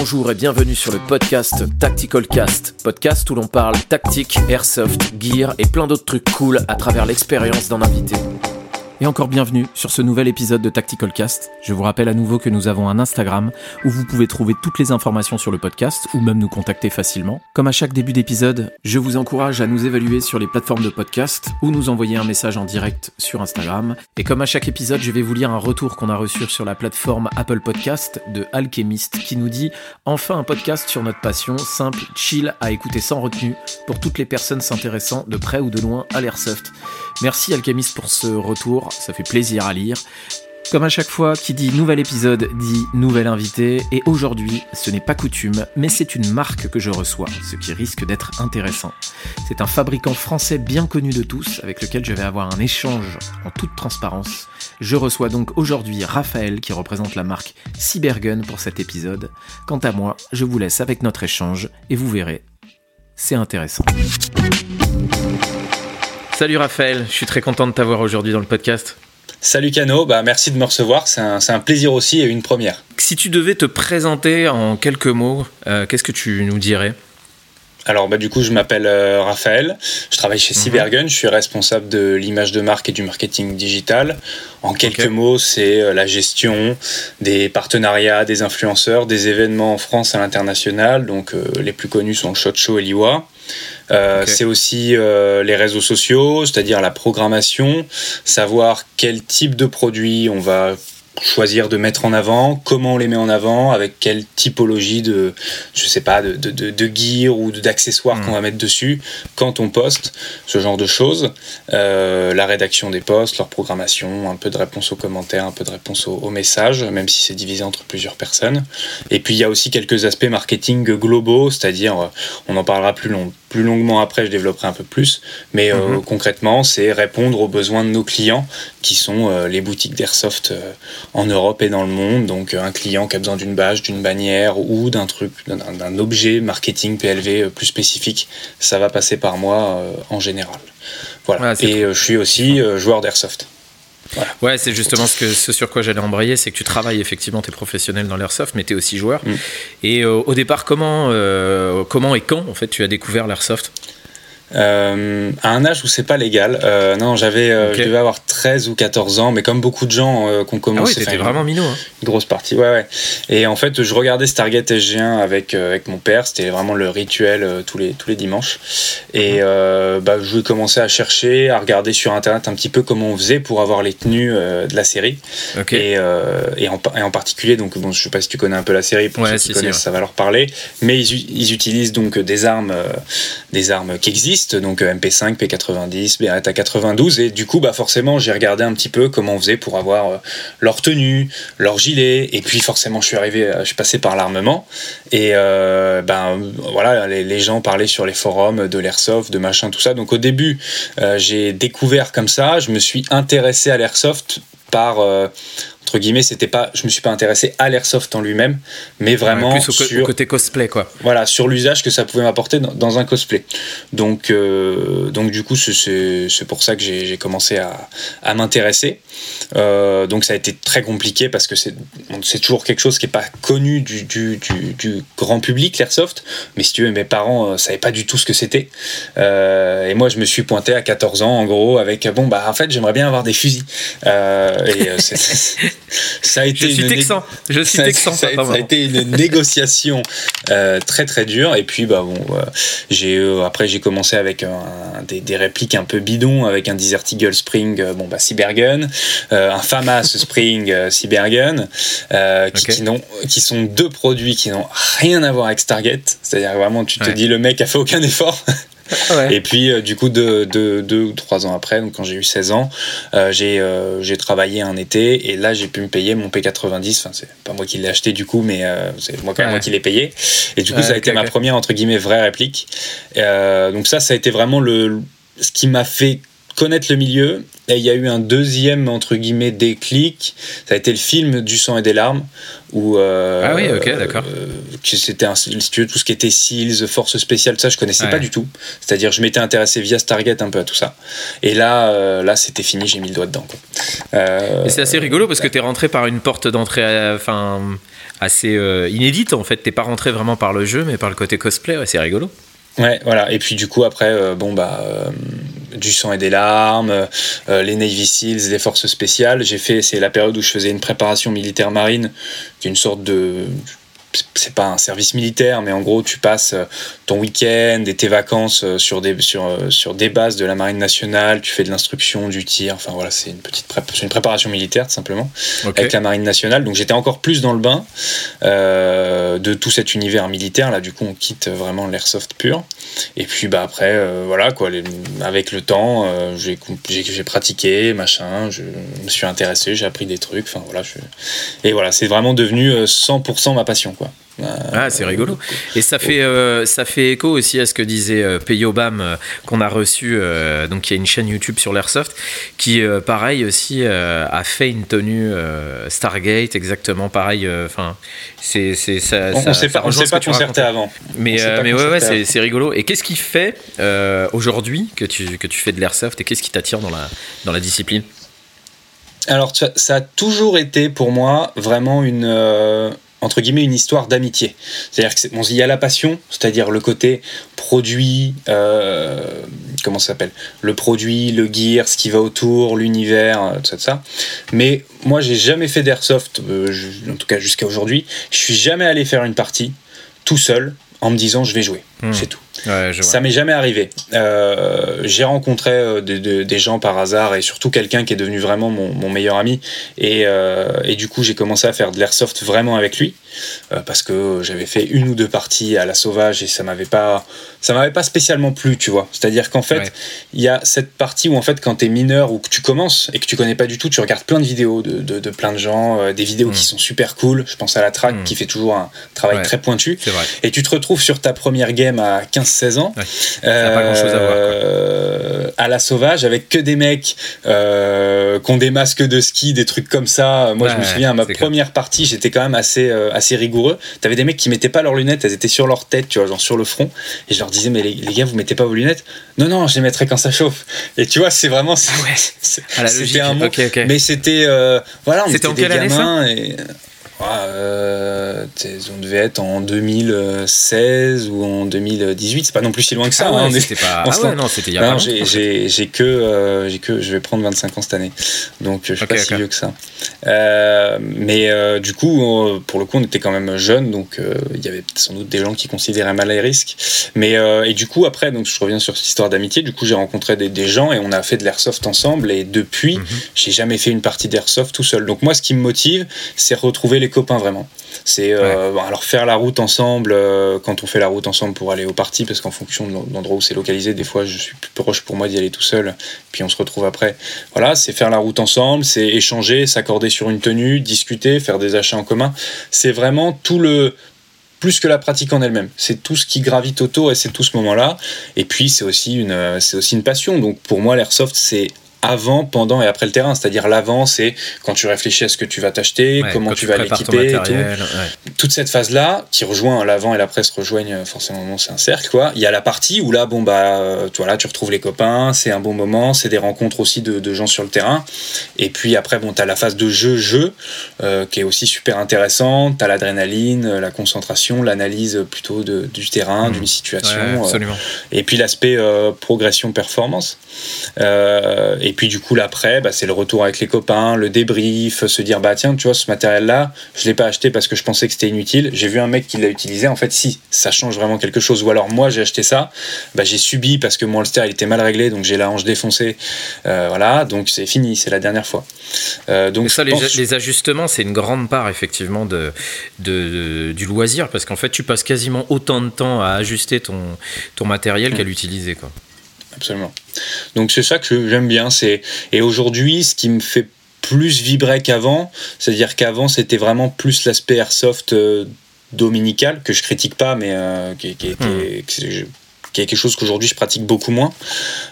Bonjour et bienvenue sur le podcast Tactical Cast, podcast où l'on parle tactique, airsoft, gear et plein d'autres trucs cool à travers l'expérience d'un invité et encore bienvenue sur ce nouvel épisode de Tactical Cast. Je vous rappelle à nouveau que nous avons un Instagram où vous pouvez trouver toutes les informations sur le podcast ou même nous contacter facilement. Comme à chaque début d'épisode, je vous encourage à nous évaluer sur les plateformes de podcast ou nous envoyer un message en direct sur Instagram. Et comme à chaque épisode, je vais vous lire un retour qu'on a reçu sur la plateforme Apple Podcast de Alchemist qui nous dit enfin un podcast sur notre passion, simple, chill à écouter sans retenue pour toutes les personnes s'intéressant de près ou de loin à l'airsoft. Merci Alchemist pour ce retour ça fait plaisir à lire. Comme à chaque fois, qui dit nouvel épisode dit nouvel invité, et aujourd'hui, ce n'est pas coutume, mais c'est une marque que je reçois, ce qui risque d'être intéressant. C'est un fabricant français bien connu de tous, avec lequel je vais avoir un échange en toute transparence. Je reçois donc aujourd'hui Raphaël, qui représente la marque Cybergun pour cet épisode. Quant à moi, je vous laisse avec notre échange, et vous verrez, c'est intéressant. Salut Raphaël, je suis très content de t'avoir aujourd'hui dans le podcast. Salut Cano, bah merci de me recevoir, c'est un, plaisir aussi et une première. Si tu devais te présenter en quelques mots, euh, qu'est-ce que tu nous dirais? Alors bah, du coup je m'appelle euh, Raphaël, je travaille chez mhm. Cybergun, je suis responsable de l'image de marque et du marketing digital. En quelques mots, c'est euh, la gestion des partenariats, des influenceurs, des événements en France et à l'international. Donc les plus connus sont le Shot Show et l'IWA. Euh, c'est aussi euh, les réseaux sociaux, c'est-à-dire la programmation, savoir quel type de produit on va choisir de mettre en avant, comment on les met en avant, avec quelle typologie de, je sais pas, de, de, de gear ou d'accessoires mm. qu'on va mettre dessus quand on poste, ce genre de choses. Euh, la rédaction des posts, leur programmation, un peu de réponse aux commentaires, un peu de réponse aux, messages, même si c'est divisé entre plusieurs personnes. Et puis il y a aussi quelques aspects marketing globaux, c'est-à-dire, euh, on en parlera plus, long, plus longuement après, je développerai un peu plus, mais euh, mm-hmm. concrètement, c'est répondre aux besoins de nos clients qui sont les boutiques d'airsoft en Europe et dans le monde. Donc euh, un client qui a besoin d'une bâche, d'une bannière ou d'un truc, d'un objet marketing PLV euh, plus spécifique, ça va passer par moi euh, en général. Voilà. et je suis aussi joueur d'airsoft. Ouais, c'est justement ce, que, ce sur quoi j'allais embrayer, c'est que tu travailles effectivement, tu es professionnel dans l'airsoft, mais tu es aussi joueur. Mm. Et au départ, comment, comment et quand en fait tu as découvert l'airsoft? Euh, à un âge où c'est pas légal. Euh, non, j'avais, euh, je devais avoir 13 ou 14 ans, mais comme beaucoup de gens qu'on commence. Ah oui, vraiment minot. Hein. Une grosse partie, ouais, ouais. Et en fait, je regardais Stargate SG1 avec, avec mon père, c'était vraiment le rituel tous, les, tous les dimanches. Et mhm. bah, je commençais à chercher, à regarder sur internet un petit peu comment on faisait pour avoir les tenues de la série. Et, et, en, et, en, particulier, donc, bon, je sais pas si tu connais un peu la série, pour ceux qui connaissent, ça va leur parler, mais ils, ils utilisent donc des armes, des armes qui existent donc MP5, P90, Beretta 92, et du coup, bah forcément, j'ai regardé un petit peu comment on faisait pour avoir euh, leur tenue, leur gilet, et puis forcément, je suis arrivé, euh, je suis passé par l'armement, et euh, ben voilà, les, gens parlaient sur les forums de l'airsoft, de machin, tout ça. Donc au début, j'ai découvert comme ça, je me suis intéressé à l'airsoft par entre guillemets, c'était pas, je me suis pas intéressé à l'airsoft en lui-même, mais vraiment plus au, côté cosplay, quoi. Voilà, sur l'usage que ça pouvait m'apporter dans, un cosplay. Donc, euh, donc du coup, c'est pour ça que j'ai commencé à, à m'intéresser. Euh, donc, ça a été très compliqué parce que c'est toujours quelque chose qui est pas connu du, du, du, grand public, l'airsoft. Mais si tu veux, mes parents euh, savaient pas du tout ce que c'était. et moi, je me suis pointé à 14 ans, en gros, avec bon, bah, en fait, j'aimerais bien avoir des fusils. et ça a été je suis texan. Je suis texan. Ça, a été une négociation euh, très très dure. Et puis bah bon, euh, j'ai euh, après j'ai commencé avec des, répliques un peu bidons avec un Desert Eagle Spring, bon bah Cybergun, un Famas Spring Cybergun, qui, qui, sont deux produits qui n'ont rien à voir avec Stargate. C'est-à-dire vraiment tu te dis le mec a fait aucun effort. Et puis, euh, du coup, deux, deux, ou trois ans après, donc quand j'ai eu 16 ans, euh, euh, j'ai travaillé un été et là, j'ai pu me payer mon P90. Enfin, c'est pas moi qui l'ai acheté du coup, mais c'est moi, quand même moi qui l'ai payé. Et du coup, ça a été ma première, entre guillemets, vraie réplique. donc, ça, ça a été vraiment le, ce qui m'a fait connaître le milieu. Et il y a eu un deuxième, entre guillemets, déclic. Ça a été le film Du sang et des larmes. Où, euh, ah oui, ok, d'accord. Euh, c'était un, si tu veux, tout ce qui était SEALs, force spéciale, ça, je connaissais pas du tout. C'est-à-dire, je m'étais intéressé via Stargate un peu à tout ça. Et là, euh, là c'était fini, j'ai mis le doigt dedans. c'est assez rigolo parce que tu es rentré par une porte d'entrée, enfin assez inédite en fait. T'es pas rentré vraiment par le jeu, mais par le côté cosplay. c'est rigolo. Ouais, voilà. Et puis du coup, après, bon, bah, du sang et des larmes, les Navy Seals, les forces spéciales. J'ai fait, c'est la période où je faisais une préparation militaire marine, qui est une sorte de c'est pas un service militaire, mais en gros, tu passes euh, ton week-end et tes vacances euh, sur des, sur, euh, sur des bases de la marine nationale, tu fais de l'instruction, du tir, enfin voilà, c'est une petite une préparation militaire, tout simplement, avec la marine nationale. Donc j'étais encore plus dans le bain de tout cet univers militaire. Là, du coup, on quitte vraiment l'airsoft pur. Et puis, bah, après, voilà, quoi, avec le temps, j'ai pratiqué, machin, je me suis intéressé, j'ai appris des trucs, enfin voilà. Je... Et voilà, c'est vraiment devenu 100% ma passion. Ah, c'est rigolo. Et ça fait, euh, ça fait écho aussi à ce que disait euh, Payobam euh, qu'on a reçu. donc, il y a une chaîne YouTube sur l'Airsoft qui, pareil aussi, a fait une tenue Stargate, exactement pareil. Enfin, c'est, ça, on ne s'est pas, pas concerté avant. Mais, mais ouais, ouais c'est, rigolo. Et qu'est-ce qui fait aujourd'hui que tu, que tu fais de l'Airsoft et qu'est-ce qui t'attire dans la, dans la discipline? Alors, ça a toujours été pour moi vraiment une, entre guillemets une histoire d'amitié. C'est-à-dire qu'il bon, y a la passion, c'est-à-dire le côté produit, euh, comment ça s'appelle? Le produit, le gear, ce qui va autour, l'univers, euh, tout ça, Mais moi, j'ai jamais fait d'airsoft, euh, en tout cas jusqu'à aujourd'hui. Je suis jamais allé faire une partie tout seul en me disant je vais jouer. Hmm. C'est tout. Ça m'est jamais arrivé. Euh, j'ai rencontré euh, des gens par hasard et surtout quelqu'un qui est devenu vraiment mon, meilleur ami. Et, euh, et, du coup, j'ai commencé à faire de l'airsoft vraiment avec lui parce que j'avais fait une ou deux parties à la sauvage et ça m'avait pas, ça m'avait pas spécialement plu, tu vois. C'est-à-dire qu'en fait, il y a cette partie où en fait, quand tu es mineur ou que tu commences et que tu connais pas du tout, tu regardes plein de vidéos de, de, plein de gens, des vidéos qui hmm. sont super cool. Je pense à la track hmm. qui fait toujours un travail très pointu. Et tu te retrouves sur ta première game à 15-16 ans. Euh, à, la sauvage, avec que des mecs euh, qui ont des masques de ski, des trucs comme ça. Moi, je me souviens, à ma première partie, j'étais quand même assez, euh, assez rigoureux. T'avais des mecs qui mettaient pas leurs lunettes, elles étaient sur leur tête, tu vois, genre sur le front. Et je leur disais, mais les, gars, vous mettez pas vos lunettes? Non, non, je les mettrai quand ça chauffe. Et tu vois, c'est vraiment. Ah c'était un mot. Mais c'était. voilà, on était des gamins. Et, euh, on devait être en 2016 ou en 2018, c'est pas non plus si loin que ça. Ah hein, c'était pas. Ah non, c'était il y a J'ai que, euh, j'ai que, je vais prendre 25 ans cette année, donc je suis pas si vieux que ça. Euh, mais du coup, pour le coup, on était quand même jeunes, donc il y avait sans doute des gens qui considéraient mal les risques. Mais et du coup, après, donc je reviens sur cette histoire d'amitié. Du coup, j'ai rencontré des, gens et on a fait de l'airsoft ensemble. Et depuis, mhm. j'ai jamais fait une partie d'airsoft tout seul. Donc moi, ce qui me motive, c'est retrouver les copains vraiment. C'est euh, alors faire la route ensemble euh, quand on fait la route ensemble pour aller au parti parce qu'en fonction de l'endroit où c'est localisé, des fois je suis plus proche pour moi d'y aller tout seul, puis on se retrouve après. Voilà, c'est faire la route ensemble, c'est échanger, s'accorder sur une tenue, discuter, faire des achats en commun. C'est vraiment tout le plus que la pratique en elle-même. C'est tout ce qui gravite autour et c'est tout ce moment-là. Et puis c'est aussi une, c'est aussi une passion. Donc pour moi, l'airsoft c'est avant, pendant et après le terrain. C'est-à-dire l'avant, c'est quand tu réfléchis à ce que tu vas t'acheter, comment tu, vas l'équiper, toute cette phase-là qui rejoint l'avant et l'après se rejoignent forcément, c'est un cercle quoi. Il y a la partie où là, bon bah, tu vois là, tu retrouves les copains, c'est un bon moment, c'est des rencontres aussi de, gens sur le terrain. Et puis après, bon, as la phase de jeu-jeu euh, qui est aussi super intéressante. as l'adrénaline, la concentration, l'analyse plutôt de, du terrain, mmh. d'une situation. Euh, et puis l'aspect euh, progression-performance. et et puis du coup, l'après, bah, c'est le retour avec les copains, le débrief, se dire bah tiens, tu vois, ce matériel-là, je l'ai pas acheté parce que je pensais que c'était inutile. J'ai vu un mec qui l'a utilisé. En fait, si, ça change vraiment quelque chose. Ou alors moi, j'ai acheté ça, bah, j'ai subi parce que mon holster il était mal réglé, donc j'ai la hanche défoncée. Euh, voilà, donc c'est fini, c'est la dernière fois. Euh, donc ça, les, ajustements, c'est une grande part effectivement de, de, du loisir parce qu'en fait, tu passes quasiment autant de temps à ajuster ton, ton matériel qu'à l'utiliser, quoi absolument. Donc c'est ça que j'aime bien. C'est et aujourd'hui, ce qui me fait plus vibrer qu'avant, c'est-à-dire qu'avant c'était vraiment plus l'aspect airsoft euh, dominical que je critique pas, mais euh, qui, qui, hmm. qui, est quelque chose qu'aujourd'hui je pratique beaucoup moins.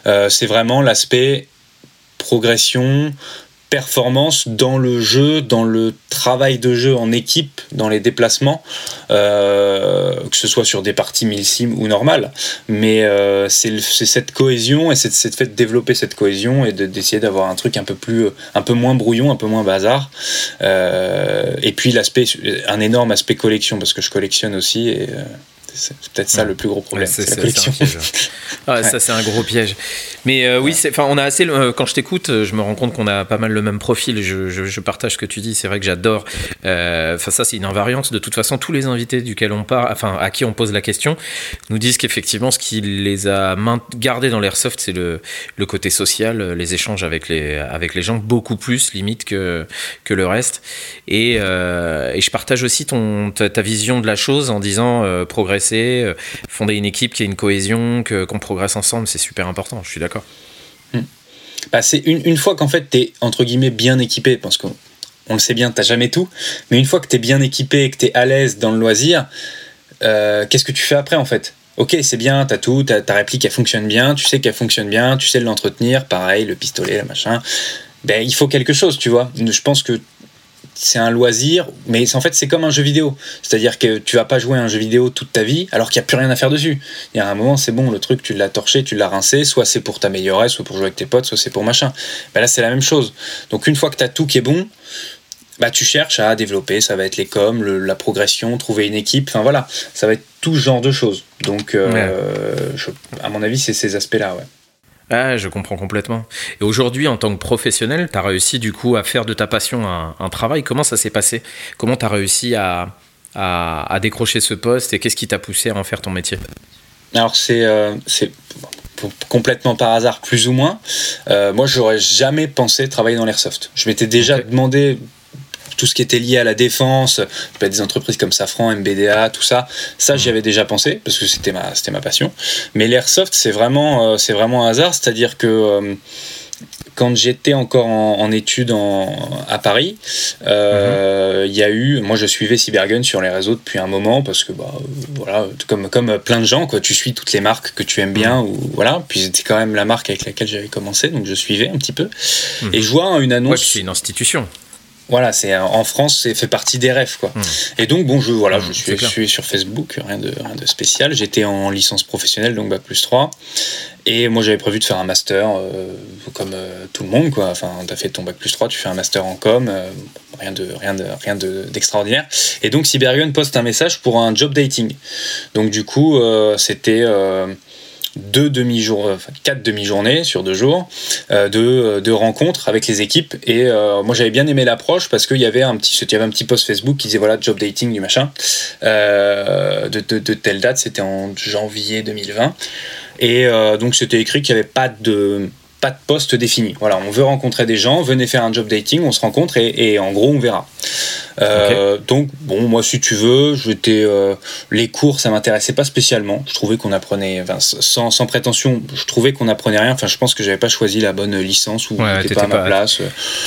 Euh, c'est vraiment l'aspect progression, performance dans le jeu, dans le travail de jeu en équipe, dans les déplacements, euh, que ce soit sur des parties milsim ou normales. Mais euh, c'est cette cohésion et c'est cette fait de développer cette cohésion et d'essayer d'avoir un truc un peu plus, un peu moins brouillon, un peu moins bazar. Euh, et puis l'aspect, un énorme aspect collection parce que je collectionne aussi et c'est peut-être ça le plus gros problème. c'est la collection. Ah, ça, c'est un gros piège. Mais euh, oui, enfin, on a assez. Euh, quand je t'écoute, je me rends compte qu'on a pas mal le même profil. Je, je, partage ce que tu dis. C'est vrai que j'adore. Euh, ça, c'est une invariance. De toute façon, tous les invités duquel on parle, enfin, à qui on pose la question, nous disent qu'effectivement, ce qui les a gardés dans l'airsoft, c'est le, le côté social, les échanges avec les, avec les gens, beaucoup plus limite que, que le reste. Et, et je partage aussi ton, ta, vision de la chose en disant progresser, fonder une équipe qui a une cohésion, qu'on progresse ensemble, c'est super important. Je suis d'accord. Hmm. Bah, c'est une, une, fois qu'en fait tu es entre guillemets bien équipé, parce qu'on on le sait bien, t'as jamais tout, mais une fois que tu es bien équipé et que tu es à l'aise dans le loisir, euh, qu'est-ce que tu fais après en fait? Ok, c'est bien, t'as tout, ta réplique elle fonctionne bien, tu sais qu'elle fonctionne bien, tu sais l'entretenir, pareil, le pistolet, le machin. Ben, il faut quelque chose, tu vois. Je pense que c'est un loisir, mais en fait c'est comme un jeu vidéo. C'est-à-dire que tu vas pas jouer à un jeu vidéo toute ta vie alors qu'il n'y a plus rien à faire dessus. Il y a un moment, c'est bon, le truc, tu l'as torché, tu l'as rincé, soit c'est pour t'améliorer, soit pour jouer avec tes potes, soit c'est pour machin. Ben là c'est la même chose. Donc une fois que tu as tout qui est bon, bah, tu cherches à développer, ça va être les coms, la progression, trouver une équipe, enfin voilà, ça va être tout genre de choses. Donc, euh, à mon avis, c'est ces aspects-là, ouais. Ah, je comprends complètement. Et aujourd'hui, en tant que professionnel, tu as réussi du coup à faire de ta passion un, travail. Comment ça s'est passé? Comment tu as réussi à, à, décrocher ce poste et qu'est-ce qui t'a poussé à en faire ton métier? Alors, c'est euh, complètement par hasard, plus ou moins. Euh, moi, j'aurais jamais pensé travailler dans l'airsoft. Je m'étais déjà demandé tout ce qui était lié à la défense, des entreprises comme Safran, MBDA, tout ça, ça j'y avais déjà pensé parce que c'était ma, c'était ma passion. Mais l'airsoft, c'est vraiment, euh, c'est vraiment un hasard, c'est-à-dire que euh, quand j'étais encore en, études à Paris, euh, il y a eu, moi je suivais Cybergun sur les réseaux depuis un moment parce que bah, voilà, comme, comme plein de gens, quoi, tu suis toutes les marques que tu aimes bien ou voilà. Puis c'était quand même la marque avec laquelle j'avais commencé, donc je suivais un petit peu. Mhm. Et je vois une annonce. c'est une institution voilà, c'est en France, c'est fait partie des rêves, quoi. Hmm. Et donc bon, je voilà, hmm, je, suis, sur Facebook, rien de rien de spécial. J'étais en licence professionnelle, donc bac plus 3. Et moi, j'avais prévu de faire un master, euh, comme euh, tout le monde, quoi. Enfin, t'as fait ton bac plus 3, tu fais un master en com, euh, rien de rien de rien d'extraordinaire. et donc, Cybergun poste un message pour un job dating. Donc du coup, c'était deux demi-journées, enfin quatre demi-journées sur deux jours euh, de, de, rencontres avec les équipes. Et euh, moi j'avais bien aimé l'approche parce qu'il y avait un petit, un post Facebook qui disait voilà job dating du machin euh, de, de, de, telle date, c'était en janvier 2020. Et donc c'était écrit qu'il n'y avait pas de pas de poste défini. Voilà, on veut rencontrer des gens, venez faire un job dating, on se rencontre et, et en gros on verra. Euh, donc bon, moi si tu veux, j'étais euh, les cours, ça m'intéressait pas spécialement. Je trouvais qu'on apprenait, sans, sans, prétention, je trouvais qu'on apprenait rien. Enfin, je pense que j'avais pas choisi la bonne licence ou ouais, pas à ma place.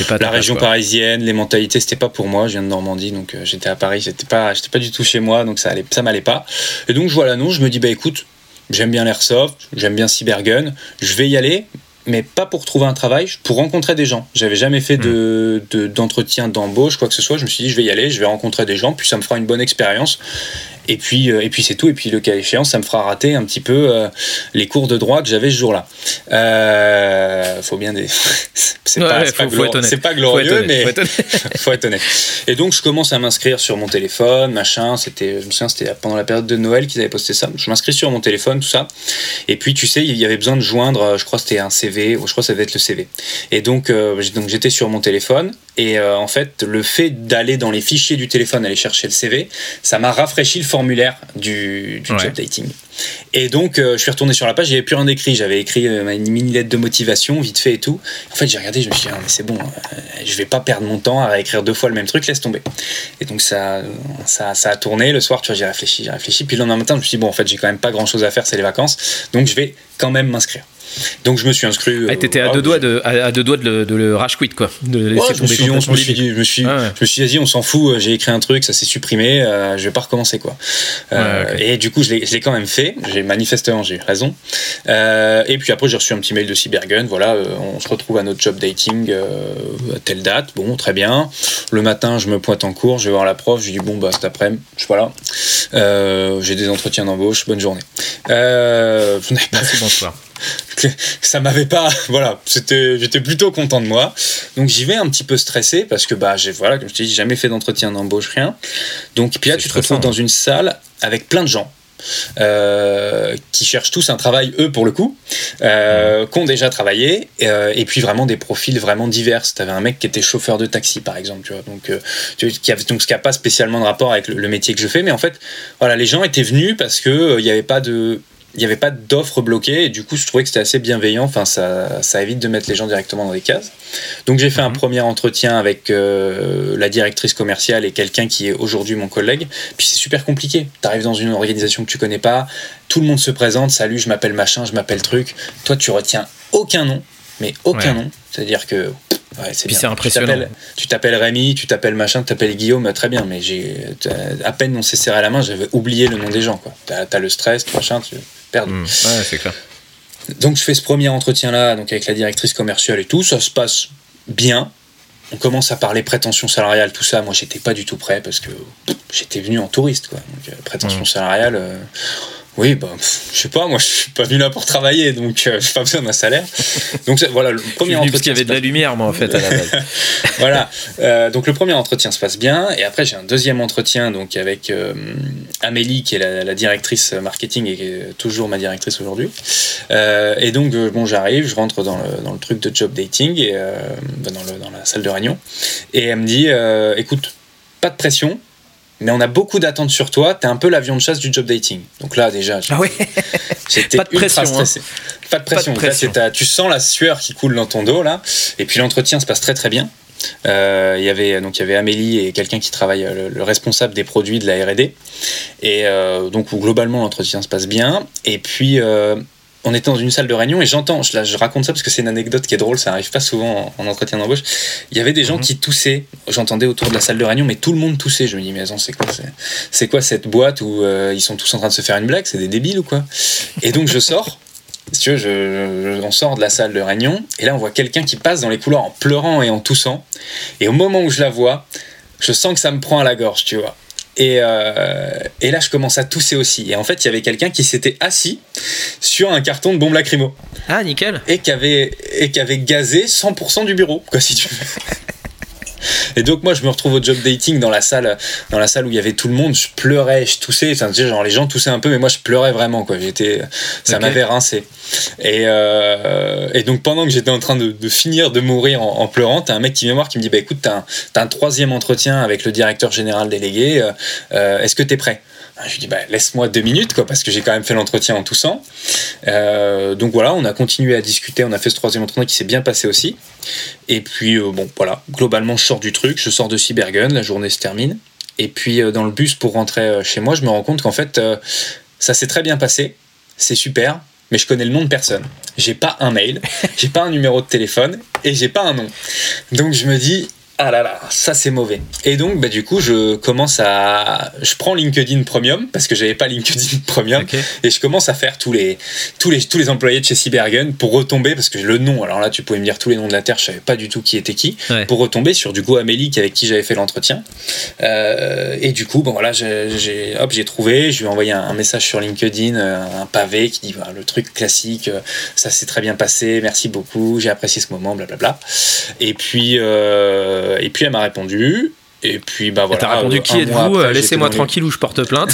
Pas la région parisienne, les mentalités, c'était pas pour moi. Je viens de Normandie, donc euh, j'étais à Paris, j'étais pas, j'étais pas du tout chez moi, donc ça allait, ça m'allait pas. Et donc je vois l'annonce, je me dis bah écoute, j'aime bien l'airsoft, j'aime bien Cybergun, je vais y aller, mais pas pour trouver un travail, pour rencontrer des gens. J'avais jamais fait de, hmm. d'entretien d'embauche, quoi que ce soit. Je me suis dit, je vais y aller, je vais rencontrer des gens, puis ça me fera une bonne expérience. Et puis, euh, et puis c'est tout. Et puis le cas échéant, ça me fera rater un petit peu euh, les cours de droit que j'avais ce jour-là. Euh, faut bien des. c'est pas, pas, glorieux, mais faut être honnête. Et donc je commence à m'inscrire sur mon téléphone, machin. C'était, je me souviens, c'était pendant la période de Noël qu'ils avaient posté ça. Je m'inscris sur mon téléphone, tout ça. Et puis tu sais, il y avait besoin de joindre, je crois que c'était un CV, ou je crois que ça devait être le CV. Et donc, donc j'étais sur mon téléphone. Et en fait, le fait d'aller dans les fichiers du téléphone, aller chercher le CV, ça m'a rafraîchi le formulaire du, job dating. Et donc, euh, je suis retourné sur la page, j'avais plus rien écrit. J'avais écrit euh, une mini lettre de motivation, vite fait et tout. En fait, j'ai regardé, je me suis dit, ah, mais c'est bon, euh, je vais pas perdre mon temps à écrire deux fois le même truc, laisse tomber. Et donc, ça, ça, ça a tourné. Le soir, tu vois, j'ai réfléchi, j'ai réfléchi. Puis le lendemain matin, je me suis dit, bon, en fait, j'ai quand même pas grand chose à faire, c'est les vacances. Donc, je vais quand même m'inscrire. Donc je me suis inscrit. Ah, t'étais à, deux doigts de, à, deux doigts de le, rage quit, quoi. De laisser je, me suis, je, me suis, je me suis, je me suis dit, on s'en fout, j'ai écrit un truc, ça s'est supprimé, je vais pas recommencer, quoi. Et du coup, je l'ai quand même fait, j'ai manifestement, j'ai eu raison. et puis après, j'ai reçu un petit mail de Cybergun, voilà, on se retrouve à notre job dating à telle date, bon, très bien. Le matin, je me pointe en cours, je vais voir la prof, je lui dis, bon, bah, cet après-midi, je suis là. j'ai des entretiens d'embauche, bonne journée. Euh, vous n'avez pas bonsoir. ça m'avait pas voilà c'était j'étais plutôt content de moi. Donc j'y vais un petit peu stressé parce que bah j'ai voilà comme je t'ai dit jamais fait d'entretien d'embauche rien. Donc puis là tu te retrouves dans une salle avec plein de gens euh, qui cherchent tous un travail, eux, pour le coup, euh, qui ont déjà travaillé, euh, et puis vraiment des profils vraiment divers. Tu avais un mec qui était chauffeur de taxi, par exemple, tu vois, donc, qui avait, donc ce qui n'a pas spécialement de rapport avec le, le, métier que je fais, mais en fait, voilà, les gens étaient venus parce qu'il n'y avait pas de il n'y avait pas d'offres bloquées et du coup je trouvais que c'était assez bienveillant. Enfin ça, ça, évite de mettre les gens directement dans des cases. Donc j'ai fait un mhm. premier entretien avec euh, la directrice commerciale et quelqu'un qui est aujourd'hui mon collègue. Puis c'est super compliqué. Tu arrives dans une organisation que tu connais pas. Tout le monde se présente. Salut je m'appelle machin je m'appelle truc. Toi tu retiens aucun nom. Mais aucun nom. C'est à dire que Ouais, c'est impressionnant. Tu t'appelles Rémi, tu t'appelles machin, tu t'appelles Guillaume, très bien, mais j'ai à peine on s'est serré la main, j'avais oublié le nom des gens. Tu as, le stress, machin, tu perds. Mmh. Ouais, c'est clair. Donc je fais ce premier entretien là, donc avec la directrice commerciale et tout, ça se passe bien. On commence à parler prétention salariale, tout ça. Moi, j'étais pas du tout prêt parce que j'étais venu en touriste, quoi. Donc, euh, prétention mmh. salariale. Euh, oui, bah, je sais pas, moi je suis pas venu là pour travailler, donc euh, j'ai pas besoin d'un salaire. Donc voilà, le premier entretien. Parce qu'il y avait de la lumière, moi en fait, à la base. voilà, euh, donc le premier entretien se passe bien, et après j'ai un deuxième entretien donc avec euh, Amélie, qui est la, directrice marketing et qui est toujours ma directrice aujourd'hui. et donc, bon, j'arrive, je rentre dans le, dans le, truc de job dating, et, dans, le, dans la salle de réunion, et elle me dit écoute, pas de pression, mais on a beaucoup d'attentes sur toi. T'es un peu l'avion de chasse du job dating. Donc là, déjà, ah j'étais pas de pression, stressé. Pas de pression. tu sens la sueur qui coule dans ton dos là. Et puis l'entretien se passe très très bien. Euh, il y avait donc il y avait Amélie et quelqu'un qui travaille le, responsable des produits de la R&D et euh, donc globalement l'entretien se passe bien et puis euh, on était dans une salle de réunion et j'entends, je, je, raconte ça parce que c'est une anecdote qui est drôle, ça arrive pas souvent en, entretien d'embauche. Il y avait des gens mhm. qui toussaient, j'entendais autour de la salle de réunion, mais tout le monde toussait. Je me dis, mais attends, c'est quoi, c'est quoi cette boîte où euh, ils sont tous en train de se faire une blague? C'est des débiles ou quoi? Et donc je sors, si tu veux, je, on sort de la salle de réunion et là on voit quelqu'un qui passe dans les couloirs en pleurant et en toussant. Et au moment où je la vois, je sens que ça me prend à la gorge, tu vois. Euh, et, là, je commence à tousser aussi. Et en fait, il y avait quelqu'un qui s'était assis sur un carton de bombe lacrymo. Ah, nickel. Et qui avait, et qui avait gazé 100% du bureau, quoi, si tu veux. Et donc moi je me retrouve au job dating dans la salle, dans la salle où il y avait tout le monde. Je pleurais, je toussais. Enfin, genre les gens toussaient un peu, mais moi je pleurais vraiment quoi. J'étais, ça m'avait rincé. Et, euh, et, donc pendant que j'étais en train de, finir de mourir en, pleurant, t'as un mec qui vient voir qui me dit bah écoute t'as un, as un troisième entretien avec le directeur général délégué. Euh, euh, est-ce que t'es prêt? Je lui dis bah, laisse-moi deux minutes quoi parce que j'ai quand même fait l'entretien en toussant. Euh, donc voilà, on a continué à discuter, on a fait ce troisième entretien qui s'est bien passé aussi. Et puis euh, bon voilà, globalement je sors du truc, je sors de Cybergun, la journée se termine. Et puis euh, dans le bus pour rentrer chez moi, je me rends compte qu'en fait ça s'est très bien passé, c'est super, mais je connais le nom de personne. J'ai pas un mail, j'ai pas un numéro de téléphone et j'ai pas un nom. Donc je me dis ah là là, ça c'est mauvais. Et donc, bah, du coup, je commence à. Je prends LinkedIn Premium, parce que j'avais pas LinkedIn Premium, et je commence à faire tous les, tous, les, tous les employés de chez Cybergun pour retomber, parce que le nom, alors là, tu pouvais me dire tous les noms de la Terre, je savais pas du tout qui était qui, pour retomber sur du coup Amélie, avec qui j'avais fait l'entretien. Euh, et du coup, bon voilà, j'ai trouvé, je lui ai envoyé un, message sur LinkedIn, euh, un pavé qui dit le truc classique, euh, ça s'est très bien passé, merci beaucoup, j'ai apprécié ce moment, blablabla. Et puis. Euh, et puis elle m'a répondu. Et puis bah voilà. T'as répondu qui êtes-vous euh, Laissez-moi tranquille ou je porte plainte.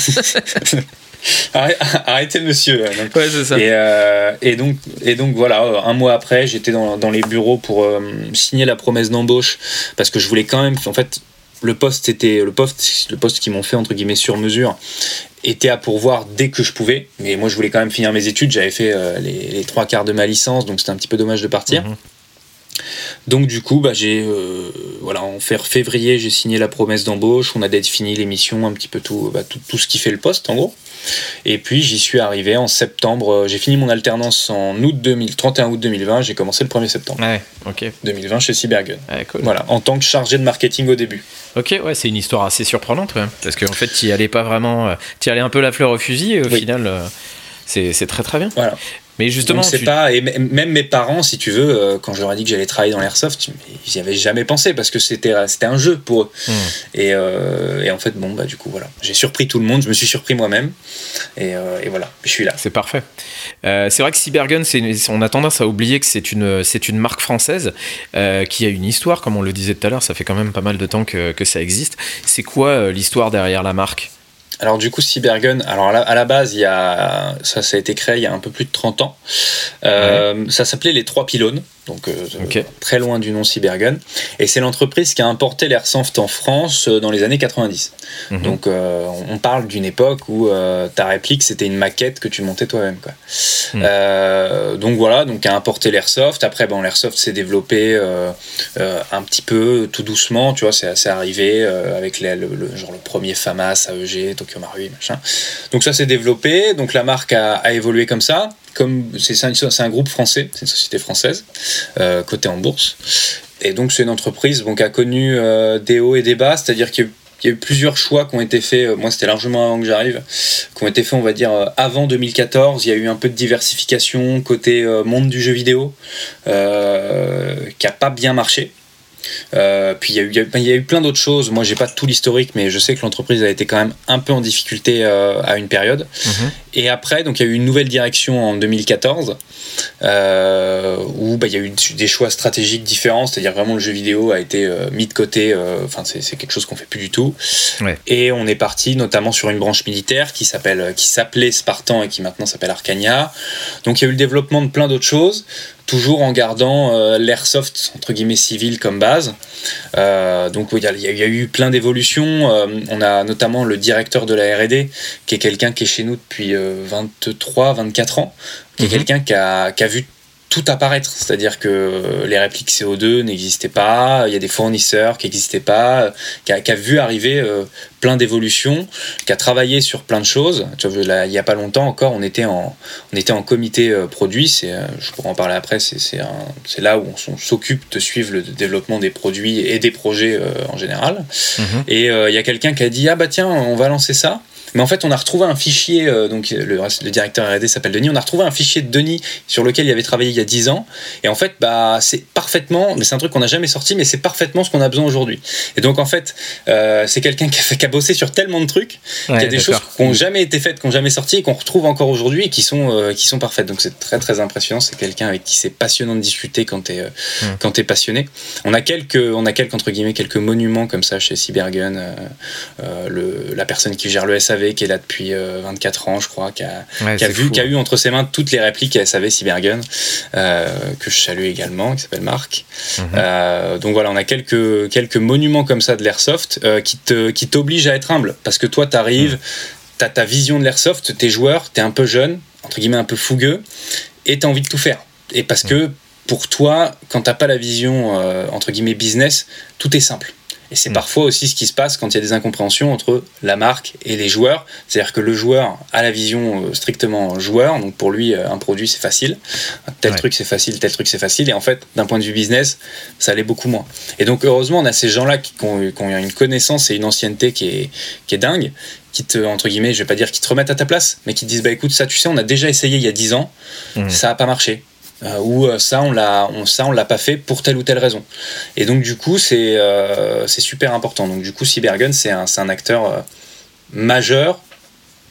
Arrêtez monsieur. ouais, c'est ça. Et, euh, et, donc, et donc voilà, un mois après, j'étais dans, dans, les bureaux pour signer la promesse d'embauche parce que je voulais quand même, en fait, le poste était le poste, le poste qu'ils m'ont fait entre guillemets sur mesure était à pourvoir dès que je pouvais. Mais moi, je voulais quand même finir mes études. J'avais fait les, trois quarts de ma licence, donc c'était un petit peu dommage de partir. Mhm. Donc du coup, bah, j'ai euh, voilà, en février, j'ai signé la promesse d'embauche. On a défini l'émission, un petit peu tout, bah, tout, tout, ce qui fait le poste en gros. Et puis j'y suis arrivé en septembre. Euh, j'ai fini mon alternance en août 2000, 31 août 2020. J'ai commencé le 1er septembre. Ouais, ok. 2020 chez Cybergun. Voilà, en tant que chargé de marketing au début. Ok, ouais, c'est une histoire assez surprenante, ouais. parce qu'en fait, tu allais pas vraiment, euh, tu allais un peu la fleur au fusil. Et au final, c'est très très bien. Voilà. Mais justement, c'est pas et même mes parents, si tu veux, euh, quand je leur ai dit que j'allais travailler dans l'airsoft, ils n'y avaient jamais pensé parce que c'était c'était un jeu pour eux. Hmm. Et, euh, et, en fait, bon bah du coup voilà, j'ai surpris tout le monde, je me suis surpris moi-même et, euh, et, voilà, je suis là. C'est parfait. c'est vrai que Cybergun, on a tendance à oublier que c'est une c'est une marque française qui a une histoire, comme on le disait tout à l'heure. Ça fait quand même pas mal de temps que, que ça existe. C'est quoi l'histoire derrière la marque? Alors du coup, Cybergun, alors à la, base, il y a, ça, ça a été créé il y a un peu plus de 30 ans. Euh, ça s'appelait les trois pylônes donc euh, très loin du nom Cybergun. Et c'est l'entreprise qui a importé l'airsoft en France euh, dans les années 90. Mhm. Donc euh, on parle d'une époque où ta réplique c'était une maquette que tu montais toi-même. Mhm. donc voilà, donc a importé l'airsoft. Après, bon, l'airsoft s'est développé un petit peu, tout doucement, tu vois, c'est arrivé avec le, genre le premier FAMAS, AEG, Tokyo Marui, machin. Donc ça s'est développé, donc la marque a, a évolué comme ça comme c'est un, groupe français, c'est une société française, euh, cotée en bourse. Et donc c'est une entreprise qui a connu euh, des hauts et des bas, c'est-à-dire qu'il y a eu plusieurs choix qui ont été faits, euh, moi c'était largement avant que j'arrive, qui ont été faits on va dire avant 2014, il y a eu un peu de diversification côté monde du jeu vidéo, qui n'a pas bien marché. Euh, puis il y, a eu plein d'autres choses. Moi, j'ai pas tout l'historique, mais je sais que l'entreprise a été quand même un peu en difficulté euh, à une période. Mhm. Et après, donc il y a eu une nouvelle direction en 2014 euh, où bah, il y a eu des choix stratégiques différents. C'est-à-dire vraiment le jeu vidéo a été mis de côté. Enfin, c'est quelque chose qu'on fait plus du tout. Et on est parti notamment sur une branche militaire qui s'appelle, qui s'appelait Spartan et qui maintenant s'appelle Arcania. Donc il y a eu le développement de plein d'autres choses toujours en gardant euh, l'airsoft entre guillemets civil comme base. Euh, donc il y, a eu plein d'évolutions. Euh, on a notamment le directeur de la R&D qui est quelqu'un qui est chez nous depuis 23, 24 ans, qui est mhm. quelqu'un qui a, qui a vu tout apparaître. C'est-à-dire que les répliques CO2 n'existaient pas, il y a des fournisseurs qui n'existaient pas, qui a, vu arriver euh, plein d'évolutions, qui a travaillé sur plein de choses. Tu vois, là, il n'y a pas longtemps encore, on était en, on était en comité euh, produit, c'est, euh, je pourrais en parler après, c'est, c'est, là où on, s'occupe de suivre le développement des produits et des projets en général. Mhm. Et il y a quelqu'un qui a dit, ah bah tiens, on va lancer ça. Mais en fait, on a retrouvé un fichier, euh, donc le, le, directeur R&D s'appelle Denis, on a retrouvé un fichier de Denis sur lequel il avait travaillé il y a 10 ans. Et en fait, bah, c'est parfaitement, mais c'est un truc qu'on n'a jamais sorti, mais c'est parfaitement ce qu'on a besoin aujourd'hui. Et donc, en fait, euh, c'est quelqu'un qui, qui, a bossé sur tellement de trucs, qu'il y a des choses qui n'ont jamais été faites, qui n'ont jamais sorti, et qu'on retrouve encore aujourd'hui et qui sont, euh, qui sont parfaites. Donc, c'est très, très impressionnant. C'est quelqu'un avec qui c'est passionnant de discuter quand tu es, quand es passionné. On a quelques, on a quelques, entre guillemets, quelques monuments comme ça chez Cybergun. le, la personne qui gère le SAV qui est là depuis 24 euh, ans, je crois, qui a, vu, qui a eu entre ses mains toutes les répliques SAV Cybergun, euh, que je salue également, qui s'appelle Marc. Mhm. Euh, donc voilà, on a quelques, quelques monuments comme ça de l'airsoft qui te qui t'obligent à être humble, parce que toi, tu arrives, mhm. tu as ta vision de l'airsoft, t'es joueur, t'es un peu jeune, entre guillemets un peu fougueux, et t'as envie de tout faire. Et parce mhm. que pour toi, quand t'as pas la vision entre guillemets business, tout est simple. Et c'est mm. parfois aussi ce qui se passe quand il y a des incompréhensions entre la marque et les joueurs. C'est-à-dire que le joueur a la vision euh, strictement joueur, donc pour lui, euh, un produit c'est facile, tel truc c'est facile, tel truc c'est facile, et en fait, d'un point de vue business, ça l'est beaucoup moins. Et donc heureusement, on a ces gens-là qui, ont, une connaissance et une ancienneté qui est, qui est dingue, qui te, entre guillemets, je vais pas dire qui te remettent à ta place, mais qui te disent, bah écoute, ça tu sais, on a déjà essayé il y a 10 ans, mm. ça a pas marché euh, ou euh, ça on l'a on, ça on l'a pas fait pour telle ou telle raison. Et donc du coup c'est euh, c'est super important. Donc du coup Cybergun c'est un, un acteur euh, majeur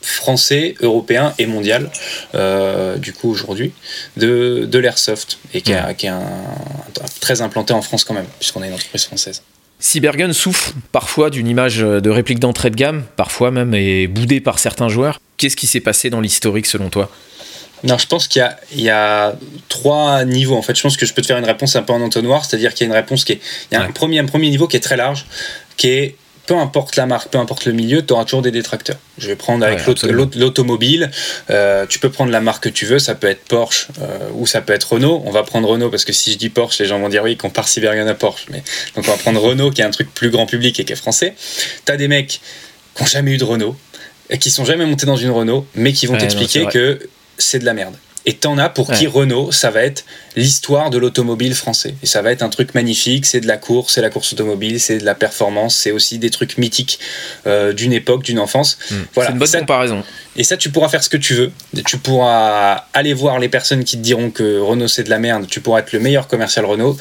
français, européen et mondial, du coup aujourd'hui, de, de l'airsoft, et qui, a, qui est un, très implanté en France quand même, puisqu'on est une entreprise française. Cybergun souffre parfois d'une image de réplique d'entrée de gamme, parfois même est boudé par certains joueurs. Qu'est-ce qui s'est passé dans l'historique selon toi? Non, je pense qu'il y, a, trois niveaux. En fait, je pense que je peux te faire une réponse un peu en entonnoir, c'est-à-dire qu'il y a une réponse qui est. Il y a un, premier, un premier niveau qui est très large, qui est peu importe la marque, peu importe le milieu, tu auras toujours des détracteurs. Je vais prendre avec l'automobile, euh, tu peux prendre la marque que tu veux, ça peut être Porsche euh, ou ça peut être Renault. On va prendre Renault parce que si je dis Porsche, les gens vont dire oui, compare Cybergun à Porsche. Mais, donc on va prendre Renault qui est un truc plus grand public et qui est français. Tu as des mecs qui n'ont jamais eu de Renault, et qui sont jamais montés dans une Renault, mais qui vont t'expliquer que c'est de la merde. Et t'en as pour qui Renault, ça va être l'histoire de l'automobile français. Et ça va être un truc magnifique, c'est de la course, c'est la course automobile, c'est de la performance, c'est aussi des trucs mythiques euh, d'une époque, d'une enfance. Hmm. Voilà. C'est une bonne comparaison. Et ça, tu pourras faire ce que tu veux. Tu pourras aller voir les personnes qui te diront que Renault c'est de la merde, tu pourras être le meilleur commercial Renault,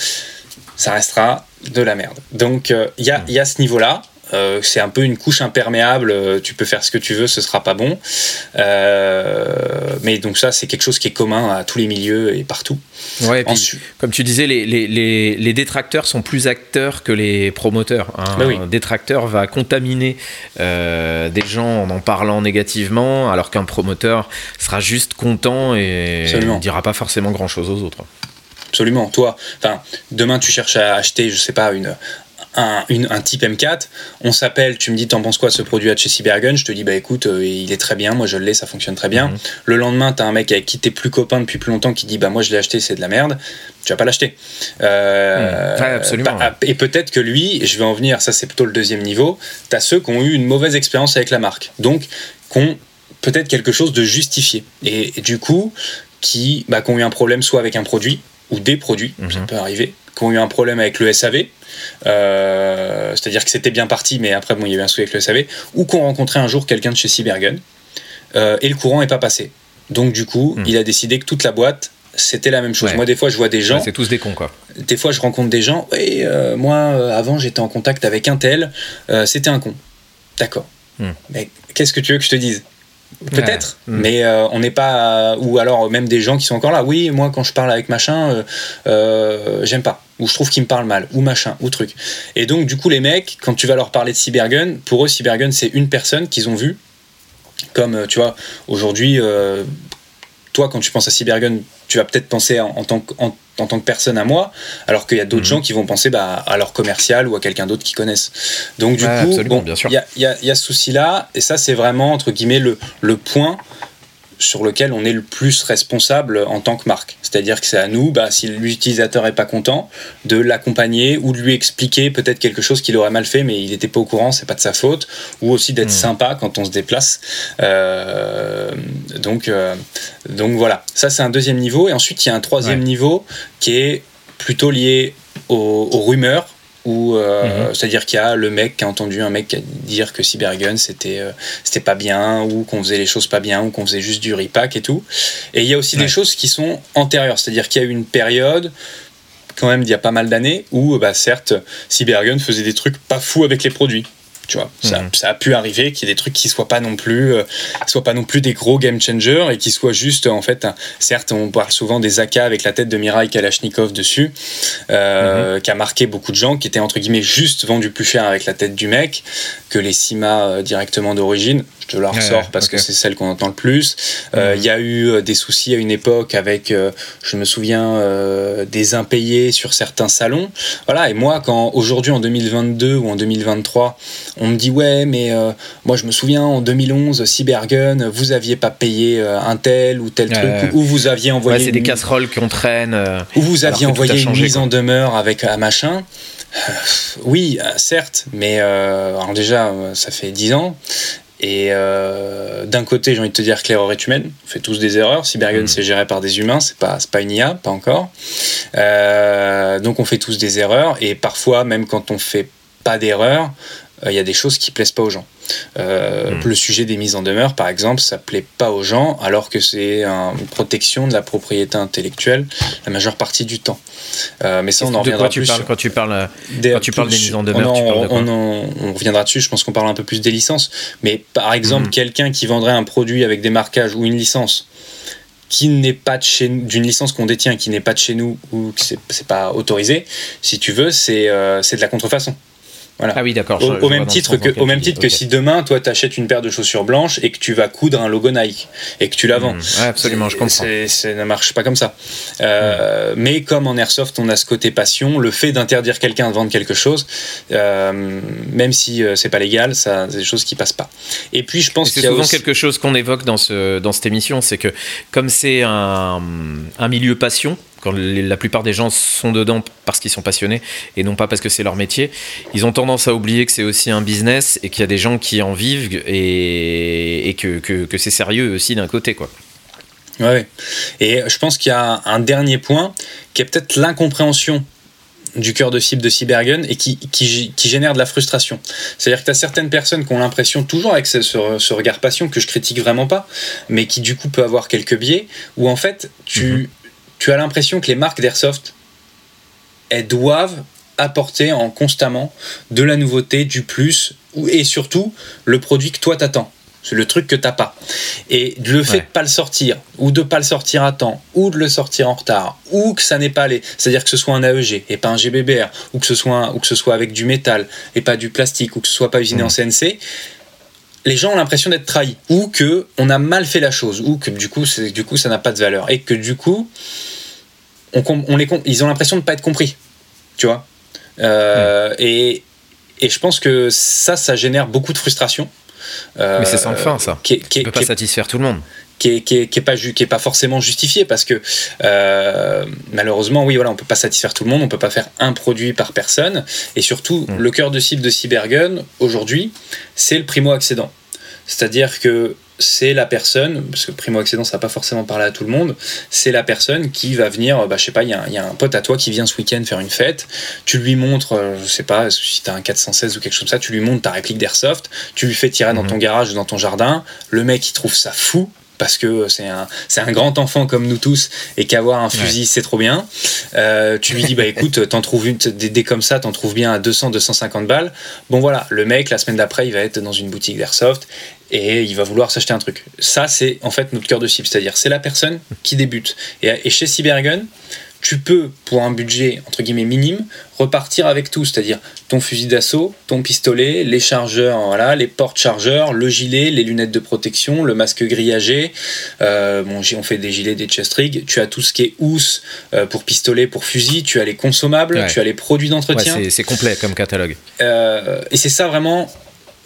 ça restera de la merde. Donc il euh, y, a, y a ce niveau-là. Euh, c'est un peu une couche imperméable, euh, tu peux faire ce que tu veux, ce sera pas bon. Euh, mais donc ça, c'est quelque chose qui est commun à tous les milieux et partout. Ouais, comme tu disais, les, les, les, détracteurs sont plus acteurs que les promoteurs. Hein. Bah un détracteur va contaminer des gens en en parlant négativement, alors qu'un promoteur sera juste content et ne dira pas forcément grand-chose aux autres absolument. Toi, enfin, demain tu cherches à acheter, je sais pas, une, un, un, type M4, on s'appelle, tu me dis t'en penses quoi de ce produit à chez Cybergun, je te dis bah écoute euh, il est très bien, moi je l'ai, ça fonctionne très bien. Mhm. Le lendemain t'as un mec avec qui t'es plus copain depuis plus longtemps qui dit bah moi je l'ai acheté c'est de la merde, tu vas pas l'acheter. Euh, absolument. Bah, et peut-être que lui, je vais en venir, ça c'est plutôt le deuxième niveau, t'as ceux qui ont eu une mauvaise expérience avec la marque, donc qui ont peut-être quelque chose de justifié. Et, du coup, qui, bah, qui ont eu un problème soit avec un produit ou des produits, ça mhm. peut arriver, qui ont eu un problème avec le SAV, euh, c'est-à-dire que c'était bien parti, mais après, bon, il y avait un souci avec le SAV, ou qu'on rencontrait un jour quelqu'un de chez Cybergun, euh, et le courant n'est pas passé. Donc, du coup, hmm. il a décidé que toute la boîte, c'était la même chose. Moi, des fois, je vois des gens. c'est tous des cons, quoi. Des fois, je rencontre des gens. Et euh, moi, avant, j'étais en contact avec un tel. c'était un con. D'accord. Hmm. Mais qu'est-ce que tu veux que je te dise? Peut-être, hmm. mais on n'est pas. ou alors même des gens qui sont encore là. Oui, moi, quand je parle avec machin, j'aime pas ou je trouve qu'il me parle mal, ou machin, ou truc. Et donc, du coup, les mecs, quand tu vas leur parler de Cybergun, pour eux, Cybergun, c'est une personne qu'ils ont vue. Comme, euh, tu vois, aujourd'hui, euh, toi, quand tu penses à Cybergun, tu vas peut-être penser en, tant que, en, tant que personne à moi, alors qu'il y a d'autres mhm. gens qui vont penser bah, à leur commercial ou à quelqu'un d'autre qu'ils connaissent. Donc, du coup, il y a, y, a, y a, ce souci-là, et ça, c'est vraiment, entre guillemets, le, le point sur lequel on est le plus responsable en tant que marque. C'est-à-dire que c'est à nous, bah, si l'utilisateur n'est pas content, de l'accompagner ou de lui expliquer peut-être quelque chose qu'il aurait mal fait, mais il n'était pas au courant, c'est pas de sa faute, ou aussi d'être hmm. sympa quand on se déplace. Euh, donc, euh, donc voilà, ça c'est un deuxième niveau. Et ensuite, il y a un troisième niveau qui est plutôt lié aux rumeurs ou euh, mhm. c'est-à-dire qu'il y a le mec qui a entendu un mec dire que Cybergun c'était euh, c'était pas bien ou qu'on faisait les choses pas bien ou qu'on faisait juste du repack et tout. Et il y a aussi des choses qui sont antérieures, c'est-à-dire qu'il y a eu une période quand même d'il y a pas mal d'années où bah certes Cybergun faisait des trucs pas fous avec les produits. Tu vois, ça, mhm. ça, a pu arriver qu'il y ait des trucs qui soient pas non plus, euh, soient pas non plus des gros game changers et qui soient juste en fait, certes, on parle souvent des AK avec la tête de Mirai Kalashnikov dessus, euh, mhm. qui a marqué beaucoup de gens, qui étaient entre guillemets juste vendu plus cher avec la tête du mec que les Sima euh, directement d'origine. Je te la ressors parce que c'est celle qu'on entend le plus. Mhm. Il y a eu des soucis à une époque avec, je me souviens, des impayés sur certains salons. Voilà, et moi, quand aujourd'hui en 2022 ou en 2023, on me dit ouais, mais euh, moi je me souviens en 2011, Cybergun, vous aviez pas payé euh, un tel ou tel truc, ou vous aviez envoyé. c'est des casseroles qu'on traîne. Euh, ou vous aviez envoyé une mise en demeure avec un machin. oui, certes, mais alors déjà, ça fait 10 ans. Et d'un côté, j'ai envie de te dire que l'erreur est humaine. On fait tous des erreurs? Cybergun, mm. c'est géré par des humains, c'est pas, pas une IA, pas encore. donc on fait tous des erreurs. Et parfois, même quand on fait pas d'erreur, il euh, y a des choses qui plaisent pas aux gens. Euh, hmm. Le sujet des mises en demeure, par exemple, ça plaît pas aux gens, alors que c'est une protection de la propriété intellectuelle la majeure partie du temps. Euh, mais ça, on en reviendra plus. quand tu parles, des, quand tu parles des mises en demeure, on, on, reviendra dessus. Je pense qu'on parle un peu plus des licences. Mais par exemple, hmm. quelqu'un qui vendrait un produit avec des marquages ou une licence qui n'est pas d'une licence qu'on détient, qui n'est pas de chez nous ou que c'est pas autorisé, si tu veux, c'est de la contrefaçon. Voilà. Ah oui, d'accord. Au, même titre que, au même titre que si demain, toi, tu achètes une paire de chaussures blanches et que tu vas coudre un logo Nike et que tu la vends. Mmh. Ouais, absolument, je comprends. Ça ne marche pas comme ça. Euh, mmh. Mais comme en airsoft, on a ce côté passion, le fait d'interdire quelqu'un de vendre quelque chose, euh, même si euh, c'est pas légal, ça, c'est des choses qui passent pas. Et puis, je pense c'est souvent quelque chose qu'on évoque dans, ce, dans cette émission, c'est que comme c'est un, un milieu passion, quand la plupart des gens sont dedans parce qu'ils sont passionnés et non pas parce que c'est leur métier, ils ont tendance à oublier que c'est aussi un business et qu'il y a des gens qui en vivent et, que, que, c'est sérieux aussi d'un côté. quoi. Ouais, et je pense qu'il y a un dernier point qui est peut-être l'incompréhension du cœur de cible de Cybergun et qui, qui, génère de la frustration. C'est-à-dire que tu as certaines personnes qui ont l'impression, toujours avec ce, ce, regard passion que je critique vraiment pas, mais qui du coup peut avoir quelques biais, où en fait tu, mhm tu as l'impression que les marques d'airsoft, elles doivent apporter en constamment de la nouveauté, du plus, et surtout le produit que toi t'attends. C'est le truc que t'as pas. Et le fait de pas le sortir, ou de pas le sortir à temps, ou de le sortir en retard, ou que ça n'est pas les. C'est-à-dire que ce soit un AEG et pas un GBBR, ou que ce soit, ou que ce soit avec du métal et pas du plastique, ou que ce soit pas usiné en CNC, les gens ont l'impression d'être trahis ou que on a mal fait la chose ou que du coup du coup ça n'a pas de valeur et que du coup on, les, ils ont l'impression de ne pas être compris tu vois euh, et, et, je pense que ça ça génère beaucoup de frustration mais c'est sans fin ça qui, ne peut pas satisfaire tout le monde qui est, qui, est, qui est, pas, qui est pas forcément justifié parce que euh, malheureusement, oui, voilà, on peut pas satisfaire tout le monde, on peut pas faire un produit par personne. Et surtout, mm. le cœur de cible de Cybergun, aujourd'hui, c'est le primo-accédant. C'est-à-dire que c'est la personne, parce que primo-accédant, ça va pas forcément parler à tout le monde, c'est la personne qui va venir, bah, je sais pas, il y, y, a un pote à toi qui vient ce week-end faire une fête, tu lui montres, euh, je sais pas, si tu as un 416 ou quelque chose comme ça, tu lui montres ta réplique d'Airsoft, tu lui fais tirer dans mm. ton garage ou dans ton jardin, le mec il trouve ça fou, parce que c'est un, c'est un grand enfant comme nous tous et qu'avoir un fusil c'est trop bien. Euh, tu lui dis bah écoute t'en trouves une des, des comme ça t'en trouves bien à 200 250 balles. Bon voilà le mec la semaine d'après il va être dans une boutique d'airsoft et il va vouloir s'acheter un truc. Ça c'est en fait notre cœur de cible, c'est-à-dire c'est la personne qui débute. Et, et chez Cybergun tu peux, pour un budget entre guillemets minime, repartir avec tout, c'est-à-dire ton fusil d'assaut, ton pistolet, les chargeurs, voilà, les portes-chargeurs, le gilet, les lunettes de protection, le masque grillagé. Euh, bon, on fait des gilets, des chest rigs. Tu as tout ce qui est housse euh, pour pistolet, pour fusil. Tu as les consommables, tu as les produits d'entretien. c'est complet comme catalogue. Euh, et c'est ça vraiment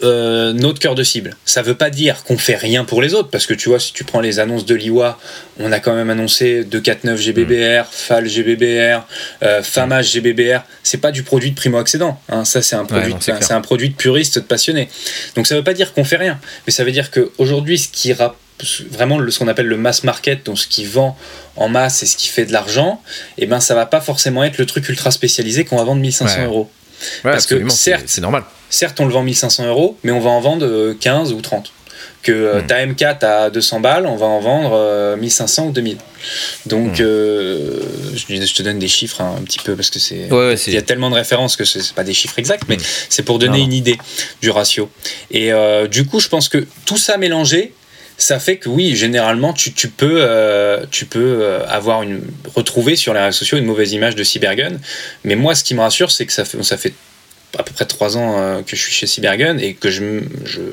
euh, notre cœur de cible. Ça veut pas dire qu'on fait rien pour les autres, parce que tu vois, si tu prends les annonces de l'IWA, on a quand même annoncé 249 GBBR, FAL GBBR, euh, FAMAS GBBR. C'est pas du produit de primo-accédant. Hein. Ça, c'est un, produit, un produit de puriste, de passionné. Donc ça veut pas dire qu'on fait rien, mais ça veut dire qu'aujourd'hui, ce qui vraiment ce qu'on appelle le mass market, donc ce qui vend en masse et ce qui fait de l'argent, et eh ben ça va pas forcément être le truc ultra spécialisé qu'on va vendre 1500 euros. Parce que certes, c'est normal certes on le vend 1500 euros, mais on va en vendre 15 euh, ou 30. Que euh, hmm. ta M4 à 200 balles, on va en vendre 1500 euh, ou 2000. Donc, hmm. je, te donne des chiffres hein, un petit peu parce que c'est. il y a tellement de références que c'est pas des chiffres exacts, mais hmm. c'est pour donner une idée du ratio. Et du coup, je pense que tout ça mélangé, ça fait que oui, généralement, tu, peux, tu peux avoir une, retrouver sur les réseaux sociaux une mauvaise image de Cybergun. Mais moi, ce qui me rassure, c'est que ça fait, ça fait à peu près trois ans euh, que je suis chez Cybergun et que je,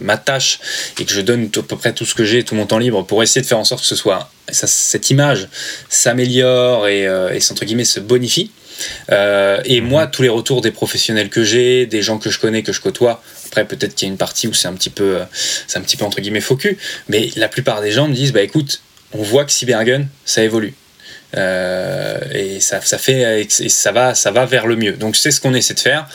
m'attache et que je donne à peu près tout ce que j'ai, tout mon temps libre pour essayer de faire en sorte que ce soit cette image s'améliore et, euh, et entre guillemets se bonifie. Euh, et mhm. moi, tous les retours des professionnels que j'ai, des gens que je connais, que je côtoie, après peut-être qu'il y a une partie où c'est un petit peu, c'est un petit peu entre guillemets faux mais la plupart des gens me disent, bah écoute, on voit que Cybergun, ça évolue. Euh, et ça, ça fait et ça va ça va vers le mieux. Donc c'est ce qu'on essaie de faire.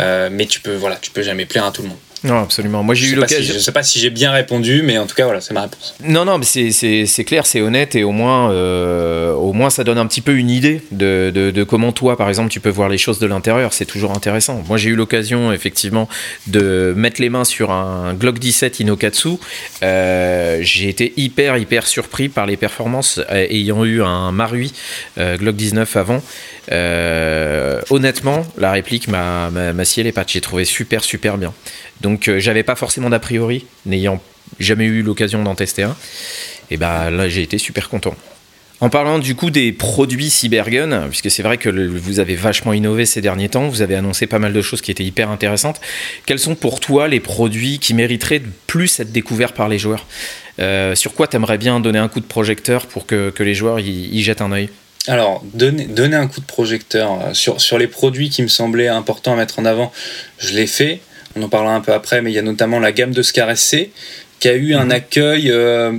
Euh, mais tu peux voilà tu peux jamais plaire à tout le monde non, absolument. Moi, j'ai eu l'occasion. je ne sais pas si j'ai bien répondu, mais en tout cas, voilà, c'est ma réponse. Non, non, mais c'est clair, c'est honnête, et au moins, euh, au moins, ça donne un petit peu une idée de, de, comment toi, par exemple, tu peux voir les choses de l'intérieur. C'est toujours intéressant. Moi, j'ai eu l'occasion, effectivement, de mettre les mains sur un Glock 17 Inokatsu. Euh, j'ai été hyper, hyper surpris par les performances, euh, ayant eu un Marui Glock 19 avant. honnêtement, la réplique m'a scié les pattes. J'ai trouvé super, super bien. Donc euh, j'avais pas forcément d'a priori, n'ayant jamais eu l'occasion d'en tester un. Et bah là j'ai été super content. En parlant du coup des produits Cybergun, puisque c'est vrai que vous avez vachement innové ces derniers temps, vous avez annoncé pas mal de choses qui étaient hyper intéressantes. Quels sont pour toi les produits qui mériteraient de plus être découverts par les joueurs? Euh, Sur quoi tu aimerais bien donner un coup de projecteur pour que, les joueurs y, jettent un œil? Alors, donner, donner, un coup de projecteur euh, sur, sur les produits qui me semblaient importants à mettre en avant, je l'ai fait. On en parlera un peu après, mais il y a notamment la gamme de Scar SC qui a eu un mhm. accueil euh,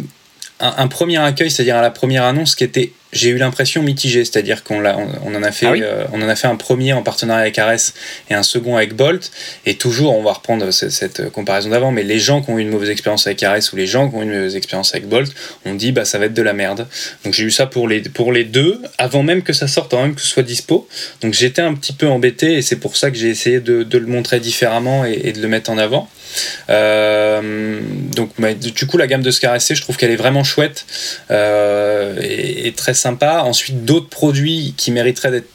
un, premier accueil, c'est-à-dire à la première annonce, qui était, j'ai eu l'impression mitigée, c'est-à-dire qu'on on, en a fait, ah euh, on en a fait un premier en partenariat avec Ares et un second avec Bolt, et toujours, on va reprendre cette, comparaison d'avant, mais les gens qui ont eu une mauvaise expérience avec Ares ou les gens qui ont eu une mauvaise expérience avec Bolt, on dit bah ça va être de la merde. Donc j'ai eu ça pour les pour les deux, avant même que ça sorte, avant même que ce soit dispo. Donc j'étais un petit peu embêté, et c'est pour ça que j'ai essayé de, le montrer différemment et de le mettre en avant. Euh, donc du coup la gamme de Scar SC je trouve qu'elle est vraiment chouette euh, et, très sympa. Ensuite d'autres produits qui mériteraient d'être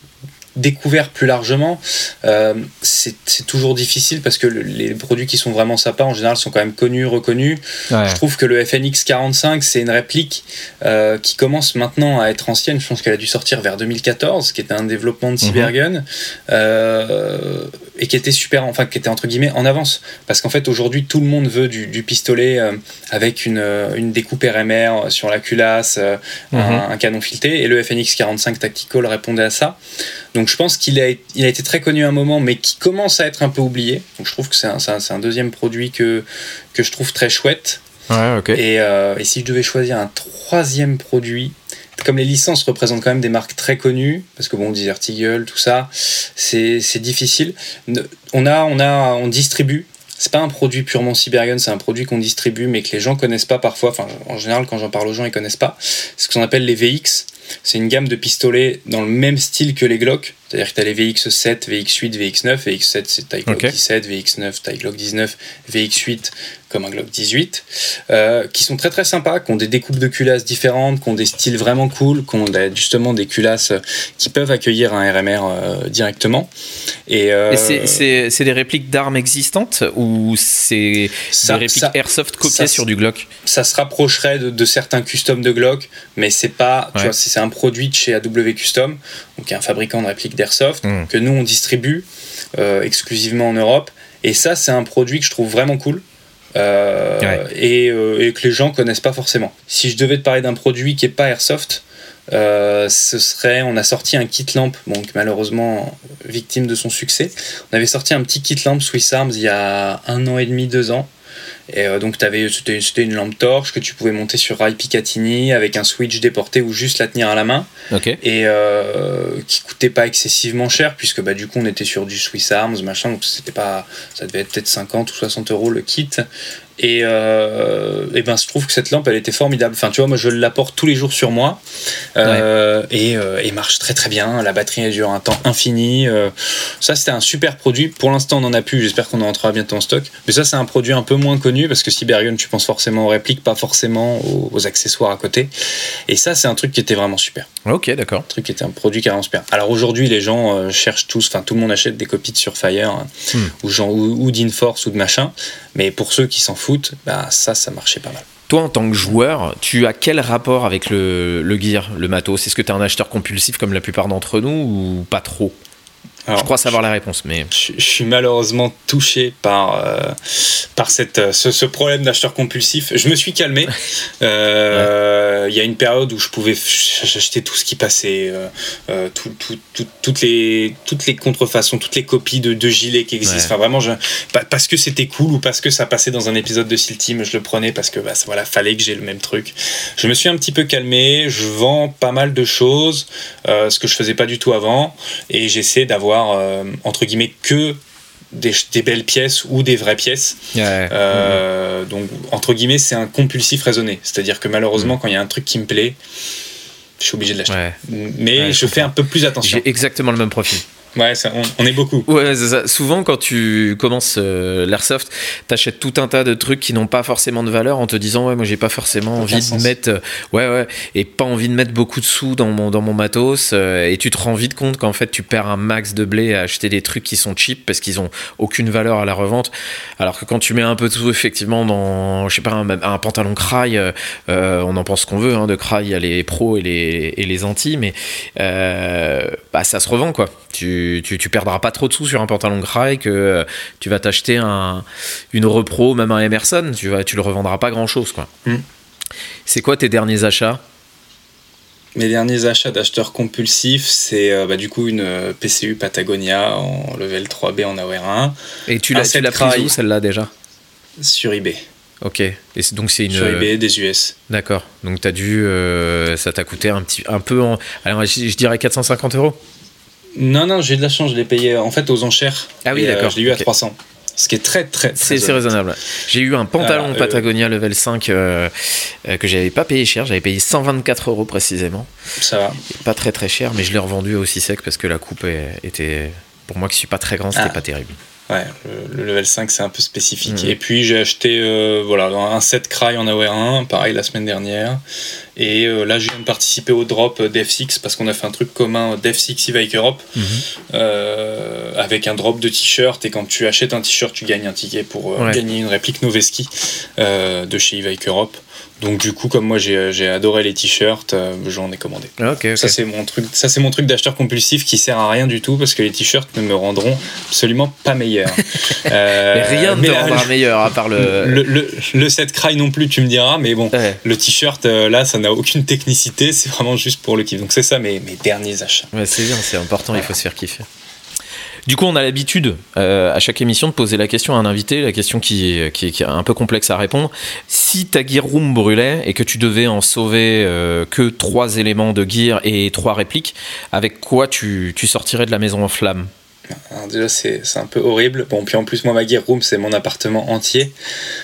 découvert plus largement, euh, c'est toujours difficile parce que les produits qui sont vraiment sympas en général sont quand même connus, reconnus. Je trouve que le FNX 45 c'est une réplique euh, qui commence maintenant à être ancienne. Je pense qu'elle a dû sortir vers 2014, qui était un développement de mhm. Cybergun euh, et qui était super, enfin qui était entre guillemets en avance parce qu'en fait aujourd'hui tout le monde veut du, pistolet avec une, une, découpe RMR sur la culasse, mhm. un, un, canon fileté et le FNX 45 Tactical répondait à ça. Donc je pense qu'il a, il a été très connu à un moment, mais qui commence à être un peu oublié. Donc je trouve que c'est un, un, deuxième produit que, que je trouve très chouette. Ouais, ok. Et, euh, et, si je devais choisir un troisième produit, comme les licences représentent quand même des marques très connues, parce que bon, Desert Eagle, tout ça, c'est difficile. On a, on a, on distribue. C'est pas un produit purement Cybergun, c'est un produit qu'on distribue, mais que les gens connaissent pas parfois. Enfin, en général, quand j'en parle aux gens, ils connaissent pas. C'est ce qu'on appelle les VX. C'est une gamme de pistolets dans le même style que les Glock. C'est-à-dire que tu as les VX7, VX8, VX9. VX7 c'est taille Glock 17, VX9 taille Glock 19, VX8 comme un Glock 18, euh, qui sont très très sympas, qui ont des découpes de culasses différentes, qui ont des styles vraiment cool, qui ont justement des culasses qui peuvent accueillir un RMR euh, directement. Et, euh, c'est des répliques d'armes existantes ou c'est des répliques airsoft copiées sur du Glock? Ça se rapprocherait de, certains customs de Glock, mais c'est pas, tu vois, c'est un produit de chez AW Custom, donc un fabricant de répliques d'Airsoft, hmm. que nous on distribue exclusivement en Europe. Et ça, c'est un produit que je trouve vraiment cool. Euh, euh, et, que les gens connaissent pas forcément. Si je devais te parler d'un produit qui est pas Airsoft, euh, ce serait, on a sorti un kit lampe, donc malheureusement victime de son succès. On avait sorti un petit kit lampe Swiss Arms il y a un an et demi, deux ans, et euh, donc c'était une lampe torche que tu pouvais monter sur rail Picatinny avec un switch déporté ou juste la tenir à la main. Et euh, qui coûtait pas excessivement cher puisque bah, du coup on était sur du Swiss Arms, machin, donc c'était pas, ça devait être peut-être 50 ou 60 euros le kit. Et, euh, et, ben, je trouve que cette lampe, elle était formidable. Enfin, tu vois, moi, je l'apporte tous les jours sur moi. Euh, et, euh, et, marche très très bien. La batterie, elle dure un temps infini. Euh, ça, c'était un super produit. Pour l'instant, on n'en a plus. J'espère qu'on en rentrera bientôt en stock. Mais ça, c'est un produit un peu moins connu parce que Cybergun, tu penses forcément aux répliques, pas forcément aux, accessoires à côté. Et ça, c'est un truc qui était vraiment super. Ok, d'accord. Un truc qui était un produit carrément super. Alors aujourd'hui, les gens cherchent tous, enfin, tout le monde achète des copies de Surfire hein, hmm. ou, ou, ou d'Inforce ou de machin. Mais pour ceux qui s'en foutent, bah, ça, ça marchait pas mal. Toi, en tant que joueur, tu as quel rapport avec le, le gear, le matos? Est-ce que tu es un acheteur compulsif comme la plupart d'entre nous ou pas trop? Je crois savoir la réponse, mais je, suis malheureusement touché par euh, par cette euh, ce, problème d'acheteur compulsif. Je me suis calmé. Euh, il y a une période où je pouvais acheter tout ce qui passait, toutes les toutes les contrefaçons, toutes les copies de, de gilets qui existent. Enfin vraiment, je, parce que c'était cool ou parce que ça passait dans un épisode de Seal Team, je le prenais parce que bah, voilà, fallait que j'ai le même truc. Je me suis un petit peu calmé. Je vends pas mal de choses, ce que je faisais pas du tout avant, et j'essaie d'avoir euh, entre guillemets que des, belles pièces ou des vraies pièces. Euh, donc, entre guillemets, c'est un compulsif raisonné. C'est-à-dire que malheureusement, mm. quand il y a un truc qui me plaît, je suis obligé de l'acheter. Mais je, fais un peu plus attention. J'ai exactement le même profil. Ouais, ça, on, est beaucoup. Ouais, ça. Souvent, quand tu commences euh, l'airsoft, t'achètes tout un tas de trucs qui n'ont pas forcément de valeur en te disant ouais, moi j'ai pas forcément envie de mettre, euh, ouais ouais, et pas envie de mettre beaucoup de sous dans mon dans mon matos, euh, et tu te rends vite compte qu'en fait tu perds un max de blé à acheter des trucs qui sont cheap parce qu'ils ont aucune valeur à la revente, alors que quand tu mets un peu de sous effectivement dans, je sais pas, un, pantalon craille, on en pense qu'on veut, hein, de craille, il y a les pros et les et les anti, mais bah ça se revend quoi. Tu, tu, perdras pas trop de sous sur un pantalon Cry que euh, tu vas t'acheter un, une repro, même un Emerson, tu, vas, tu le revendras pas grand chose. quoi. Hmm. C'est quoi tes derniers achats? Mes derniers achats d'acheteurs compulsifs, c'est euh, bah, du coup une euh, PCU Patagonia en level 3B en AOR1. Et tu l'as prise où celle-là déjà? Sur eBay. Ok. Et donc c'est une. Sur eBay des US. D'accord. Donc as dû, ça t'a coûté un petit, un peu en, alors je dirais 450 euros? Non, non, j'ai de la chance, je l'ai payé en fait aux enchères. Ah oui, euh, d'accord. je l'ai eu à 300. Ce qui est très, très, très C'est raisonnable. J'ai eu un pantalon euh, Patagonia level 5 euh, que j'avais pas payé cher. J'avais payé 124 euros précisément. Ça va. Pas très très cher, mais je l'ai revendu aussi sec parce que la coupe était. Pour moi qui suis pas très grand, c'était ah. pas terrible. Ouais, le, level 5 c'est un peu spécifique. Mm. Et puis j'ai acheté euh, voilà, un set Cry en AOR1, pareil la semaine dernière. Et euh, là je viens de participer au drop d'F6 parce qu'on a fait un truc commun d'F6 Evike Europe mm-hmm. euh, avec un drop de t-shirt. Et quand tu achètes un t-shirt, tu gagnes un ticket pour gagner une réplique Noveski de chez Evike Europe. Donc du coup, comme moi j'ai adoré les t-shirts, euh, j'en ai commandé. Ah, ça c'est mon truc, ça c'est mon truc d'acheteur compulsif qui sert à rien du tout parce que les t-shirts ne me rendront absolument pas meilleur. euh, rien ne te rendra meilleur à part le... Le, le set cry non plus, tu me diras, mais bon, le t-shirt euh, là, ça n'a aucune technicité, c'est vraiment juste pour le kiff. Donc c'est ça mes, mes derniers achats. Ouais, c'est bien, c'est important, il faut se faire kiffer. Du coup, on a l'habitude euh, à chaque émission de poser la question à un invité, la question qui est, un peu complexe à répondre. Si ta gear room brûlait et que tu devais en sauver euh, que trois éléments de gear et trois répliques, avec quoi tu sortirais de la maison en flammes? Déjà, c'est un peu horrible. Bon, puis en plus, moi, ma gear room, c'est mon appartement entier.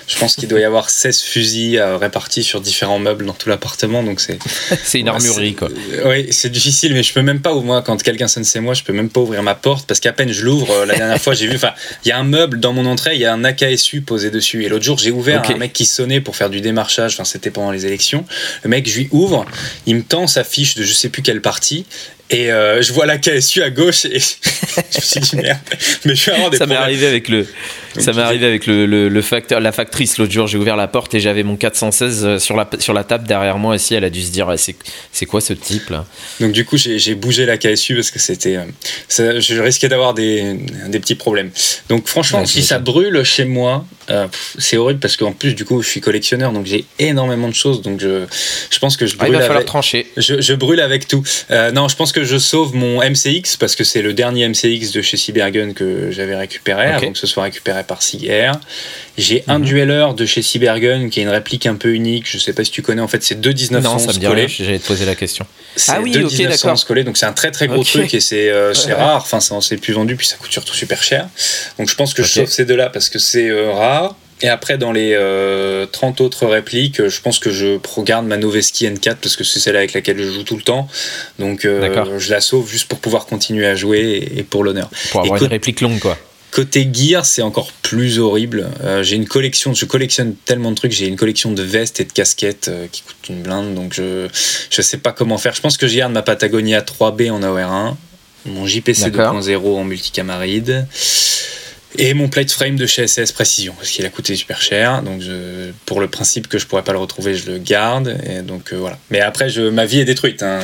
Je pense qu'il doit y avoir 16 fusils euh, répartis sur différents meubles dans tout l'appartement. Donc, c'est. c'est une armurerie, quoi. Oui, c'est difficile, mais je peux même pas, moi, quand quelqu'un sonne chez moi, je peux même pas ouvrir ma porte parce qu'à peine je l'ouvre, euh, la dernière fois, j'ai vu, enfin, il y a un meuble dans mon entrée, il y a un AKSU posé dessus. Et l'autre jour, j'ai ouvert un mec qui sonnait pour faire du démarchage. Enfin, c'était pendant les élections. Le mec, je lui ouvre, il me tend sa fiche de je sais plus quelle partie. Et euh, je vois la KSU à gauche et je me suis dit merde. Mais je suis vraiment des Ça m'est arrivé avec le, ça m'est arrivé avec le, le, facteur, la factrice l'autre jour. J'ai ouvert la porte et j'avais mon 416 euh, sur la, sur la table derrière moi aussi. Elle a dû se dire c'est quoi ce type là? Donc du coup j'ai bougé la KSU parce que c'était, euh, je risquais d'avoir des, des, petits problèmes. Donc franchement si ça brûle chez moi, c'est horrible parce qu'en plus du coup je suis collectionneur donc j'ai énormément de choses donc je, je pense que je brûle. Ah, il va falloir avec, trancher. Je, je, brûle avec tout. non je pense que je sauve mon MCX parce que c'est le dernier MCX de chez Cybergun que j'avais récupéré avant que ce soit récupéré par Cigair. J'ai un mhm. dueller de chez Cybergun qui est une réplique un peu unique. Je sais pas si tu connais. En fait, c'est deux 1911 non, ça me collés. J'allais te poser la question. Ah oui, deux ok, d'accord. collés. Donc c'est un très très gros truc et c'est euh, rare. Enfin, c'est plus vendu puis ça coûte surtout super cher. Donc je pense que je sauve ces deux-là parce que c'est euh, rare. Et après, dans les 30 euh, autres répliques, je pense que je regarde ma Noveski N4 parce que c'est celle avec laquelle je joue tout le temps. Donc, euh, je la sauve juste pour pouvoir continuer à jouer et, pour l'honneur. Pour avoir une réplique longue, quoi. Côté gear, c'est encore plus horrible. Euh, j'ai une collection, je collectionne tellement de trucs. J'ai une collection de vestes et de casquettes qui coûtent une blinde, donc je je sais pas comment faire. Je pense que je garde ma Patagonia 3B en AOR1, mon JPC 2.0 en multicamaride et mon plate frame de chez SS Précision, parce qu'il a coûté super cher. Donc, pour le principe que je pourrais pas le retrouver, je le garde. Et donc, euh, voilà. Mais après, je, ma vie est détruite. Hein.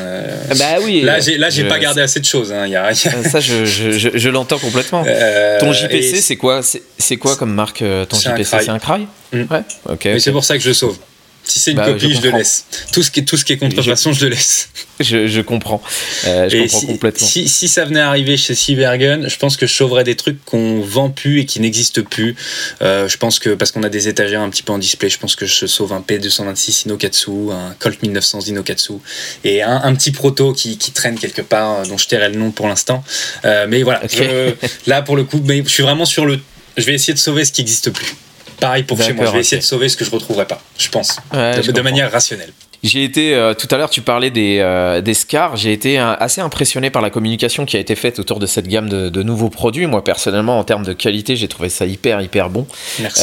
Ah bah oui. Là, j'ai, là, j'ai pas gardé assez de choses. Hein. Y a, Ça, je, je, je l'entends complètement. Euh, ton JPC, c'est quoi, c'est, quoi comme marque euh, Ton JPC, c'est un Cry? Mm. Ouais. Ok. Mais c'est pour ça que je le sauve. Si c'est une bah, copie, je, le laisse. Tout ce qui est, tout ce qui est contrefaçon, je, je le laisse. Je, je comprends. Euh, je comprends si, complètement. Si, si, ça venait à arriver chez Cybergun, je pense que je sauverais des trucs qu'on vend plus et qui n'existent plus. Euh, je pense que, parce qu'on a des étagères un petit peu en display, je pense que je sauve un P226 Inokatsu, un Colt 1900 Inokatsu et un, un petit proto qui, qui, traîne quelque part, euh, dont je tairai le nom pour l'instant. Euh, mais voilà, okay. je, là pour le coup, mais je suis vraiment sur le. Je vais essayer de sauver ce qui n'existe plus. Pareil pour chez moi, je vais essayer de sauver ce que je retrouverai pas, je pense, de, de manière rationnelle. J'ai été, euh, tout à l'heure, tu parlais des, euh, des SCAR. J'ai été euh, assez impressionné par la communication qui a été faite autour de cette gamme de, nouveaux produits. Moi, personnellement, en termes de qualité, j'ai trouvé ça hyper, hyper bon. Merci.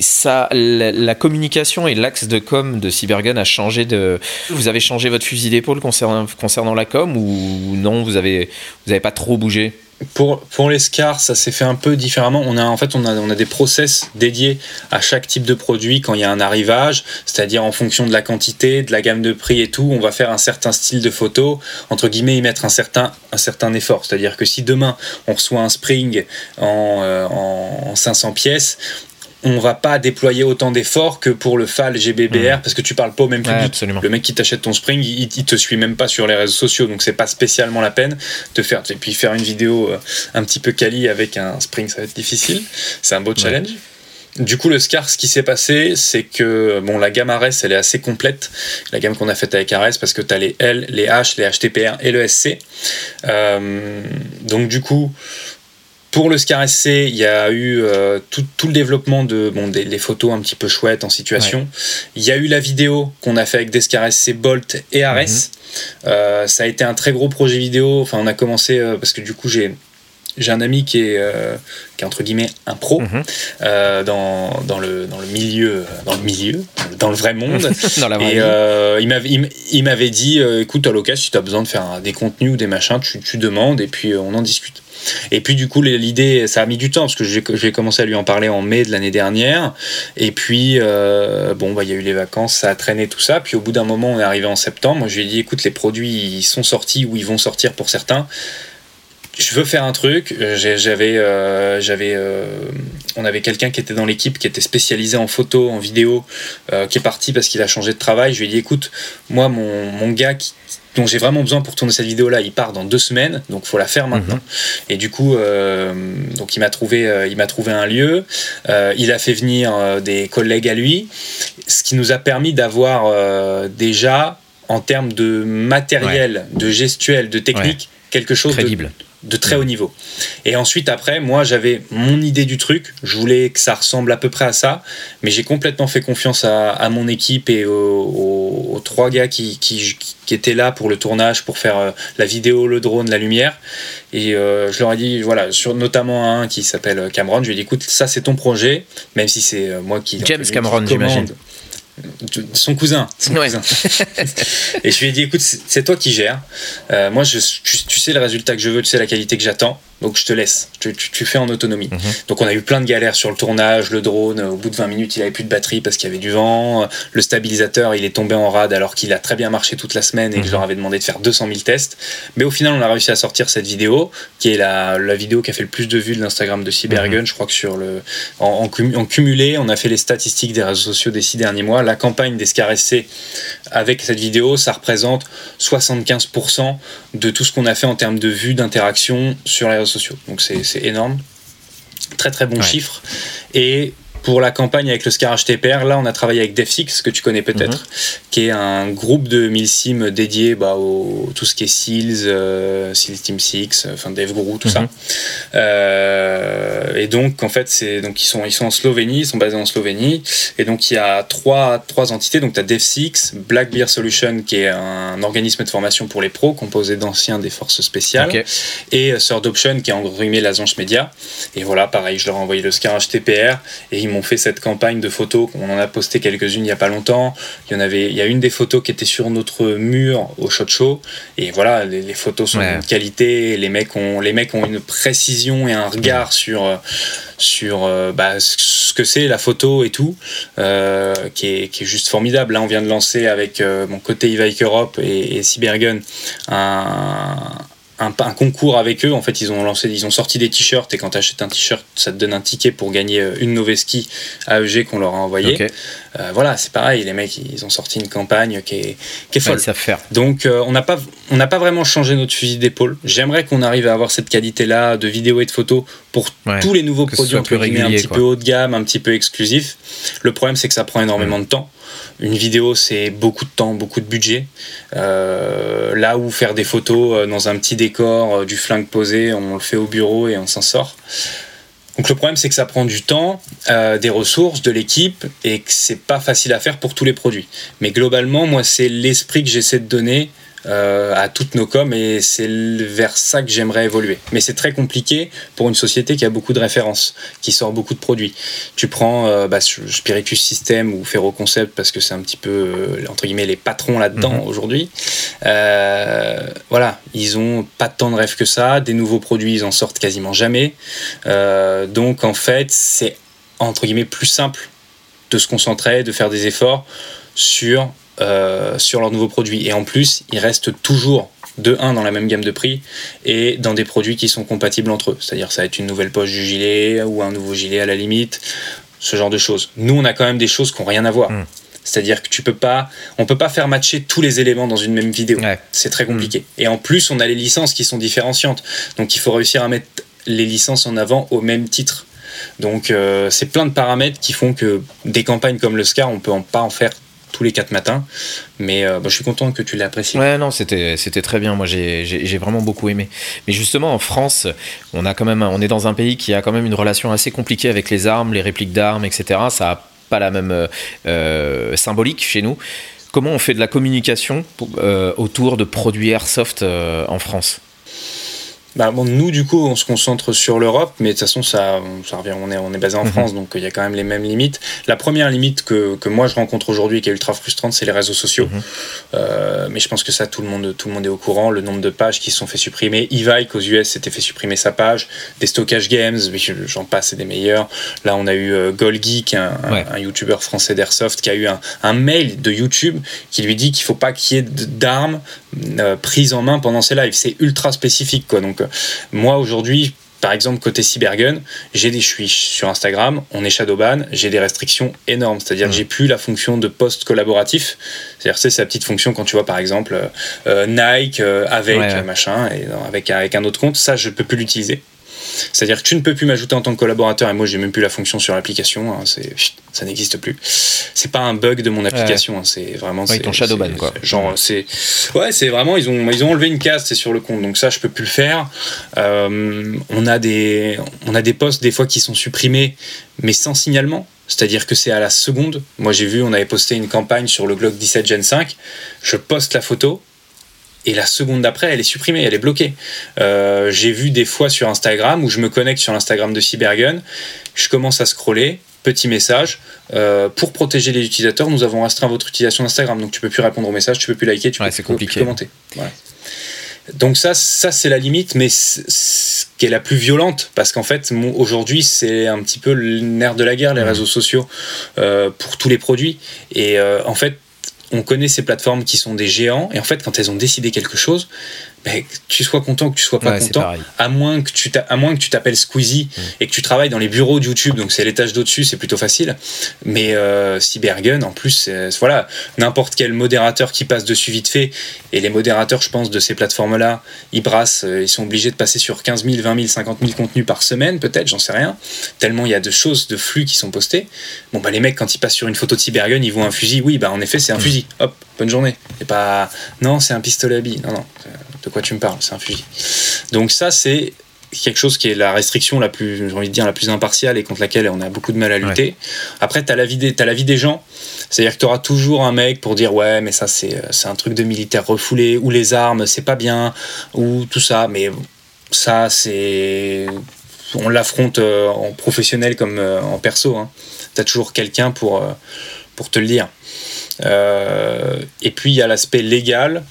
ça, la, communication et l'axe de com de Cybergun a changé de. Vous avez changé votre fusil d'épaule concernant, concernant la com ou non Vous avez, vous avez pas trop bougé? Pour, les SCAR, ça s'est fait un peu différemment. On a, en fait, on a, des process dédiés à chaque type de produit quand il y a un arrivage, c'est-à-dire en fonction de la quantité, de la gamme de prix et tout, on va faire un certain style de photo, entre guillemets, y mettre un certain, un certain effort. C'est-à-dire que si demain on reçoit un Spring en, euh, en 500 pièces, on va pas déployer autant d'efforts que pour le FAL GBBR mmh. parce que tu parles pas au même public. le mec qui t'achète ton Spring, il, te suit même pas sur les réseaux sociaux, donc c'est pas spécialement la peine de faire. Et puis faire une vidéo euh, un petit peu quali avec un Spring, ça va être difficile. C'est un beau challenge. Du coup, le SCAR, ce qui s'est passé, c'est que bon, la gamme Ares, elle est assez complète. La gamme qu'on a faite avec Ares, parce que tu as les L, les H, les HTPR et le SC. Euh, donc, du coup, pour le Scar SC, il y a eu euh, tout, le développement de bon, des photos un petit peu chouettes en situation. Il y a eu la vidéo qu'on a fait avec des Scar SC Bolt et Ares. Mhm. Euh, ça a été un très gros projet vidéo. Enfin, on a commencé euh, parce que du coup, j'ai j'ai un ami qui est, qui est entre guillemets un pro mhm. dans, dans, le, dans le milieu, dans le milieu, dans le vrai monde. dans la et il m'avait, il, m'avait dit, écoute, à l'occasion, si tu as besoin de faire des contenus ou des machins, tu, tu demandes et puis on en discute. Et puis du coup, l'idée, ça a mis du temps parce que j'ai commencé à lui en parler en mai de l'année dernière. Et puis, euh, bon, bah, il y a eu les vacances, ça a traîné tout ça. Puis au bout d'un moment, on est arrivé en septembre. Moi, je lui ai dit, écoute, les produits, ils sont sortis ou ils vont sortir pour certains je veux faire un truc. J'avais, euh, j'avais, euh, on avait quelqu'un qui était dans l'équipe qui était spécialisé en photo, en vidéo, qui est parti parce qu'il a changé de travail. Je lui ai dit, écoute, moi, mon, mon gars qui, dont j'ai vraiment besoin pour tourner cette vidéo là il part dans deux semaines donc faut la faire maintenant mhm. et du coup euh, donc il m'a trouvé euh, il m'a trouvé un lieu euh, il a fait venir des collègues à lui ce qui nous a permis d'avoir déjà en termes de matériel de gestuel de technique quelque chose Crédible de très haut niveau. Et ensuite, après, moi, j'avais mon idée du truc. Je voulais que ça ressemble à peu près à ça, mais j'ai complètement fait confiance à, mon équipe et aux, trois gars qui, qui, étaient là pour le tournage, pour faire euh, la vidéo, le drone, la lumière. Et euh, je leur ai dit, voilà, sur notamment un qui s'appelle Cameron, je lui ai dit, écoute, ça c'est ton projet, même si c'est euh, moi qui. James Cameron, j'imagine son cousin. et je lui ai dit, écoute, c'est toi qui gères. Euh, moi, je, tu, sais le résultat que je veux, tu sais la qualité que j'attends. Donc je te laisse, tu, tu, fais en autonomie. Mhm. Donc on a eu plein de galères sur le tournage, le drone, au bout de 20 minutes il avait plus de batterie parce qu'il y avait du vent, le stabilisateur il est tombé en rade alors qu'il a très bien marché toute la semaine et que je leur avais demandé de faire 200 000 tests. Mais au final on a réussi à sortir cette vidéo qui est la, la vidéo qui a fait le plus de vues de l'Instagram de Cybergun. Mhm. Je crois que sur le, en, en, cumulé on a fait les statistiques des réseaux sociaux des six derniers mois. La campagne des SCARSC avec cette vidéo ça représente 75% de tout ce qu'on a fait en termes de vues, d'interaction sur les réseaux sociaux. Donc c'est énorme. Très très bon chiffre. Et pour la campagne avec le Scar HTPR, là, on a travaillé avec DevSix, que tu connais peut-être, mhm. qui est un groupe de milsim dédié bah, au tout ce qui est SEALs, euh, SEALs Team 6, enfin DevGuru, tout ça. Mhm. Euh, et donc, en fait, c'est donc ils sont ils sont en Slovénie, ils sont basés en Slovénie, et donc il y a trois trois entités. Donc tu as DevSix, Black Bear Solution, qui est un organisme de formation pour les pros, composé d'anciens des forces spéciales, et Third Option, qui est en guillemets l'agence média. Et voilà, pareil, je leur ai envoyé le Scar HTPR, et ils m'ont fait cette campagne de photos. On en a posté quelques-unes il n'y a pas longtemps. Il y en avait, il y a une des photos qui était sur notre mur au shot show. Et voilà, les, photos sont de qualité. Les mecs ont, les mecs ont une précision et un regard sur sur euh, bah, ce que c'est la photo et tout, euh, qui, est, qui, est, juste formidable. Là, on vient de lancer avec euh, mon côté Evike Europe et, et Cybergun un, un, concours avec eux. En fait, ils ont lancé, ils ont sorti des t-shirts et quand tu achètes un t-shirt, ça te donne un ticket pour gagner euh, une Noveski AEG qu'on leur a envoyé. Euh, voilà, c'est pareil. Les mecs, ils ont sorti une campagne qui est, qui est folle. faire. Donc, euh, on n'a pas, on n'a pas vraiment changé notre fusil d'épaule. J'aimerais qu'on arrive à avoir cette qualité-là de vidéo et de photos pour tous les nouveaux produits un petit peu haut de gamme, un petit peu exclusif. Le problème, c'est que ça prend énormément de temps. Une vidéo, c'est beaucoup de temps, beaucoup de budget. Euh, là où faire des photos euh, dans un petit décor, euh, du flingue posé, on le fait au bureau et on s'en sort. Donc le problème, c'est que ça prend du temps, des ressources, de l'équipe, et que c'est pas facile à faire pour tous les produits. Mais globalement, moi, c'est l'esprit que j'essaie de donner euh, à toutes nos coms et c'est vers ça que j'aimerais évoluer. Mais c'est très compliqué pour une société qui a beaucoup de références, qui sort beaucoup de produits. Tu prends euh, bah, Spiritus System ou Ferro Concept parce que c'est un petit peu euh, entre guillemets les patrons là-dedans mhm. aujourd'hui. voilà, ils ont pas tant de rêves que ça. Des nouveaux produits, ils en sortent quasiment jamais. donc en fait, c'est entre guillemets plus simple de se concentrer, de faire des efforts sur euh, sur leurs nouveaux produits. Et en plus, ils restent toujours de 1 dans la même gamme de prix et dans des produits qui sont compatibles entre eux. C'est-à-dire ça va être une nouvelle poche du gilet ou un nouveau gilet à la limite, ce genre de choses. Nous, on a quand même des choses qui n'ont rien à voir. Hmm. C'est-à-dire que tu peux pas, on peut pas faire matcher tous les éléments dans une même vidéo. C'est très compliqué. Hmm. Et en plus, on a les licences qui sont différenciantes. Donc il faut réussir à mettre les licences en avant au même titre. Donc euh, c'est plein de paramètres qui font que des campagnes comme le Scar, on peut en pas en faire tous les quatre matins. Mais euh, bah, je suis content que tu l'aies apprécié. Ouais, non, c'était, très bien. Moi, j'ai, j'ai, vraiment beaucoup aimé. Mais justement, en France, on, a quand même, on est dans un pays qui a quand même une relation assez compliquée avec les armes, les répliques d'armes, etc. Ça n'a pas la même euh, euh, symbolique chez nous. Comment on fait de la communication autour de produits airsoft en France? Bah, bon, nous, du coup, on se concentre sur l'Europe, mais de toute façon, ça, ça revient, on, est, on est basé en mhm. France, donc il y a quand même les mêmes limites. La première limite que, que moi je rencontre aujourd'hui, qui est ultra frustrante, c'est les réseaux sociaux. Mhm. Euh, mais je pense que ça, tout le, monde, tout le monde est au courant. Le nombre de pages qui se sont fait supprimer. Evike aux US s'était fait supprimer sa page. Des Stockage Games, j'en passe, c'est des meilleurs. Là, on a eu euh, Golgeek, un, un, YouTuber français d'Airsoft, qui a eu un, un, mail de YouTube qui lui dit qu'il faut pas qu'il y ait d'armes euh, prises en main pendant ses lives. C'est ultra spécifique, quoi. Donc, moi, aujourd'hui, par exemple, côté Cybergun, j'ai des, je suis sur Instagram, on est shadowban, j'ai des restrictions énormes. C'est-à-dire que j'ai plus la fonction de post collaboratif. C'est-à-dire c'est sa petite fonction quand tu vois par exemple euh, Nike euh, avec machin et avec avec un autre compte, ça je peux plus l'utiliser. C'est-à-dire que tu ne peux plus m'ajouter en tant que collaborateur et moi j'ai même plus la fonction sur l'application. Hein, c'est ça n'existe plus. C'est pas un bug de mon application. Hein, c'est vraiment. Oui, ton shadowban quoi. Genre c'est ouais c'est vraiment ils ont ils ont enlevé une case c'est sur le compte donc ça je peux plus le faire. Euh, on a des on a des posts des fois qui sont supprimés mais sans signalement. C'est-à-dire que c'est à la seconde. Moi, j'ai vu, on avait posté une campagne sur le Glock 17 Gen 5. Je poste la photo et la seconde d'après, elle est supprimée, elle est bloquée. Euh, j'ai vu des fois sur Instagram où je me connecte sur l'Instagram de Cybergun, je commence à scroller, petit message, euh, pour protéger les utilisateurs, nous avons restreint votre utilisation d'Instagram, donc tu peux plus répondre aux messages, tu peux plus liker, tu peux plus commenter. Donc ça, ça c'est la limite, mais ce qui est la plus violente, parce qu'en fait, aujourd'hui, c'est un petit peu le nerf de la guerre, les réseaux sociaux, euh, pour tous les produits. Et en fait, on connaît ces plateformes qui sont des géants, et en fait, quand elles ont décidé quelque chose, ben, que tu sois content, que tu sois pas content, à moins que tu à moins que tu t'appelles Squeezie mm. et que tu travailles dans les bureaux de YouTube, donc c'est l'étage d'au-dessus, c'est plutôt facile. Mais euh, Cybergun, en plus, voilà, n'importe quel modérateur qui passe dessus vite fait, et les modérateurs, je pense, de ces plateformes-là, ils brassent, euh, ils sont obligés de passer sur 15 000, 20 000, 50 000 contenus par semaine, peut-être, j'en sais rien. Tellement il y a de choses, de flux qui sont postés. Bon, bah les mecs, quand ils passent sur une photo de Cybergun, ils voient un fusil. Oui, bah en effet, c'est un mm. fusil. Hop, bonne journée. Et pas, non, c'est un pistolet à billes. Non, non de quoi tu me parles, c'est un fusil. Donc ça, c'est quelque chose qui est la restriction la plus, j'ai envie de dire, la plus impartiale et contre laquelle on a beaucoup de mal à lutter. Après, tu as la vie des, as la vie des gens. C'est-à-dire que tu auras toujours un mec pour dire ouais, mais ça, c'est un truc de militaire refoulé, ou les armes, c'est pas bien, ou tout ça. Mais ça, c'est. On l'affronte euh, en professionnel comme euh, en perso. Hein. Tu as toujours quelqu'un pour, euh, pour te le dire. Et puis, il y a l'aspect légal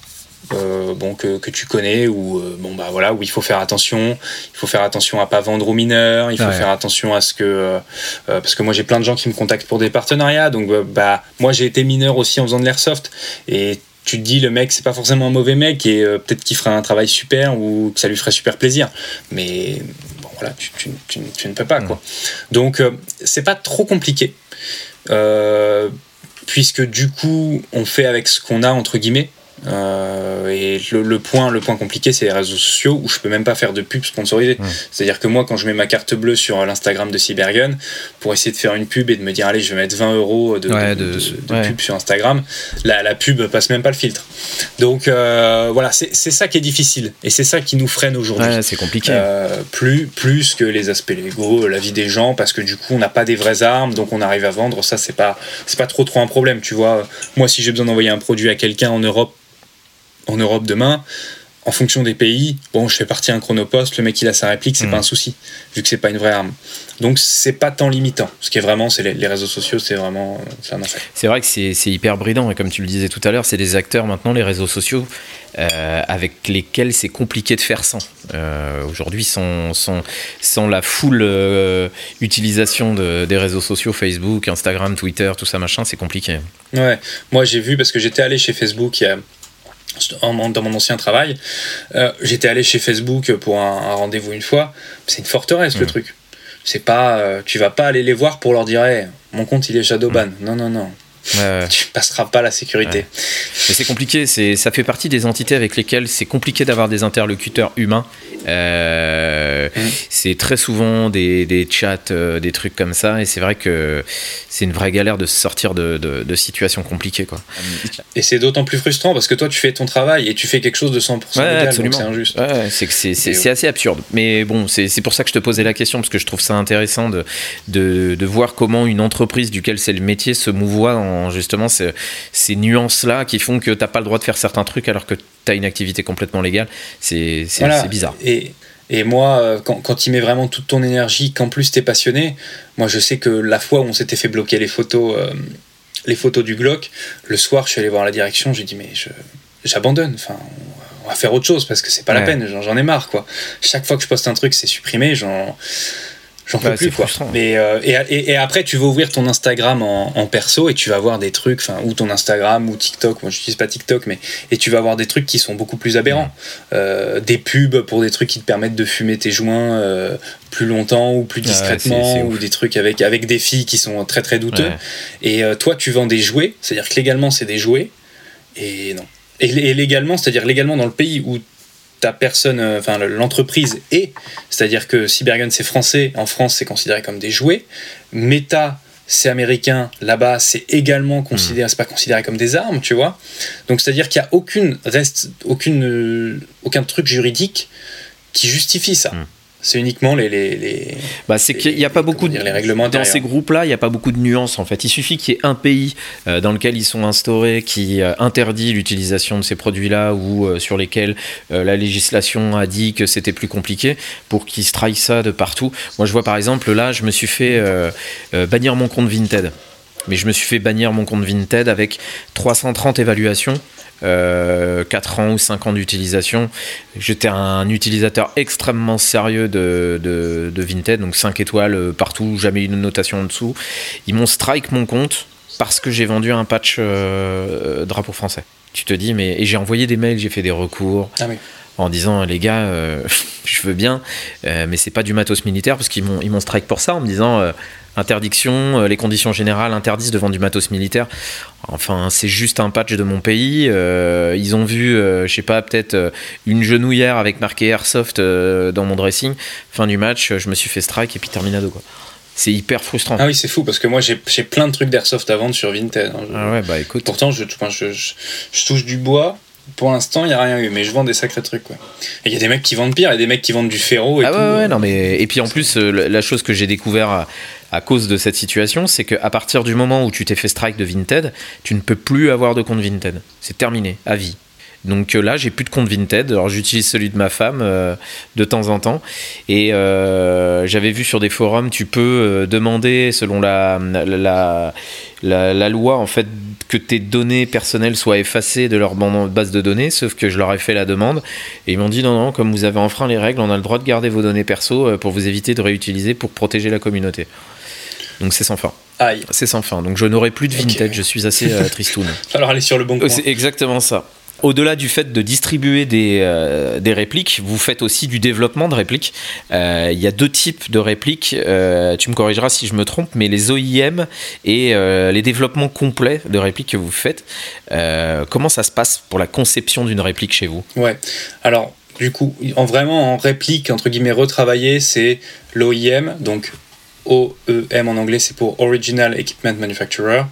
euh, bon, que, que, tu connais où euh, bon bah voilà où il faut faire attention. Il faut faire attention à pas vendre aux mineurs. Il faut faire attention à ce que euh, parce que moi j'ai plein de gens qui me contactent pour des partenariats. Donc bah moi j'ai été mineur aussi en faisant de l'airsoft. Et tu te dis le mec c'est pas forcément un mauvais mec. Et peut-être qu'il ferait un travail super ou que ça lui ferait super plaisir. Mais bon voilà tu, tu, tu, ne peux pas quoi. Donc c'est pas trop compliqué puisque du coup on fait avec ce qu'on a entre guillemets Euh, et le, point, le point compliqué, c'est les réseaux sociaux où je peux même pas faire de pub sponsorisée. C'est-à-dire que moi, quand je mets ma carte bleue sur l'Instagram de Cybergun, pour essayer de faire une pub et de me dire, allez, je vais mettre 20 euros de, pub sur Instagram, la, la, pub passe même pas le filtre. Donc euh, voilà, c'est ça qui est difficile. Et c'est ça qui nous freine aujourd'hui. c'est compliqué. Euh, plus, plus que les aspects légaux, la vie des gens, parce que du coup, on n'a pas des vraies armes, donc on arrive à vendre. Ça, c'est pas, pas trop trop un problème. Tu vois, moi, si j'ai besoin d'envoyer un produit à quelqu'un en Europe, en Europe demain, en fonction des pays, bon, je fais partie un chronopost, le mec il a sa réplique, c'est hmm. pas un souci, vu que c'est pas une vraie arme. Donc c'est pas tant limitant. Ce qui est vraiment, c'est les, réseaux sociaux, c'est vraiment un C'est vrai que c'est hyper bridant, et comme tu le disais tout à l'heure, c'est des acteurs maintenant, les réseaux sociaux, euh, avec lesquels c'est compliqué de faire sans. Euh, aujourd'hui, sans, sans, la full euh, utilisation des réseaux sociaux, Facebook, Instagram, Twitter, tout ça machin, c'est compliqué. Ouais, moi j'ai vu parce que j'étais allé chez Facebook il y a dans mon ancien travail, euh, j'étais allé chez Facebook pour un, rendez-vous une fois. C'est une forteresse le mm. truc. C'est pas, euh, tu vas pas aller les voir pour leur dire, mon compte il est Shadowban. Mm. Non, non, non. Tu passeras pas la sécurité. Mais c'est compliqué, c'est, ça fait partie des entités avec lesquelles c'est compliqué d'avoir des interlocuteurs humains. Euh, mmh. C'est très souvent des, des chats, euh, des trucs comme ça, et c'est vrai que c'est une vraie galère de se sortir de, de, situations compliquées. Quoi. Et c'est d'autant plus frustrant parce que toi tu fais ton travail et tu fais quelque chose de 100% légal, donc c'est injuste. c'est, c'est, assez absurde. Mais bon, c'est, pour ça que je te posais la question, parce que je trouve ça intéressant de, de, de voir comment une entreprise duquel c'est le métier se mouvoie en justement ces, ces nuances-là qui font que tu n'as pas le droit de faire certains trucs alors que tu as une activité complètement légale. C'est bizarre. Et, et moi, euh, quand, quand tu mets vraiment toute ton énergie, qu'en plus tu es passionné, moi je sais que la fois où on s'était fait bloquer les photos, euh, les photos du Glock, le soir je suis allé voir la direction, j'ai dit mais j'abandonne, enfin on va faire autre chose parce que c'est pas la peine, j'en ai marre quoi. Chaque fois que je poste un truc c'est supprimé, j'en J'en peux plus, quoi. Mais, euh, et, et, après, tu vas ouvrir ton Instagram en, perso et tu vas voir des trucs, enfin, ou ton Instagram ou TikTok. Moi, j'utilise pas TikTok, mais. Et tu vas voir des trucs qui sont beaucoup plus aberrants. Euh, des pubs pour des trucs qui te permettent de fumer tes joints euh, plus longtemps ou plus discrètement, ou des trucs avec, avec des filles qui sont très très douteux. Et toi, tu vends des jouets, c'est-à-dire que légalement, c'est des jouets. Et non. Et, et légalement, c'est-à-dire légalement dans le pays où ta personne, euh, enfin l'entreprise est, c'est-à-dire que Cybergun c'est français, en France c'est considéré comme des jouets, Meta c'est américain, là-bas c'est également considéré, hmm. c'est pas considéré comme des armes, tu vois. Donc c'est-à-dire qu'il n'y a aucune reste, aucune, euh, aucun truc juridique qui justifie ça. Hmm. C'est uniquement les. les, les bah, c'est qu'il n'y a pas beaucoup de. règlements dans ces groupes-là, il n'y a pas beaucoup de nuances en fait. Il suffit qu'il y ait un pays euh, dans lequel ils sont instaurés qui euh, interdit l'utilisation de ces produits-là ou euh, sur lesquels la législation a dit que c'était plus compliqué pour qu'ils strike ça de partout. Moi, je vois par exemple là, je me suis fait bannir mon compte Vinted. Mais je me suis fait bannir mon compte Vinted avec 330 évaluations. 4 euh, ans ou 5 ans d'utilisation. J'étais un utilisateur extrêmement sérieux de, de, Vinted, donc 5 étoiles euh, partout, jamais une notation en dessous. Ils m'ont strike mon compte parce que j'ai vendu un patch euh, drapeau français. Tu te dis, mais. Et j'ai envoyé des mails, j'ai fait des recours. Ah en disant les gars, je veux bien, mais c'est pas du matos militaire parce qu'ils m'ont ils m'ont strike pour ça en me disant interdiction, les conditions générales interdisent de vendre du matos militaire. Enfin, c'est juste un patch de mon pays. Euh, ils ont vu, euh, je sais pas, peut-être euh, une genouillère avec marqué Airsoft dans mon dressing. Fin du match, je me suis fait strike et puis terminado quoi. C'est hyper frustrant. Ah oui, c'est fou parce que moi j'ai plein de trucs d'airsoft à vendre sur Vinted. Hein. Ah ouais, bah écoute. Pourtant, je, je, touche du bois. Pour l'instant, il n'y a rien eu, mais je vends des sacrés trucs. Il y a des mecs qui vendent pire, il y a des mecs qui vendent du ferro et ah Ouais, ouais, non, mais. Et puis en plus, la chose que j'ai découvert à cause de cette situation, c'est qu'à partir du moment où tu t'es fait strike de Vinted, tu ne peux plus avoir de compte Vinted. C'est terminé, à vie. Donc euh, là, j'ai plus de compte Vinted. Alors j'utilise celui de ma femme euh, de temps en temps. Et euh, j'avais vu sur des forums, tu peux demander, selon la la, loi, en fait, que tes données personnelles soient effacées de leur base de données. Sauf que je leur ai fait la demande. Et ils m'ont dit non, non, comme vous avez enfreint les règles, on a le droit de garder vos données perso pour vous éviter de réutiliser pour protéger la communauté. Donc c'est sans fin. C'est sans fin. Donc je n'aurai plus de vintage, je suis assez euh, tristoun. Alors aller sur le bon coin. C'est exactement ça. au-delà du fait de distribuer des, euh, des, répliques, vous faites aussi du développement de répliques. Euh, il y a deux types de répliques, euh, tu me corrigeras si je me trompe, mais les OIM et les développements complets de répliques que vous faites. comment ça se passe pour la conception d'une réplique chez vous? Ouais, alors du coup, en vraiment en réplique, entre guillemets, retravaillée, c'est l'OIM, donc OEM en anglais, c'est pour Original Equipment Manufacturer.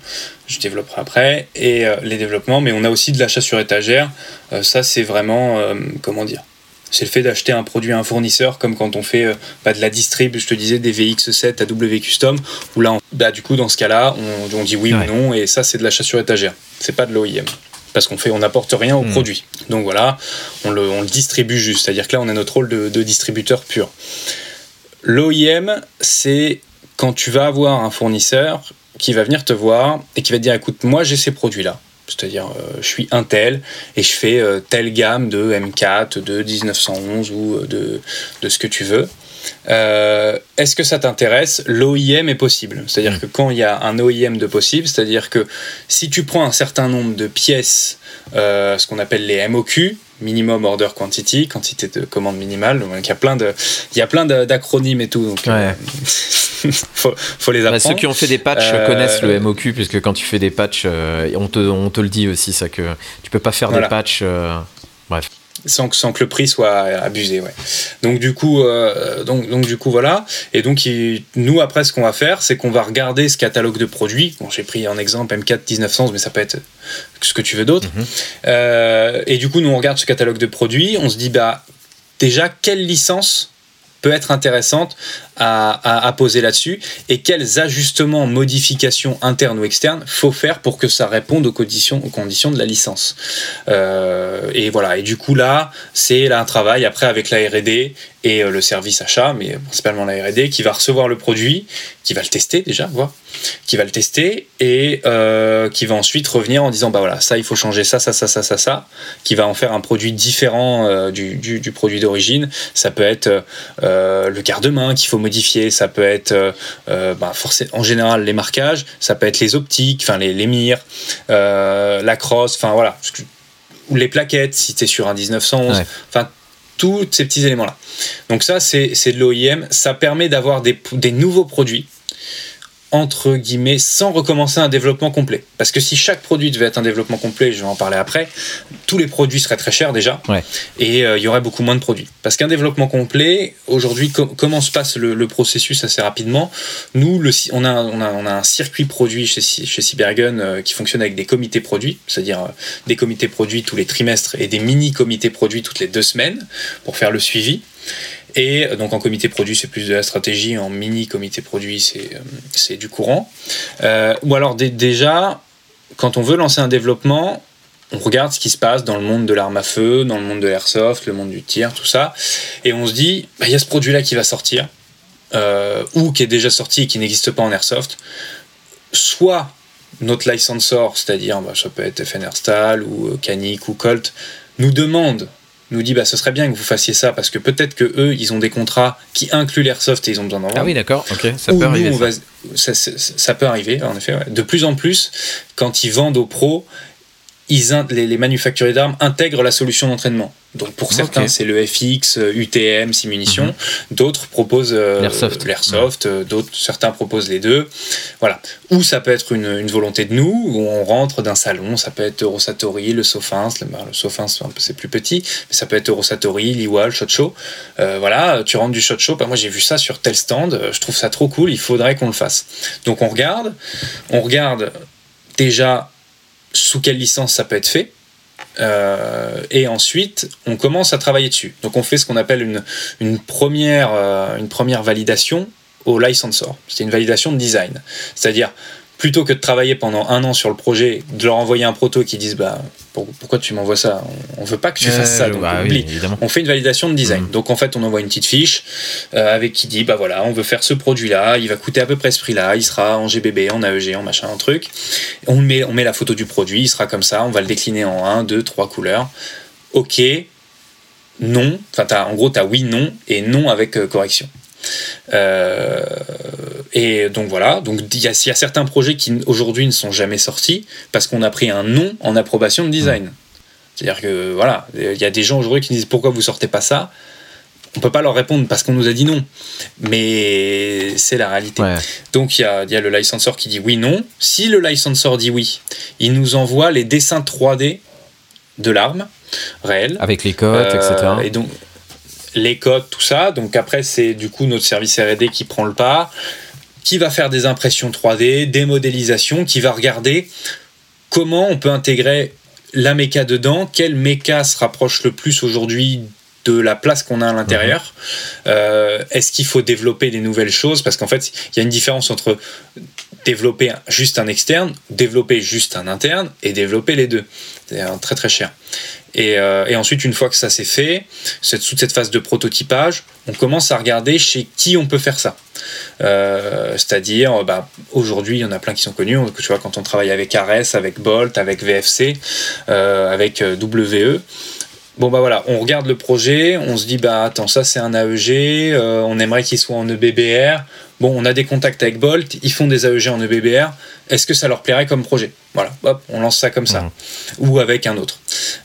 Je développerai après. Et euh, les développements, mais on a aussi de l'achat sur étagère. Euh, ça, c'est vraiment, euh, comment dire c'est le fait d'acheter un produit à un fournisseur, comme quand on fait pas bah, de la distrib, je te disais, des VX7 à W Custom, où là, bah, du coup, dans ce cas-là, on, dit oui ou non, et ça, c'est de l'achat sur étagère. C'est pas de l'OEM parce qu'on fait, on n'apporte rien au hmm. produit. Donc voilà, on le, on le distribue juste. C'est-à-dire que là, on a notre rôle de, de distributeur pur. L'OIM, c'est quand tu vas avoir un fournisseur qui va venir te voir et qui va te dire écoute, moi j'ai ces produits-là. C'est-à-dire, euh, je suis Intel et je fais euh, telle gamme de M4, de 1911 ou euh, de, de ce que tu veux. Est-ce que ça t'intéresse? L'OIM est possible. C'est-à-dire hmm. que quand il y a un OIM de possible, c'est-à-dire que si tu prends un certain nombre de pièces, ce qu'on appelle les MOQ, minimum order quantity, quantité de commande minimale. Donc il y a plein de, il y a plein d'acronymes et tout. Donc, euh, faut, faut, les apprendre. ceux qui ont fait des patchs euh, connaissent le MOQ puisque quand tu fais des patchs, euh, on te, on te le dit aussi ça que tu peux pas faire des patchs. bref sans, sans, que le prix soit abusé. Ouais. Donc du coup, euh, donc, donc du coup voilà. Et donc nous après ce qu'on va faire, c'est qu'on va regarder ce catalogue de produits. Bon, j'ai pris un exemple M4 1911, mais ça peut être ce que tu veux d'autre. Mhm. Euh, et du coup, nous on regarde ce catalogue de produits, on se dit bah déjà quelle licence peut être intéressante à, poser là-dessus et quels ajustements, modifications internes ou externes faut faire pour que ça réponde aux conditions, aux conditions de la licence. Euh, et voilà, et du coup là, c'est là un travail après avec la R&D et euh, le service achat, mais principalement la R&D, qui va recevoir le produit, qui va le tester déjà, voir, qui va le tester et euh, qui va ensuite revenir en disant bah voilà ça il faut changer ça ça ça ça ça ça, qui va en faire un produit différent du, du, produit d'origine. Ça peut être le garde-main qu'il faut modifier, ça peut être euh, euh, bah, forcément, en général les marquages, ça peut être les optiques, enfin les, les mires, euh, la crosse, enfin voilà, les plaquettes si tu es sur un 1911, enfin tous ces petits éléments là. Donc ça c'est de l'OIM, ça permet d'avoir des, des nouveaux produits entre guillemets, sans recommencer un développement complet. Parce que si chaque produit devait être un développement complet, je vais en parler après, tous les produits seraient très chers déjà, et euh, il y aurait beaucoup moins de produits. Parce qu'un développement complet, aujourd'hui, comment se passe le, processus assez rapidement? Nous, le, on, a, on, a, on, a, un circuit produit chez, chez Cybergun euh, qui fonctionne avec des comités produits, c'est-à-dire euh, des comités produits tous les trimestres et des mini-comités produits toutes les deux semaines pour faire le suivi. Et donc en comité produit, c'est plus de la stratégie. En mini comité produit, c'est euh, du courant. Euh, ou alors déjà, quand on veut lancer un développement, on regarde ce qui se passe dans le monde de l'arme à feu, dans le monde de l'airsoft, le monde du tir, tout ça. Et on se dit, bah, il y a ce produit-là qui va sortir, euh, ou qui est déjà sorti et qui n'existe pas en airsoft. Soit notre licensor, c'est-à-dire bah, ça peut être FNR ou Canik ou Colt, nous demande nous dit bah ce serait bien que vous fassiez ça parce que peut-être que eux ils ont des contrats qui incluent l'airsoft et ils ont besoin d'en Ah oui d'accord, ok, ça peut arriver. Ça. ça. peut arriver en effet. De plus en plus, quand ils vendent aux pros, ils, les, manufacturiers d'armes intègrent la solution d'entraînement. Donc pour certains, c'est le FX, UTM, Simunition. Mhm. D'autres proposent euh, l'airsoft. Euh, d'autres, certains proposent les deux. Voilà. Ou ça peut être une, volonté de nous, où on rentre d'un salon. Ça peut être Eurosatori, le Sofins. Le, le Sofins, c'est plus petit, mais ça peut être Eurosatori, l'Iwa, le Shot Show. Euh, voilà, tu rentres du Shot Show. Bah, moi, j'ai vu ça sur tel stand. Je trouve ça trop cool. Il faudrait qu'on le fasse. Donc on regarde. On regarde déjà sous quelle licence ça peut être fait. Euh, et ensuite, on commence à travailler dessus. Donc, on fait ce qu'on appelle une, première, euh, une première validation au licensor. C'est une validation de design. C'est-à-dire, plutôt que de travailler pendant un an sur le projet, de leur envoyer un proto qui disent bah, pourquoi tu m'envoies ça? On veut pas que tu fasses ça, donc bah on fait une validation de design. Mm. Donc en fait, on envoie une petite fiche euh, avec qui dit bah voilà, on veut faire ce produit-là, il va coûter à peu près ce prix-là, il sera en GBB, en AEG, en machin, un truc. On met, on met la photo du produit, il sera comme ça, on va le décliner en 1, 2, 3 couleurs. Ok, non, enfin en gros, tu as oui, non et non avec euh, correction. Euh, et donc voilà, donc il y, a certains projets qui aujourd'hui ne sont jamais sortis parce qu'on a pris un nom en approbation de design. C'est-à-dire que voilà, il y a des gens aujourd'hui qui disent pourquoi vous sortez pas ça? On peut pas leur répondre parce qu'on nous a dit non. Mais c'est la réalité. Donc il y a, y a, le licensor qui dit oui, non. Si le licensor dit oui, il nous envoie les dessins 3D de l'arme réelle. Avec les codes, etc. Euh, et donc les codes, tout ça. Donc après, c'est du coup notre service RD qui prend le pas, qui va faire des impressions 3D, des modélisations, qui va regarder comment on peut intégrer la méca dedans, quel méca se rapproche le plus aujourd'hui de la place qu'on a à l'intérieur. Mhm. Euh, est-ce qu'il faut développer des nouvelles choses? Parce qu'en fait, il y a une différence entre développer juste un externe, développer juste un interne et développer les deux. C'est très très cher. Euh, et, ensuite, une fois que ça s'est fait, cette, toute cette phase de prototypage, on commence à regarder chez qui on peut faire ça. Euh, c'est-à-dire, bah, aujourd'hui, il y en a plein qui sont connus. Tu vois, quand on travaille avec Ares, avec Bolt, avec VFC, avec WE, Bon bah voilà, on regarde le projet, on se dit bah attends ça c'est un AEG, euh, on aimerait qu'il soit en EBBR. Bon, on a des contacts avec Bolt, ils font des AEG en EBBR. Est-ce que ça leur plairait comme projet? Voilà, hop, on lance ça comme ça, mmh. ou avec un autre.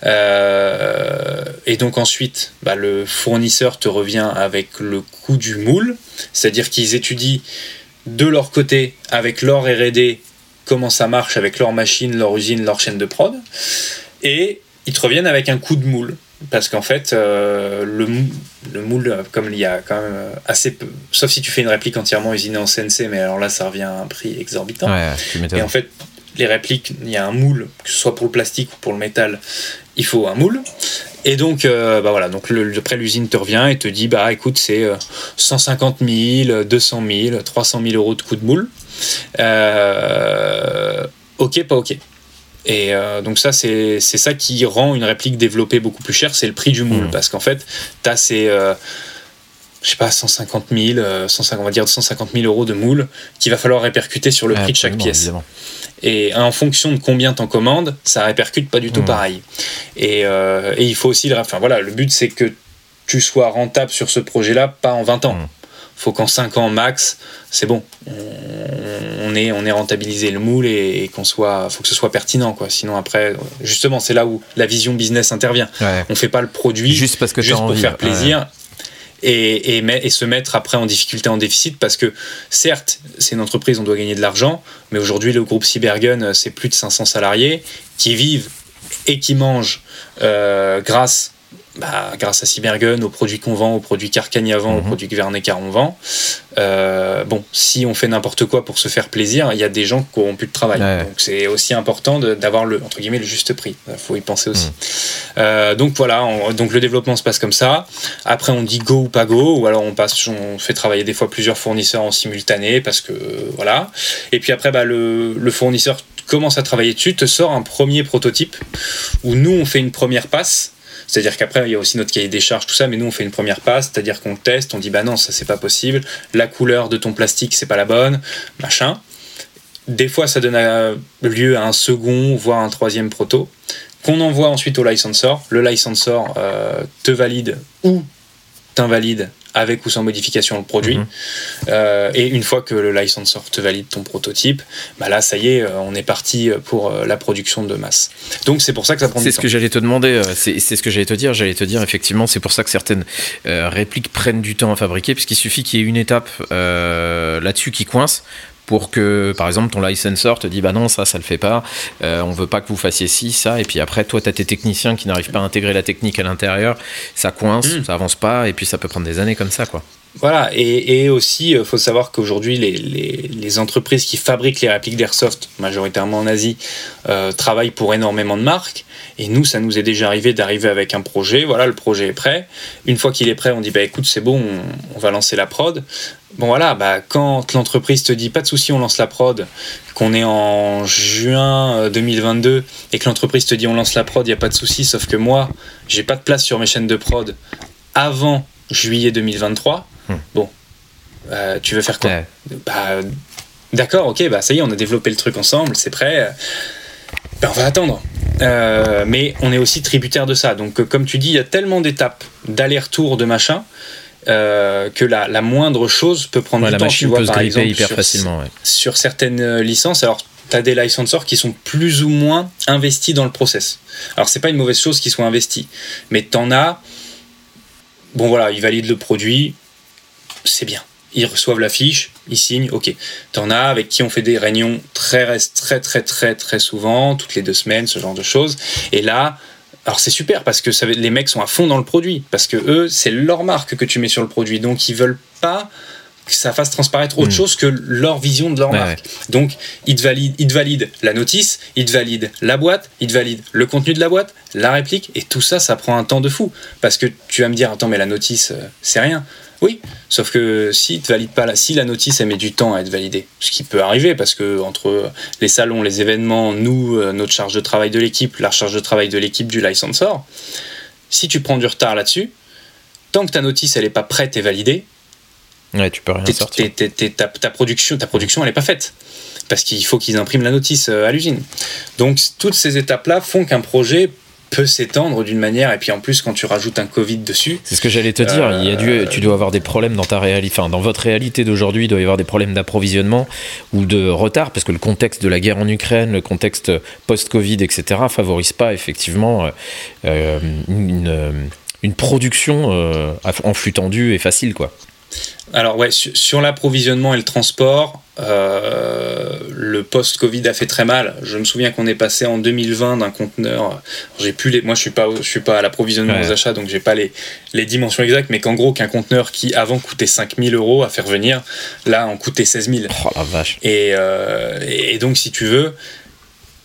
Euh, et donc ensuite, bah, le fournisseur te revient avec le coût du moule, c'est-à-dire qu'ils étudient de leur côté avec leur R&D comment ça marche avec leur machine, leur usine, leur chaîne de prod, et ils te reviennent avec un coup de moule. Parce qu'en fait, euh, le, le, moule, comme il y a quand même assez peu, sauf si tu fais une réplique entièrement usinée en CNC, mais alors là, ça revient à un prix exorbitant. et en fait, les répliques, il y a un moule, que ce soit pour le plastique ou pour le métal, il faut un moule. Et donc, euh, bah voilà, donc le, après l'usine te revient et te dit, bah écoute, c'est 150 000, 200 000, 300 000 euros de coup de moule. Euh, ok, pas ok. Et euh, donc ça, c'est ça qui rend une réplique développée beaucoup plus chère, c'est le prix du moule. Mmh. Parce qu'en fait, tu as ces, euh, je sais pas, 150 000, 150, on va dire 150 000 euros de moule qu'il va falloir répercuter sur le prix de chaque pièce. Et en fonction de combien t'en commandes, ça répercute pas du tout mmh. pareil. Et, euh, et, il faut aussi, enfin voilà, le but c'est que tu sois rentable sur ce projet-là, pas en 20 ans. Mmh faut qu'en 5 ans max, c'est bon, on, est, on est rentabilisé le moule et, qu'on soit, faut que ce soit pertinent quoi. Sinon après, justement, c'est là où la vision business intervient. On fait pas le produit juste parce que juste pour faire plaisir. Et, et, et, se mettre après en difficulté, en déficit, parce que certes, c'est une entreprise, on doit gagner de l'argent, mais aujourd'hui, le groupe Cybergun, c'est plus de 500 salariés qui vivent et qui mangent euh, grâce bah, grâce à Cybergun, aux produits qu'on vend, aux produits Carcagne vend, aux mhm. produits Car on vend. Euh, bon, si on fait n'importe quoi pour se faire plaisir, il y a des gens qui n'auront plus de travail. Donc c'est aussi important d'avoir le entre guillemets le juste prix. Il faut y penser aussi. Mhm. Euh, donc voilà, donc le développement se passe comme ça. Après on dit go ou pas go, ou alors on passe, on fait travailler des fois plusieurs fournisseurs en simultané parce que voilà. Et puis après bah, le, le fournisseur commence à travailler dessus, te sort un premier prototype où nous on fait une première passe c'est-à-dire qu'après, il y a aussi notre cahier des charges, tout ça, mais nous, on fait une première passe, c'est-à-dire qu'on teste, on dit, bah non, ça, c'est pas possible, la couleur de ton plastique, c'est pas la bonne, machin. Des fois, ça donne euh, lieu à un second, voire un troisième proto, qu'on envoie ensuite au licensor. Le licensor euh, te valide ou t'invalide avec ou sans modification le produit. Mhm. Euh, et une fois que le licensor te valide ton prototype, bah là, ça y est, euh, on est parti pour euh, la production de masse. Donc c'est pour ça que ça prend du temps. C'est ce que j'allais te demander, c'est ce que j'allais te dire. J'allais te dire, effectivement, c'est pour ça que certaines répliques prennent du temps à fabriquer, puisqu'il suffit qu'il y ait une étape là-dessus qui coince pour que, par exemple, ton licensor te dit bah non, ça, ça le fait pas, euh, on veut pas que vous fassiez ci, ça, et puis après, toi, tu as tes techniciens qui n'arrivent pas à intégrer la technique à l'intérieur, ça coince, hmm. ça avance pas, et puis ça peut prendre des années comme ça, quoi. Voilà, et, aussi, il euh, faut savoir qu'aujourd'hui, les, les, entreprises qui fabriquent les répliques d'Airsoft, majoritairement en Asie, euh, travaillent pour énormément de marques. Et nous, ça nous est déjà arrivé d'arriver avec un projet. Voilà, le projet est prêt. Une fois qu'il est prêt, on dit bah écoute, c'est bon, on, va lancer la prod. Bon voilà, bah, quand l'entreprise te dit pas de souci, on lance la prod, qu'on est en juin 2022 euh, et que l'entreprise te dit on lance la prod, il y a pas de souci, sauf que moi, j'ai pas de place sur mes chaînes de prod avant juillet 2023. Hmm. Bon, euh, tu veux faire quoi bah, D'accord, ok, bah ça y est, on a développé le truc ensemble, c'est prêt. Ben, on va attendre. Euh, mais on est aussi tributaire de ça. Donc, comme tu dis, il y a tellement d'étapes d'aller-retour de machin euh, que la, la, moindre chose peut prendre du la temps. Machine tu vois, peut par exemple, hyper sur, facilement. Sur certaines licences, alors tu as des licensors qui sont plus ou moins investis dans le process. Alors, c'est pas une mauvaise chose qu'ils soient investis, mais tu en as. Bon, voilà, ils valident le produit, c'est bien. Ils reçoivent la fiche, ils signent, ok. T'en as avec qui on fait des réunions très, très, très, très, très souvent, toutes les deux semaines, ce genre de choses. Et là, alors c'est super parce que ça, les mecs sont à fond dans le produit, parce que eux, c'est leur marque que tu mets sur le produit, donc ils veulent pas que ça fasse transparaître autre hmm. chose que leur vision de leur marque. Donc, ils te, valident, ils te valident la notice, ils te valident la boîte, ils te valident le contenu de la boîte, la réplique, et tout ça, ça prend un temps de fou. Parce que tu vas me dire, attends, mais la notice, euh, c'est rien. Oui, sauf que si te valide pas la, si la notice elle met du temps à être validée, ce qui peut arriver parce que entre les salons, les événements, nous, euh, notre charge de travail de l'équipe, la charge de travail de l'équipe du licensor, si tu prends du retard là-dessus, tant que ta notice elle est pas prête et validée, ouais, tu peux rien sortir. ta, production, ta production elle est pas faite parce qu'il faut qu'ils impriment la notice euh, à l'usine. Donc toutes ces étapes là font qu'un projet peut s'étendre d'une manière et puis en plus quand tu rajoutes un Covid dessus. C'est ce que j'allais te dire. Il y a dû, tu dois avoir des problèmes dans ta réalité, enfin dans votre réalité d'aujourd'hui, il doit y avoir des problèmes d'approvisionnement ou de retard parce que le contexte de la guerre en Ukraine, le contexte post-Covid, etc. favorise pas effectivement euh, euh, une, une, production euh, en flux tendu et facile quoi. Alors ouais, sur, l'approvisionnement et le transport, euh, le post-Covid a fait très mal. Je me souviens qu'on est passé en 2020 d'un conteneur. J'ai plus les, moi je suis pas, je suis pas à l'approvisionnement aux achats, donc j'ai pas les, les dimensions exactes, mais qu'en gros qu'un conteneur qui avant coûtait 5000 euros à faire venir, là en coûtait 16 000. Oh la vache. Et, euh, et donc si tu veux,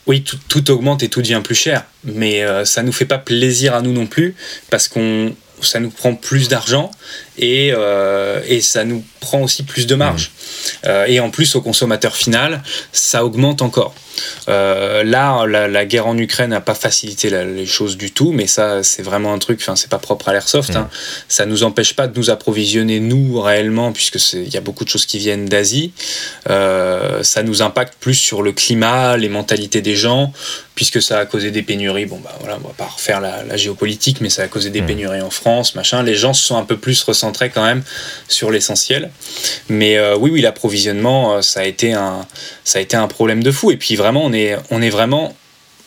oui, tout, augmente et tout devient plus cher, mais euh, ça nous fait pas plaisir à nous non plus parce qu'on ça nous prend plus d'argent et, euh, et, ça nous prend aussi plus de marge. Mmh. Euh, et en plus, au consommateur final, ça augmente encore. Euh, là, la, guerre en Ukraine n'a pas facilité les choses du tout, mais ça, c'est vraiment un truc, enfin, c'est pas propre à l'airsoft. Hein. Mmh. Ça nous empêche pas de nous approvisionner, nous, réellement, puisque il y a beaucoup de choses qui viennent d'Asie. ça nous impacte plus sur le climat, les mentalités des gens, puisque ça a causé des pénuries. Bon, bah voilà, on va pas refaire la, géopolitique, mais ça a causé des mmh. pénuries en France, machin. Les gens se sont un peu plus ressentis quand même sur l'essentiel. Mais euh, oui, oui, l'approvisionnement, euh, ça a été un, ça a été un problème de fou. Et puis vraiment, on est, on est vraiment,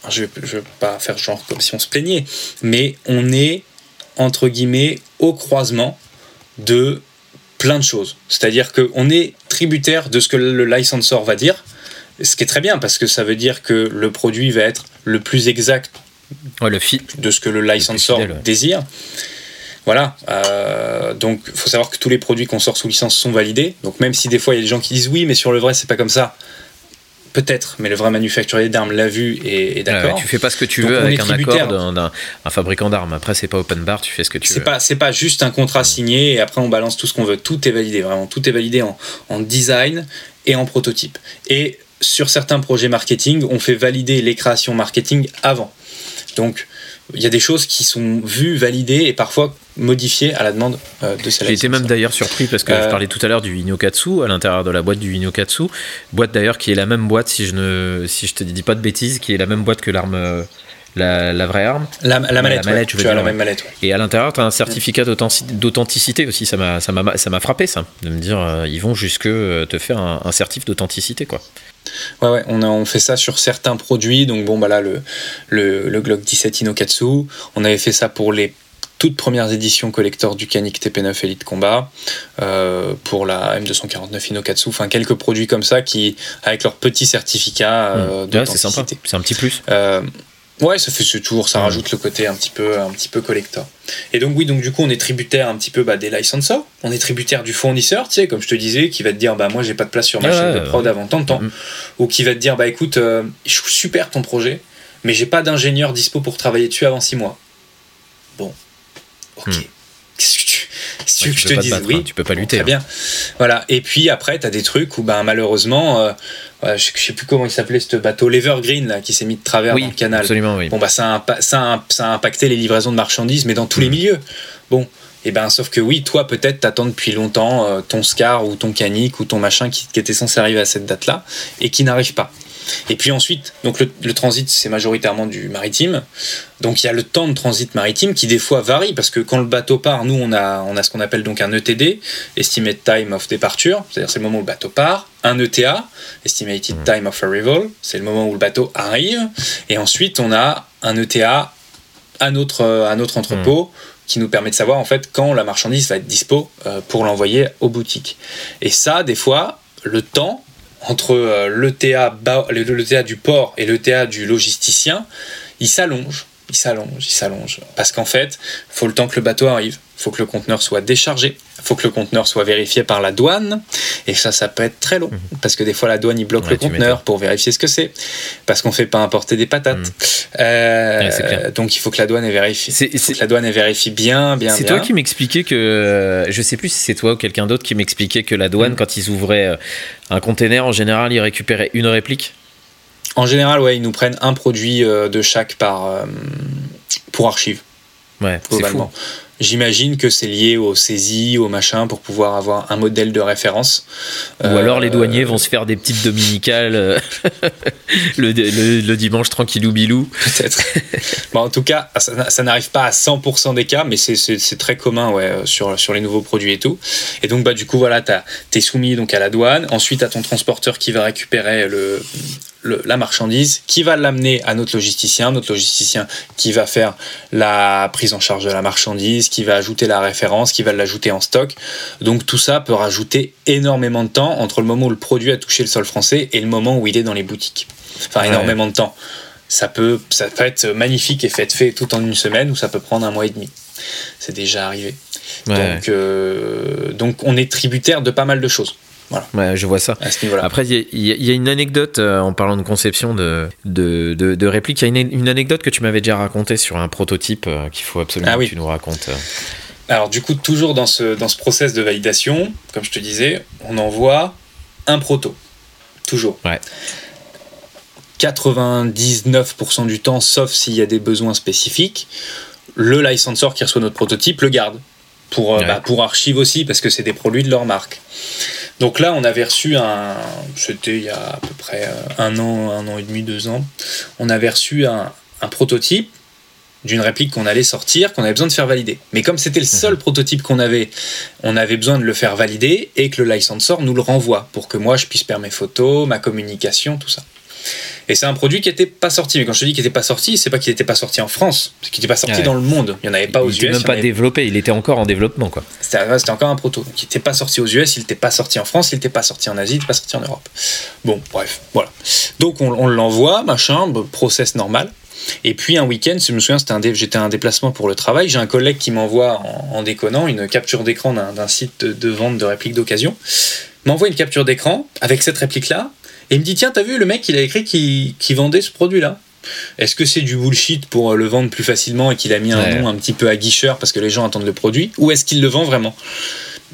je, ne veux pas faire genre comme si on se plaignait, mais on est entre guillemets au croisement de plein de choses. C'est-à-dire qu'on est tributaire de ce que le licensor va dire, ce qui est très bien parce que ça veut dire que le produit va être le plus exact le fit. de ce que le licensor désire. Voilà. Euh, donc, il faut savoir que tous les produits qu'on sort sous licence sont validés. Donc, même si des fois il y a des gens qui disent oui, mais sur le vrai, c'est pas comme ça. Peut-être, mais le vrai manufacturier d'armes l'a vu et est d'accord. tu fais pas ce que tu veux avec un accord d'un fabricant d'armes. Après, c'est pas open bar, tu fais ce que tu veux. Pas, c'est pas juste un contrat signé et après on balance tout ce qu'on veut. Tout est validé, vraiment. Tout est validé en, en design et en prototype. Et sur certains projets marketing, on fait valider les créations marketing avant. Donc, il y a des choses qui sont vues, validées et parfois modifiées à la demande euh, de celle J'ai été même d'ailleurs surpris parce que je euh, parlais tout à l'heure du Inokatsu à l'intérieur de la boîte du Inokatsu, boîte d'ailleurs qui est la même boîte si je ne si je te dis pas de bêtises, qui est la même boîte que l'arme euh, la, vraie arme. La, mallette, tu veux la même mallette. Et à l'intérieur, tu as un certificat d'authenticité aussi. Ça m'a frappé, ça. De me dire, ils vont jusque te faire un, un certif d'authenticité, quoi. Ouais, ouais, on, a, on fait ça sur certains produits. Donc, bon, bah là, le, le, le Glock 17 Inokatsu. On avait fait ça pour les toutes premières éditions collector du Canik TP9 Elite Combat, euh, pour la M249 Inokatsu, enfin quelques produits comme ça qui, avec leur petit certificat euh, mmh. c'est sympa, c'est un petit plus. Euh, Ouais, ça fait ce tour, ça rajoute le côté un petit peu, un petit peu collector. Et donc oui, donc du coup, on est tributaire un petit peu bah, des licensors, on est tributaire du fournisseur, tu sais, comme je te disais, qui va te dire bah moi j'ai pas de place sur ma chaîne de prod avant tant de temps, mm. ou qui va te dire bah écoute, euh, je trouve super ton projet, mais j'ai pas d'ingénieur dispo pour travailler dessus avant six mois. Bon, ok. Mm. Tu, si tu, je te dise oui, hein, tu peux pas lutter. Très bien. Voilà. Et puis après, tu as des trucs où ben malheureusement. Euh, je, sais plus comment il s'appelait ce bateau, l'Evergreen, là, qui s'est mis de travers dans le canal. Absolument, oui. Bon, bah, ça a, ça, ça a impacté les livraisons de marchandises, mais dans tous les mm. milieux. Bon, et eh ben, sauf que oui, toi, peut-être, t'attends depuis longtemps euh, ton Scar ou ton Canic ou ton machin qui, qui était censé arriver à cette date-là et qui n'arrive pas. Et puis ensuite, donc le, transit, c'est majoritairement du maritime. Donc il y a le temps de transit maritime qui des fois varie parce que quand le bateau part, nous on a, on a ce qu'on appelle donc un ETD, Estimate Time of Departure, c'est-à-dire c'est le moment où le bateau part, un ETA, Estimated mm. Time of Arrival, c'est le moment où le bateau arrive, et ensuite on a un ETA à notre, à notre entrepôt mm. qui nous permet de savoir en fait quand la marchandise va être dispo euh, pour l'envoyer aux boutiques. Et ça, des fois, le temps entre euh, l'ETA, l'ETA du port et l'ETA du logisticien, il s'allonge il s'allonge, il s'allonge. Parce qu'en fait, il faut le temps que le bateau arrive, il faut que le conteneur soit déchargé, il faut que le conteneur soit vérifié par la douane, et ça, ça peut être très long, mhm. parce que des fois, la douane, il bloque le conteneur pour vérifier ce que c'est, parce qu'on ne fait pas importer des patates. Mhm. Euh, donc, il faut que la douane vérifie. la douane vérifie bien, bien, C'est toi qui m'expliquais que, euh, je sais plus si c'est toi ou quelqu'un d'autre qui m'expliquait que la douane, mhm. quand ils ouvraient euh, un conteneur, en général, ils récupéraient une réplique en général, ouais, ils nous prennent un produit euh, de chaque par, euh, pour archive. Ouais, globalement. J'imagine que c'est lié au saisie, au machin, pour pouvoir avoir un modèle de référence. Ou alors les douaniers vont se faire des petites dominicales euh, le, le, dimanche tranquillou bilou. Peut-être. bon, en tout cas, ça, n'arrive pas à 100% des cas, mais c'est très commun ouais, sur, sur les nouveaux produits et tout. Et donc, bah, du coup, voilà, tu es soumis donc, à la douane. Ensuite, à ton transporteur qui va récupérer le, la marchandise, qui va l'amener à notre logisticien, notre logisticien qui va faire la prise en charge de la marchandise, qui va ajouter la référence, qui va l'ajouter en stock. Donc tout ça peut rajouter énormément de temps entre le moment où le produit a touché le sol français et le moment où il est dans les boutiques. Enfin, énormément de temps. Ça peut, ça peut être magnifique et fait fait tout en une semaine ou ça peut prendre un mois et demi. C'est déjà arrivé. Donc, euh, donc on est tributaire de pas mal de choses. Ouais, je vois ça. Après, il y, a une anecdote euh, en parlant de conception de, de, de, réplique. Il y a une, anecdote que tu m'avais déjà racontée sur un prototype euh, qu'il faut absolument ah que tu nous racontes. Alors, du coup, toujours dans ce, dans ce process de validation, comme je te disais, on envoie un proto. Toujours. Ouais. 99% du temps, sauf s'il y a des besoins spécifiques, le licensor qui reçoit notre prototype le garde. Pour, euh, bah, pour archive aussi, parce que c'est des produits de leur marque. Donc là, on avait reçu un, c'était il y a à peu près euh, un an, un an et demi, deux ans, on avait reçu un, prototype d'une réplique qu'on allait sortir, qu'on avait besoin de faire valider. Mais comme c'était le mhm. seul prototype qu'on avait, on avait besoin de le faire valider et que le licensor nous le renvoie pour que moi je puisse faire mes photos, ma communication, tout ça. Et c'est un produit qui n'était pas sorti. Mais quand je te dis qu'il n'était pas sorti, c'est pas qu'il n'était pas sorti en France, c'est qu'il n'était pas sorti dans le monde. Il n'y en avait pas aux US. Il n'était même pas développé, il était encore en développement. quoi. C'était encore un proto. il n'était pas sorti aux US, il n'était pas sorti en France, il n'était pas sorti en Asie, il n'était pas sorti en Europe. Bon, bref, voilà. Donc on, l'envoie, machin, process normal. Et puis un week-end, je me souviens, j'étais un déplacement pour le travail. J'ai un collègue qui m'envoie en, déconnant une capture d'écran d'un site de, de, vente de répliques d'occasion. M'envoie une capture d'écran avec cette réplique-là et il me dit Tiens, t'as vu, le mec, il a écrit qu'il vendait ce produit-là. Est-ce que c'est du bullshit pour euh, le vendre plus facilement et qu'il a mis un nom un petit peu aguicheur parce que les gens attendent le produit? Ou est-ce qu'il le vend vraiment?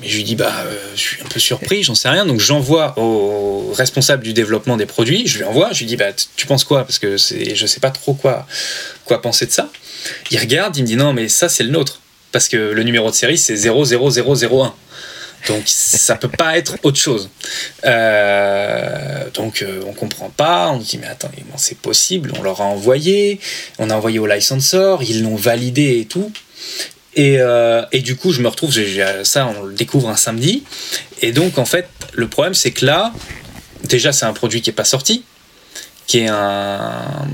Mais je lui dis, bah, euh, je suis un peu surpris, j'en sais rien. Donc j'envoie au responsable du développement des produits, je lui envoie, je lui dis, bah, tu penses quoi? Parce que je sais pas trop quoi, quoi penser de ça. Il regarde, il me dit, non, mais ça, c'est le nôtre. Parce que le numéro de série, c'est 00001. Donc ça peut pas être autre chose. Euh, donc euh, on comprend pas, on dit mais attends, c'est possible On leur a envoyé, on a envoyé au licensor, ils l'ont validé et tout. Et, euh, et, du coup, je me retrouve, ça, on le découvre un samedi. Et donc, en fait, le problème, c'est que là, déjà, c'est un produit qui n'est pas sorti, qui est un,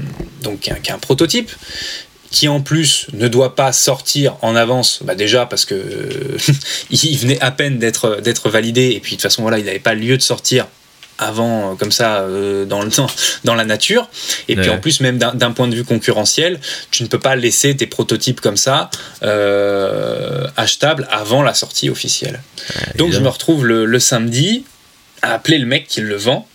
donc, qui est un prototype qui en plus ne doit pas sortir en avance, bah déjà parce que il venait à peine d'être d'être validé et puis de toute façon voilà il n'avait pas lieu de sortir avant euh, comme ça euh, dans le dans la nature. Et puis en plus même d'un point de vue concurrentiel tu ne peux pas laisser tes prototypes comme ça euh, achetables avant la sortie officielle. Donc je me retrouve le, le samedi à appeler le mec qui le vend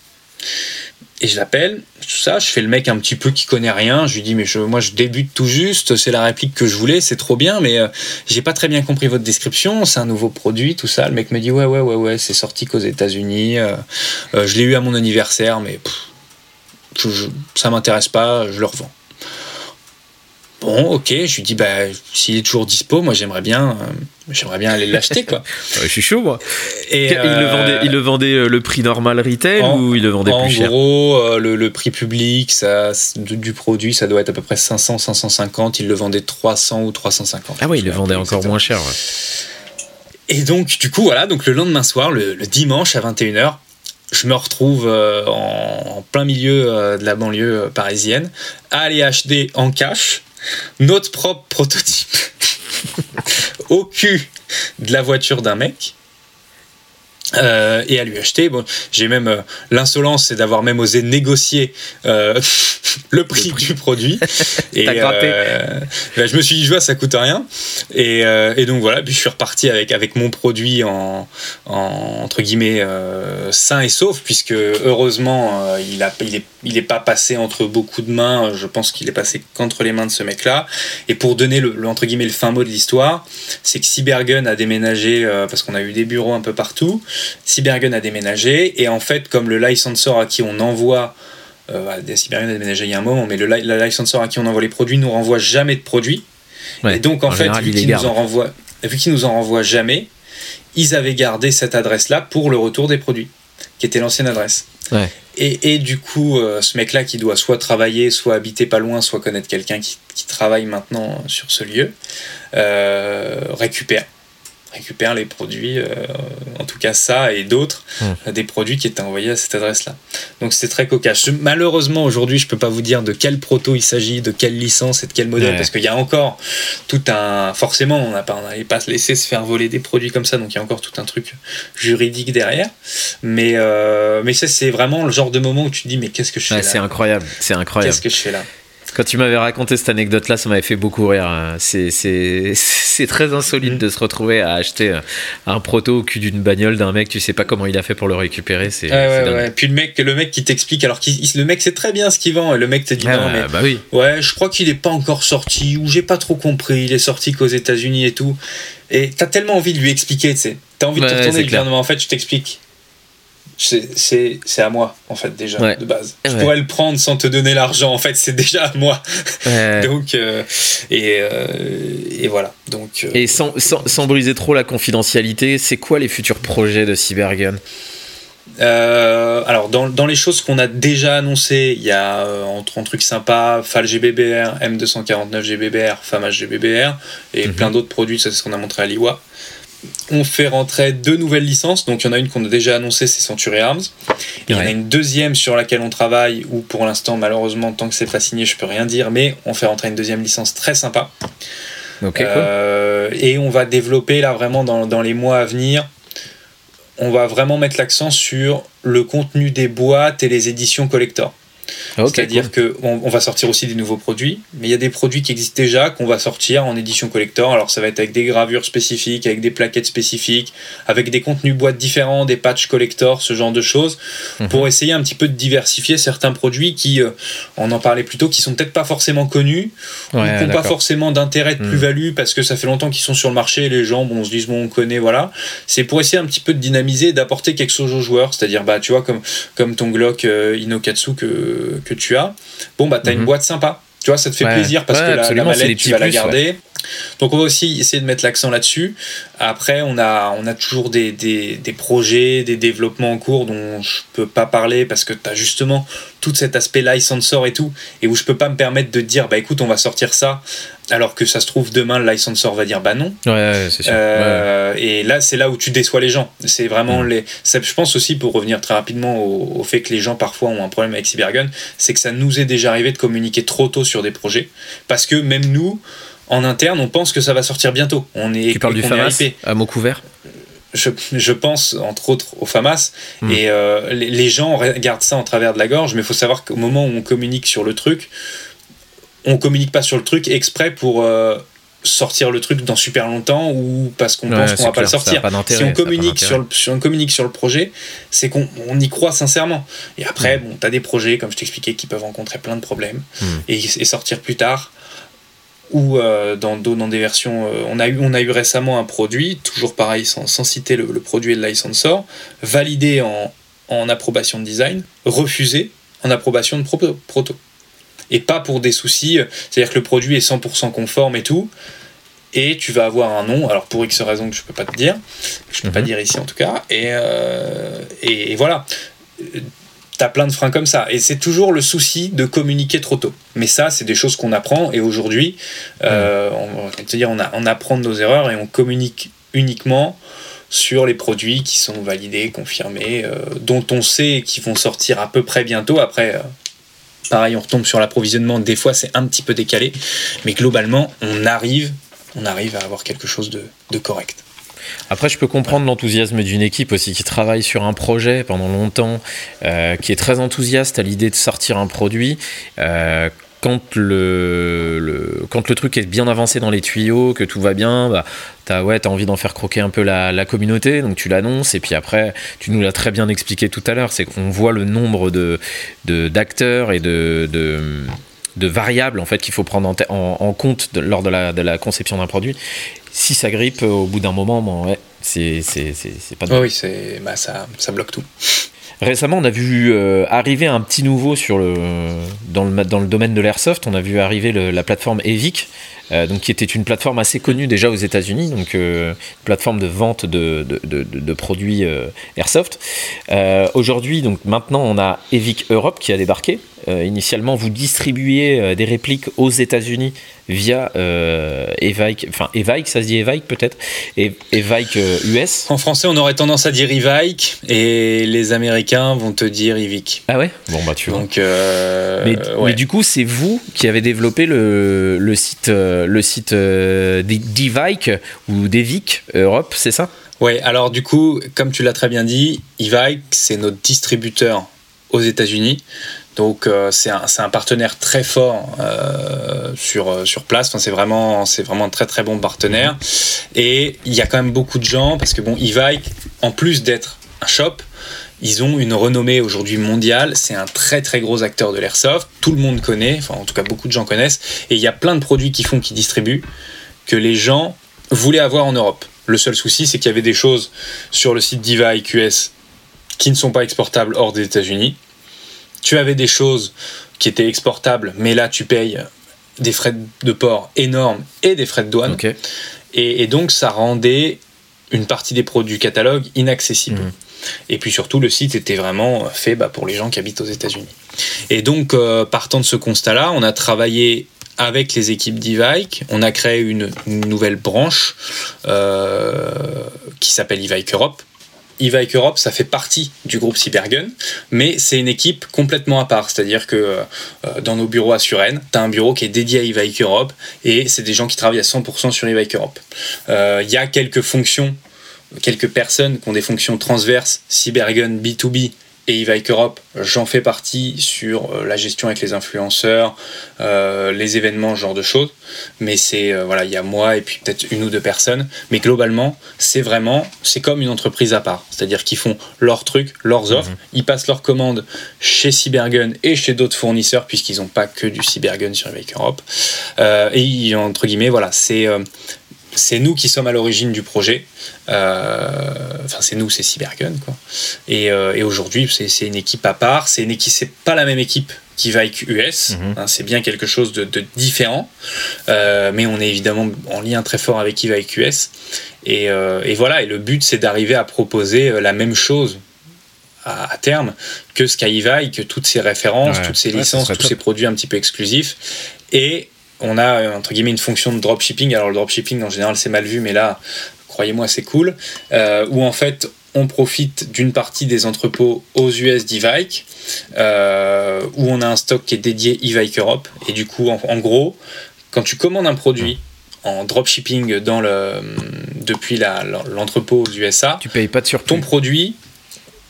et je l'appelle, tout ça, je fais le mec un petit peu qui connaît rien, je lui dis mais je, moi je débute tout juste, c'est la réplique que je voulais, c'est trop bien, mais euh, j'ai pas très bien compris votre description, c'est un nouveau produit, tout ça. Le mec me dit ouais ouais ouais ouais, c'est sorti qu'aux États-Unis, euh, euh, je l'ai eu à mon anniversaire, mais ça m'intéresse pas, je le revends. Bon, ok, je lui dis, bah, s'il est toujours dispo, moi j'aimerais bien, euh, j'aimerais bien aller l'acheter, quoi. je suis chaud, moi. Et, il, le vendait, il le vendait euh, le prix normal retail ou il le vendait plus cher? En gros, euh, le, prix public ça, du, produit, ça doit être à peu près 500, 550. Il le vendait 300 ou 350. Ah oui, il le vendait encore moins cher. Et donc, du coup, voilà, donc le lendemain soir, le, le dimanche à 21h, je me retrouve en, plein milieu de la banlieue parisienne à aller acheter en cash notre propre prototype. Au cul de la voiture d'un mec euh, et à lui acheter. Bon, j'ai même euh, l'insolence, c'est d'avoir même osé négocier euh, le, prix du produit. et bah, je me suis dit, je vois, ça coûte rien. Et, et, donc voilà, puis je suis reparti avec, avec mon produit en, entre guillemets sain et sauf, puisque heureusement, il, a, il, est, il est pas passé entre beaucoup de mains. Je pense qu'il est passé qu'entre les mains de ce mec-là. Et pour donner le, le, entre guillemets le fin mot de l'histoire, c'est que Cybergun a déménagé parce qu'on a eu des bureaux un peu partout. Cybergun a déménagé et en fait, comme le licensor à qui on envoie euh, Cybergun a déménagé il y a un moment, mais le, licensor à qui on envoie les produits nous renvoie jamais de produits. et donc en, fait, vu qu'il nous en renvoie, vu qu'ils nous en renvoie jamais, ils avaient gardé cette adresse-là pour le retour des produits, qui était l'ancienne adresse. Et, et, du coup, euh, ce mec-là qui doit soit travailler, soit habiter pas loin, soit connaître quelqu'un qui, qui, travaille maintenant sur ce lieu, euh, récupère récupère les produits, euh, en tout cas ça et d'autres, hmm. des produits qui étaient envoyés à cette adresse-là. Donc c'est très cocasse. Malheureusement aujourd'hui je peux pas vous dire de quel proto il s'agit, de quelle licence et de quel modèle, parce qu'il y a encore tout un... Forcément on n'allait pas se laisser se faire voler des produits comme ça, donc il y a encore tout un truc juridique derrière. Mais, euh, mais ça c'est vraiment le genre de moment où tu te dis mais qu'est-ce que je fais là? C'est incroyable, c'est incroyable. Qu'est-ce que je fais là? Quand tu m'avais raconté cette anecdote-là, ça m'avait fait beaucoup rire. Hein. C'est très insolite mm. de se retrouver à acheter un proto au cul d'une bagnole d'un mec, tu sais pas comment il a fait pour le récupérer. C'est ouais, Puis le mec, le mec qui t'explique, alors que le mec sait très bien ce qu'il vend, et le mec te dit non, mais bah oui. ouais, je crois qu'il est pas encore sorti, ou j'ai pas trop compris, il est sorti qu'aux États-Unis et tout. Et t'as tellement envie de lui expliquer, tu sais. T'as envie de te retourner le gouvernement, en fait, je t'explique c'est à moi en fait déjà de base. Je pourrais le prendre sans te donner l'argent en fait c'est déjà à moi. Donc euh, et, euh, et, voilà. Donc euh, et sans, sans, sans, briser trop la confidentialité c'est quoi les futurs projets de Cybergun? Alors dans, dans, les choses qu'on a déjà annoncées il y a entre un truc sympa FAL GBBR M249 GBBR FAMAS GBBR et mhm. plein d'autres produits ça c'est ce qu'on a montré à l'IWA on fait rentrer deux nouvelles licences. Donc, il y en a une qu'on a déjà annoncée, c'est Century Arms. Il y en a une deuxième sur laquelle on travaille, où pour l'instant, malheureusement, tant que c'est pas signé, je peux rien dire, mais on fait rentrer une deuxième licence très sympa. Euh, et on va développer là vraiment dans, dans les mois à venir. On va vraiment mettre l'accent sur le contenu des boîtes et les éditions collector. C'est-à-dire qu'on on va sortir aussi des nouveaux produits, mais il y a des produits qui existent déjà qu'on va sortir en édition collector. Alors ça va être avec des gravures spécifiques, avec des plaquettes spécifiques, avec des contenus boîtes différents, des patchs collector, ce genre de choses, mhm. pour essayer un petit peu de diversifier certains produits qui, euh, on en parlait plus tôt, qui sont peut-être pas forcément connus, ou qui n'ont pas forcément d'intérêt de mhm. plus-value parce que ça fait longtemps qu'ils sont sur le marché et les gens bon, on se disent bon on connaît, voilà. C'est pour essayer un petit peu de dynamiser, d'apporter quelque chose aux joueurs, c'est-à-dire bah tu vois comme, comme ton Glock euh, Inokatsu que que, tu as, bon, bah, tu as une mhm. boîte sympa. Tu vois, ça te fait plaisir parce que la, la mallette, tu vas la garder. Donc on va aussi essayer de mettre l'accent là-dessus. Après, on a, on a toujours des, des, des, projets, des développements en cours dont je peux pas parler parce que tu as justement tout cet aspect licensor et tout, et où je peux pas me permettre de dire, bah écoute, on va sortir ça alors que ça se trouve demain le licensor va dire bah non. Ouais, c'est sûr. Euh, et là c'est là où tu déçois les gens. C'est vraiment mm. les. je pense aussi pour revenir très rapidement au, fait que les gens parfois ont un problème avec Cybergun, c'est que ça nous est déjà arrivé de communiquer trop tôt sur des projets parce que même nous en interne on pense que ça va sortir bientôt. On est. Tu parles du FAMAS à mot couvert. Je, je, pense entre autres au FAMAS mm. et euh, les, les, gens regardent ça en travers de la gorge mais il faut savoir qu'au moment où on communique sur le truc on communique pas sur le truc exprès pour euh, sortir le truc dans super longtemps ou parce qu'on pense qu'on va pas le sortir. si on communique sur le, on communique sur le projet, c'est qu'on y croit sincèrement. Et après, mm. bon, tu as des projets, comme je t'expliquais, qui peuvent rencontrer plein de problèmes mm. et, sortir plus tard. Ou euh, dans, dans des versions. Euh, on, a eu, on a eu récemment un produit, toujours pareil, sans, citer le, produit et le licensor, validé en, en approbation de design, refusé en approbation de proto et pas pour des soucis. C'est-à-dire que le produit est 100% conforme et tout. Et tu vas avoir un nom, alors pour X raisons que je peux pas te dire, que je peux pas mhm. dire ici en tout cas, et, euh, et, voilà. Tu as plein de freins comme ça. Et c'est toujours le souci de communiquer trop tôt. Mais ça, c'est des choses qu'on apprend. Et aujourd'hui, euh, on, on, on apprend de nos erreurs et on communique uniquement sur les produits qui sont validés, confirmés, euh, dont on sait qu'ils vont sortir à peu près bientôt. Après, euh, pareil, on retombe sur l'approvisionnement. Des fois, c'est un petit peu décalé, mais globalement, on arrive, on arrive à avoir quelque chose de, correct. Après, je peux comprendre l'enthousiasme d'une équipe aussi qui travaille sur un projet pendant longtemps, euh, qui est très enthousiaste à l'idée de sortir un produit quand le, quand le truc est bien avancé dans les tuyaux, que tout va bien, bah, t'as ouais, as envie d'en faire croquer un peu la, communauté, donc tu l'annonces, et puis après, tu nous l'as très bien expliqué tout à l'heure, c'est qu'on voit le nombre de d'acteurs et de, de, variables en fait qu'il faut prendre en, compte lors de la, de la conception d'un produit. Si ça grippe au bout d'un moment, bon, ouais, c'est pas. Oh oui, c'est bah, ça, ça bloque tout. Récemment, on a vu euh, arriver un petit nouveau dans, le, domaine de l'airsoft. On a vu arriver la plateforme Evic, euh, qui était une plateforme assez connue déjà aux États-Unis, donc euh, plateforme de vente de, de, de, produits airsoft. Aujourd'hui, maintenant, on a Evic Europe qui a débarqué. Initialement, vous distribuez des répliques aux États-Unis via euh, Evike, enfin Evike, ça se dit Evike peut-être, Evike US. En français, on aurait tendance à dire Evike et les Américains vont te dire Evic. Ah ouais? Bon bah tu vois. Donc, mais, mais, du coup, c'est vous qui avez développé le, le site, le site euh, d'Evike ou d'Evic Europe, c'est ça? Ouais, alors du coup, comme tu l'as très bien dit, Evike, c'est notre distributeur aux États-Unis. Donc euh, c'est un, partenaire très fort euh, sur, euh, sur place. C'est vraiment, un très très bon partenaire. Et il y a quand même beaucoup de gens, parce que bon, Evike, en plus d'être un shop, ils ont une renommée aujourd'hui mondiale. C'est un très très gros acteur de l'airsoft. Tout le monde connaît, enfin en tout cas beaucoup de gens connaissent. Et il y a plein de produits qu'ils font, qu'ils distribuent, que les gens voulaient avoir en Europe. Le seul souci, c'est qu'il y avait des choses sur le site Diva IQS qui ne sont pas exportables hors des États-Unis tu avais des choses qui étaient exportables, mais là tu payes des frais de port énormes et des frais de douane. Et, donc ça rendait une partie des produits catalogue inaccessibles. Mhm. Et puis surtout, le site était vraiment fait bah, pour les gens qui habitent aux États-Unis. Et donc, euh, partant de ce constat-là, on a travaillé avec les équipes d'Ivike, on a créé une, nouvelle branche euh, qui s'appelle Ivike Europe, Evike Europe, ça fait partie du groupe Cybergun, mais c'est une équipe complètement à part. C'est-à-dire que euh, dans nos bureaux à Suresnes, tu as un bureau qui est dédié à Evike Europe et c'est des gens qui travaillent à 100% sur Evike Europe. Il y a quelques fonctions, quelques personnes qui ont des fonctions transverses, Cybergun B2B et Evike Europe, j'en fais partie sur euh, la gestion avec les influenceurs, euh, les événements, ce genre de choses. Mais c'est, euh, voilà, il y a moi et puis peut-être une ou deux personnes. Mais globalement, c'est vraiment, c'est comme une entreprise à part. C'est-à-dire qu'ils font leurs trucs, leurs offres, mhm. ils passent leurs commandes chez Cybergun et chez d'autres fournisseurs, puisqu'ils n'ont pas que du Cybergun sur Evike Europe. et entre guillemets, voilà, c'est c'est nous qui sommes à l'origine du projet. Euh, enfin, c'est nous, c'est Cybergun, quoi. Et, euh, aujourd'hui, c'est une équipe à part. C'est pas la même équipe qui va avec US. Mhm. Hein, c'est bien quelque chose de, différent. Euh, mais on est évidemment en lien très fort avec qui va avec US. Et, voilà. Et le but, c'est d'arriver à proposer la même chose à, terme que Skyvai, que toutes ces références, toutes ces licences, tous ces produits un petit peu exclusifs. Et on a entre guillemets une fonction de dropshipping. Alors le dropshipping en général c'est mal vu, mais là, croyez-moi, c'est cool. Euh, où en fait on profite d'une partie des entrepôts aux US d'Evike, euh, où on a un stock qui est dédié Evike Europe. Et du coup, en, gros, quand tu commandes un produit en dropshipping dans le, depuis l'entrepôt aux USA, tu payes pas de surplus. Ton produit,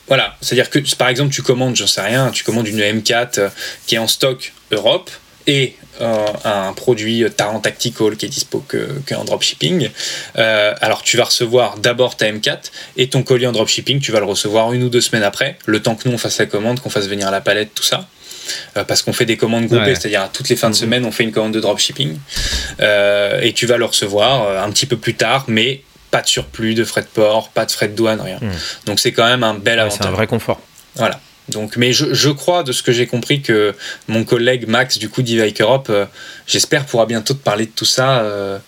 voilà, c'est-à-dire que par exemple tu commandes, j'en sais rien, tu commandes une M4 euh, qui est en stock Europe et euh, un produit Tarant Tactical qui est dispo qu'en dropshipping. Euh, alors tu vas recevoir d'abord ta M4 et ton colis en dropshipping, tu vas le recevoir une ou deux semaines après, le temps que nous on fasse la commande, qu'on fasse venir la palette, tout ça. Euh, parce qu'on fait des commandes groupées, c'est-à-dire à toutes les fins de mhm. semaine, on fait une commande de dropshipping. et tu vas le recevoir un petit peu plus tard, mais pas de surplus de frais de port, pas de frais de douane, rien. Mhm. Donc c'est quand même un bel avantage. c'est un vrai confort. Voilà. Donc, mais je, crois, de ce que j'ai compris, que mon collègue Max, du coup, d'Ivike Europe, euh, j'espère pourra bientôt te parler de tout ça euh,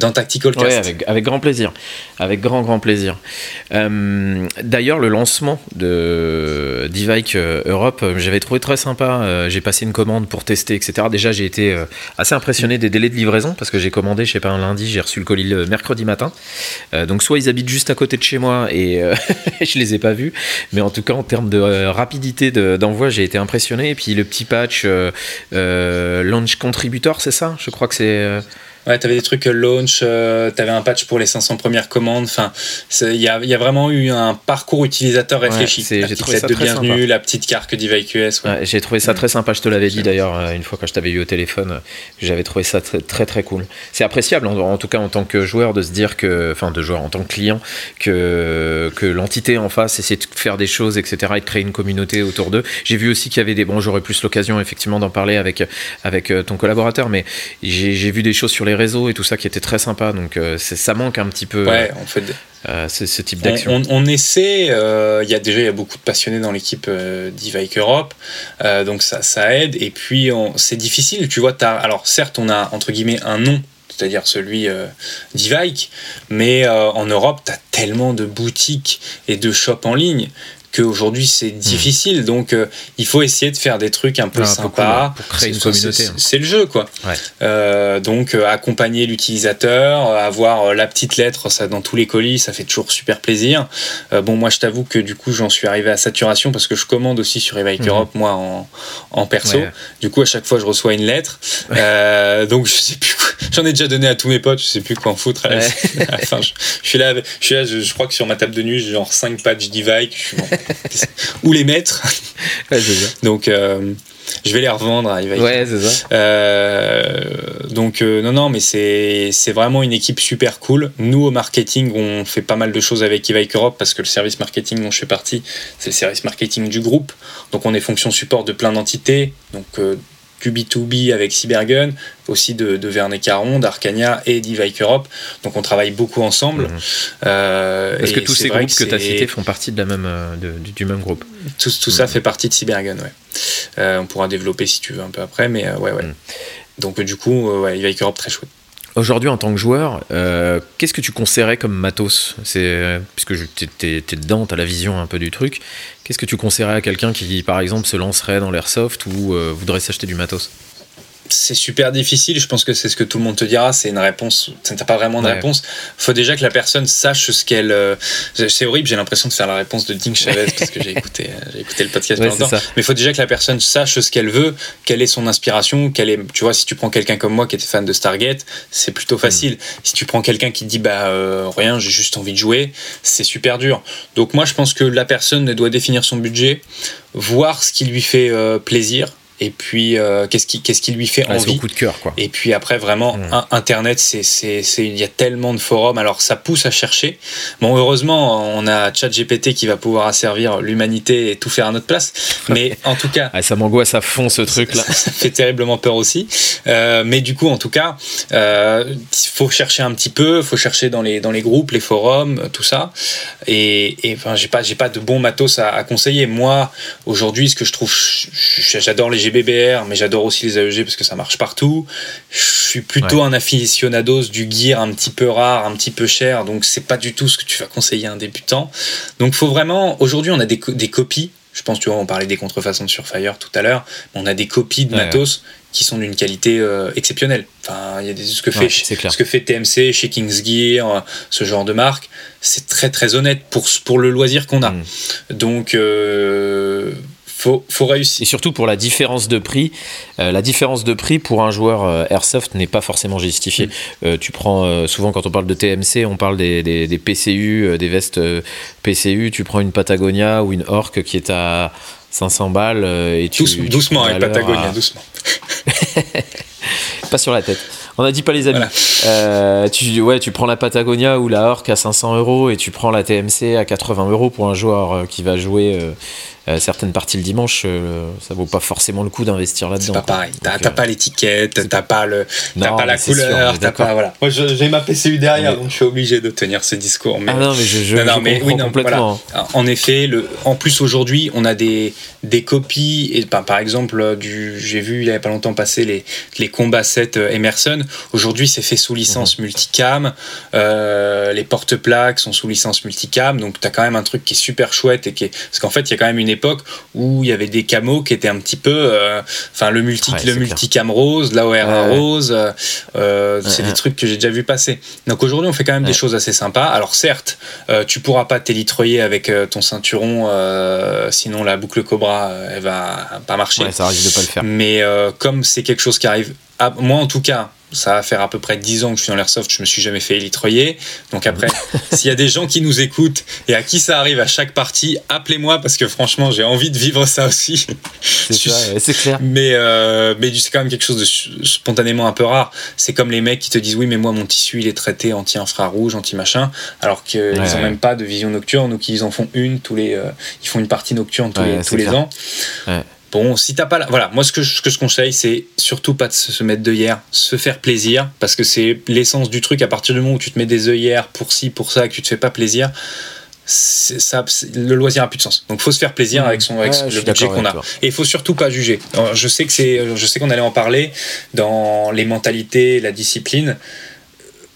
dans Tactical Cast. Avec, grand plaisir. Avec grand, grand plaisir. Euh, D'ailleurs, le lancement de d'Ivike Europe, j'avais trouvé très sympa. j'ai passé une commande pour tester, etc. Déjà, j'ai été assez impressionné des délais de livraison parce que j'ai commandé, je sais pas, un lundi, j'ai reçu le colis le mercredi matin. donc, soit ils habitent juste à côté de chez moi et je les ai pas vus, mais en tout cas, en termes de rapidité, d'envoi, j'ai été impressionné. Et puis le petit patch euh, euh, Launch Contributor, c'est ça? Je crois que c'est. Euh, Ouais, t'avais des trucs launch, euh, t'avais un patch pour les 500 premières commandes. Enfin, il y a, y a, vraiment eu un parcours utilisateur réfléchi. Ouais, j'ai trouvé ça de très bienvenue, sympa. la petite carte DeviceQS. Ouais. ouais j'ai trouvé ça très sympa. Je te l'avais dit d'ailleurs euh, une fois quand je t'avais eu au téléphone. Euh, j'avais trouvé ça très très, très cool. C'est appréciable en, en, tout cas en tant que joueur de se dire que, enfin de joueur en tant que client, que que l'entité en face essaie de faire des choses, etc. et de créer une communauté autour d'eux. J'ai vu aussi qu'il y avait des. Bon, j'aurais plus l'occasion effectivement d'en parler avec avec ton collaborateur, mais j'ai vu des choses sur les réseaux et tout ça qui était très sympa. Donc euh, ça manque un petit peu. Ouais, en fait. Euh, ce, ce, type d'action. On, on, essaie, euh, il y a déjà y a beaucoup de passionnés dans l'équipe euh, d'Ivike Europe, euh, donc ça, ça aide. Et puis c'est difficile, tu vois. As, alors certes, on a entre guillemets un nom c'est-à-dire celui euh, d'Ivike. Mais euh, en Europe, tu as tellement de boutiques et de shops en ligne qu'aujourd'hui c'est Hmm. difficile. Donc euh, il faut essayer de faire des trucs un peu peu sympas. cool, pour créer une C'est- communauté, c'est- hein. C'est le jeu, quoi. Ouais. Euh, donc euh, accompagner l'utilisateur, avoir la petite lettre, ça dans tous les colis, ça fait toujours super plaisir. Euh, bon, moi je t'avoue que du coup j'en suis arrivé à saturation parce que je commande aussi sur Evike Mhm. Europe moi en, en perso. Ouais. Du coup à chaque fois je reçois une lettre. Donc je sais plus quoi. J'en ai déjà donné à tous mes potes, je sais plus quoi en foutre. Je, je suis là, je suis là, je, je crois que sur ma table de nuit j'ai genre 5 patchs bon, où les mettre Ouais, c'est ça. Donc euh, je vais les revendre à. Ouais, c'est ça. Euh, donc euh, non non mais c'est c'est vraiment une équipe super cool. Nous au marketing on fait pas mal de choses avec Evike Europe parce que le service marketing dont je fais partie c'est le service marketing du groupe. Donc on est fonction support de plein d'entités. Donc du B2B avec Cybergun, aussi de, de Vernet Caron, d'Arcania et d'Evike Europe. Donc on travaille beaucoup ensemble. Mhm. Euh, Parce que tous ces groupes que tu as cités font partie de la même, euh, de- du, même groupe. tout, tout ça Mhm. fait partie de Cybergun, ouais. Euh, on pourra développer si tu veux un peu après, mais euh, ouais, ouais. Mhm. Donc euh, du coup, euh, ouais, Evike Europe très chouette. Aujourd'hui, en tant que joueur, euh, qu'est-ce que tu conseillerais comme matos? C'est euh, puisque t'es- t'es dedans, t'as la vision un peu du truc. Qu'est-ce que tu conseillerais à quelqu'un qui, par exemple, se lancerait dans l'airsoft ou euh, voudrait s'acheter du matos? C'est super difficile. Je pense que c'est ce que tout le monde te dira. C'est une réponse. Ça n'a pas vraiment de Ouais. réponse. faut déjà que la personne sache ce qu'elle. euh, C'est horrible. J'ai l'impression de faire la réponse de Dink Chavez parce que j'ai écouté, euh, j'ai écouté le podcast Ouais, ça. Mais il faut déjà que la personne sache ce qu'elle veut, quelle est son inspiration, quelle est. Tu vois, si tu prends quelqu'un comme moi qui était fan de Stargate, c'est plutôt facile. Si tu prends quelqu'un qui te dit bah euh, rien, j'ai juste envie de jouer, c'est super dur. Donc moi, je pense que la personne doit définir son budget, voir ce qui lui fait euh, plaisir. Et puis, euh, qu'est-ce qui, qu'est-ce qui lui fait Ouais, c'est envie coup de cœur, quoi. et puis après, vraiment, Mm. un- Internet, c'est, c'est, il y a tellement de forums. Alors, ça pousse à chercher. Bon, heureusement, on a ChatGPT qui va pouvoir asservir l'humanité et tout faire à notre place. Mais en tout cas, Ah, ça m'angoisse à fond ce truc-là. ça fait terriblement peur aussi. Euh, mais du coup, en tout cas, euh, il faut chercher un petit peu, il faut chercher dans les, dans les groupes, les forums, euh, tout ça. Et, et enfin, j'ai pas, j'ai pas de bon matos à, à conseiller. Moi, aujourd'hui, ce que je trouve, j'adore les GBBR, mais j'adore aussi les AEG parce que ça marche partout. Je suis plutôt un aficionados du gear un petit peu rare, un petit peu cher, donc c'est pas du tout ce que tu vas conseiller à un débutant. Donc, faut vraiment. Aujourd'hui, on a des, co- des copies. Je pense, tu vois, on parlait des contrefaçons de Surfire tout à l'heure. On a des copies de Ouais, matos qui sont d'une qualité euh, exceptionnelle. Enfin, il y a des, ce que fait, Ouais, ce que fait TMC, chez Kings Gear, euh, ce genre de marque, c'est très très honnête pour, pour le loisir qu'on a. Mm. Donc, euh, faut, faut réussir. Et surtout pour la différence de prix, euh, la différence de prix pour un joueur euh, airsoft n'est pas forcément justifiée. Euh, tu prends souvent quand on parle de TMC, on parle des, des- des PCU, des vestes PCU. Tu prends une Patagonia ou une Orc qui est à 500 balles et tu Douce- tu doucement avec Patagonia, à- doucement. pas sur la tête. On a dit pas les amis. Voilà. Euh, tu, ouais, tu prends la Patagonia ou la Orc à 500 euros et tu prends la TMC à 80 euros pour un joueur qui va jouer euh, certaines parties le dimanche, ça vaut pas forcément le coup d'investir là-dedans. C'est pas pareil. T'as pas l'étiquette, t'as pas le, pas la couleur, t'as pas voilà. Moi, j'ai ma PCU derrière, donc je suis obligé de tenir ce discours. Mais... Ah non, mais je, je, oui, complètement. En effet, le, en plus aujourd'hui, on a des, des copies et ben, par exemple du, j'ai vu il y a pas longtemps passer les les combats 7 Emerson. Aujourd'hui, c'est fait sous licence mhm. multicam. Euh, les porte-plaques sont sous licence multicam, donc tu as quand même un truc qui est super chouette et qui est... parce qu'en fait, il y a quand même une époque où il y avait des camos qui étaient un petit peu, euh, enfin le multi, le multicam rose, l'AOR rose, euh, c'est des trucs que j'ai déjà vu passer. Donc aujourd'hui, on fait quand même des choses assez sympas. Alors certes, tu pourras pas t'élitroyer avec ton ceinturon, sinon la boucle Cobra, elle va pas marcher. ça risque de pas le faire. Mais comme c'est quelque chose qui arrive, à, moi en tout cas, ça va faire à peu près 10 ans que je suis dans l'airsoft, je me suis jamais fait élitroyer. Donc après, s'il y a des gens qui nous écoutent et à qui ça arrive à chaque partie, appelez-moi parce que franchement, j'ai envie de vivre ça aussi. C'est clair. Mais, euh, mais c'est quand même quelque chose de spontanément un peu rare. C'est comme les mecs qui te disent oui, mais moi mon tissu il est traité anti-infrarouge, anti-machin, alors qu'ils n'ont même pas de vision nocturne ou qu'ils en font une tous les. Euh, ils font une partie nocturne tous les, tous les ans. Bon, si t'as pas la... Voilà, moi ce que je, que je conseille, c'est surtout pas de se mettre d'œillères, se faire plaisir, parce que c'est l'essence du truc. À partir du moment où tu te mets des œillères pour ci, pour ça, que tu te fais pas plaisir, ça, le loisir a plus de sens. Donc faut se faire plaisir mmh. avec, son, avec le budget qu'on a. Et il faut surtout pas juger. je sais que c'est, je sais qu'on allait en parler dans les mentalités, la discipline.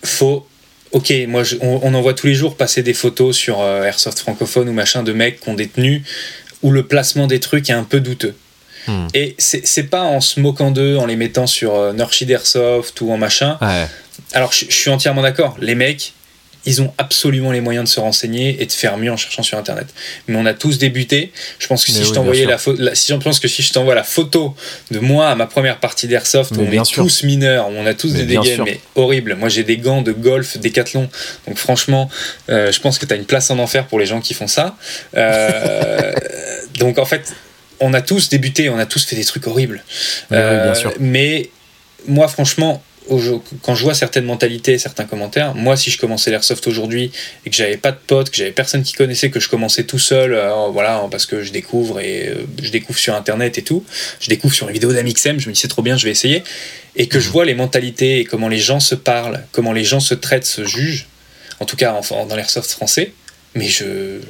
Faut Ok, moi on, on, en voit tous les jours passer des photos sur euh, Airsoft francophone ou machin de mecs qui ont des tenues où le placement des trucs est un peu douteux. Hmm. Et c'est pas en se moquant d'eux, en les mettant sur euh, Airsoft ou en machin. Alors je suis entièrement d'accord. Les mecs, ils ont absolument les moyens de se renseigner et de faire mieux en cherchant sur internet. Mais on a tous débuté. Je pense que si je t'envoyais la, si je pense que si je t'envoie la photo de moi à ma première partie d'airsoft, on est tous mineurs, on a tous des dégâts, mais horrible. Moi j'ai des gants de golf, décathlon. Donc franchement, euh, je pense que tu as une place en enfer pour les gens qui font ça. Euh, donc en fait, on a tous débuté, on a tous fait des trucs horribles. bien sûr. Euh, mais moi, franchement, quand je vois certaines mentalités, certains commentaires, moi, si je commençais l'airsoft aujourd'hui et que j'avais pas de potes, que j'avais personne qui connaissait, que je commençais tout seul, euh, voilà, parce que je découvre et euh, je découvre sur internet et tout, je découvre sur une vidéo d'Amixem, je me dis c'est trop bien, je vais essayer, et que je mhm. vois les mentalités et comment les gens se parlent, comment les gens se traitent, se jugent, en tout cas dans l'airsoft français, mais je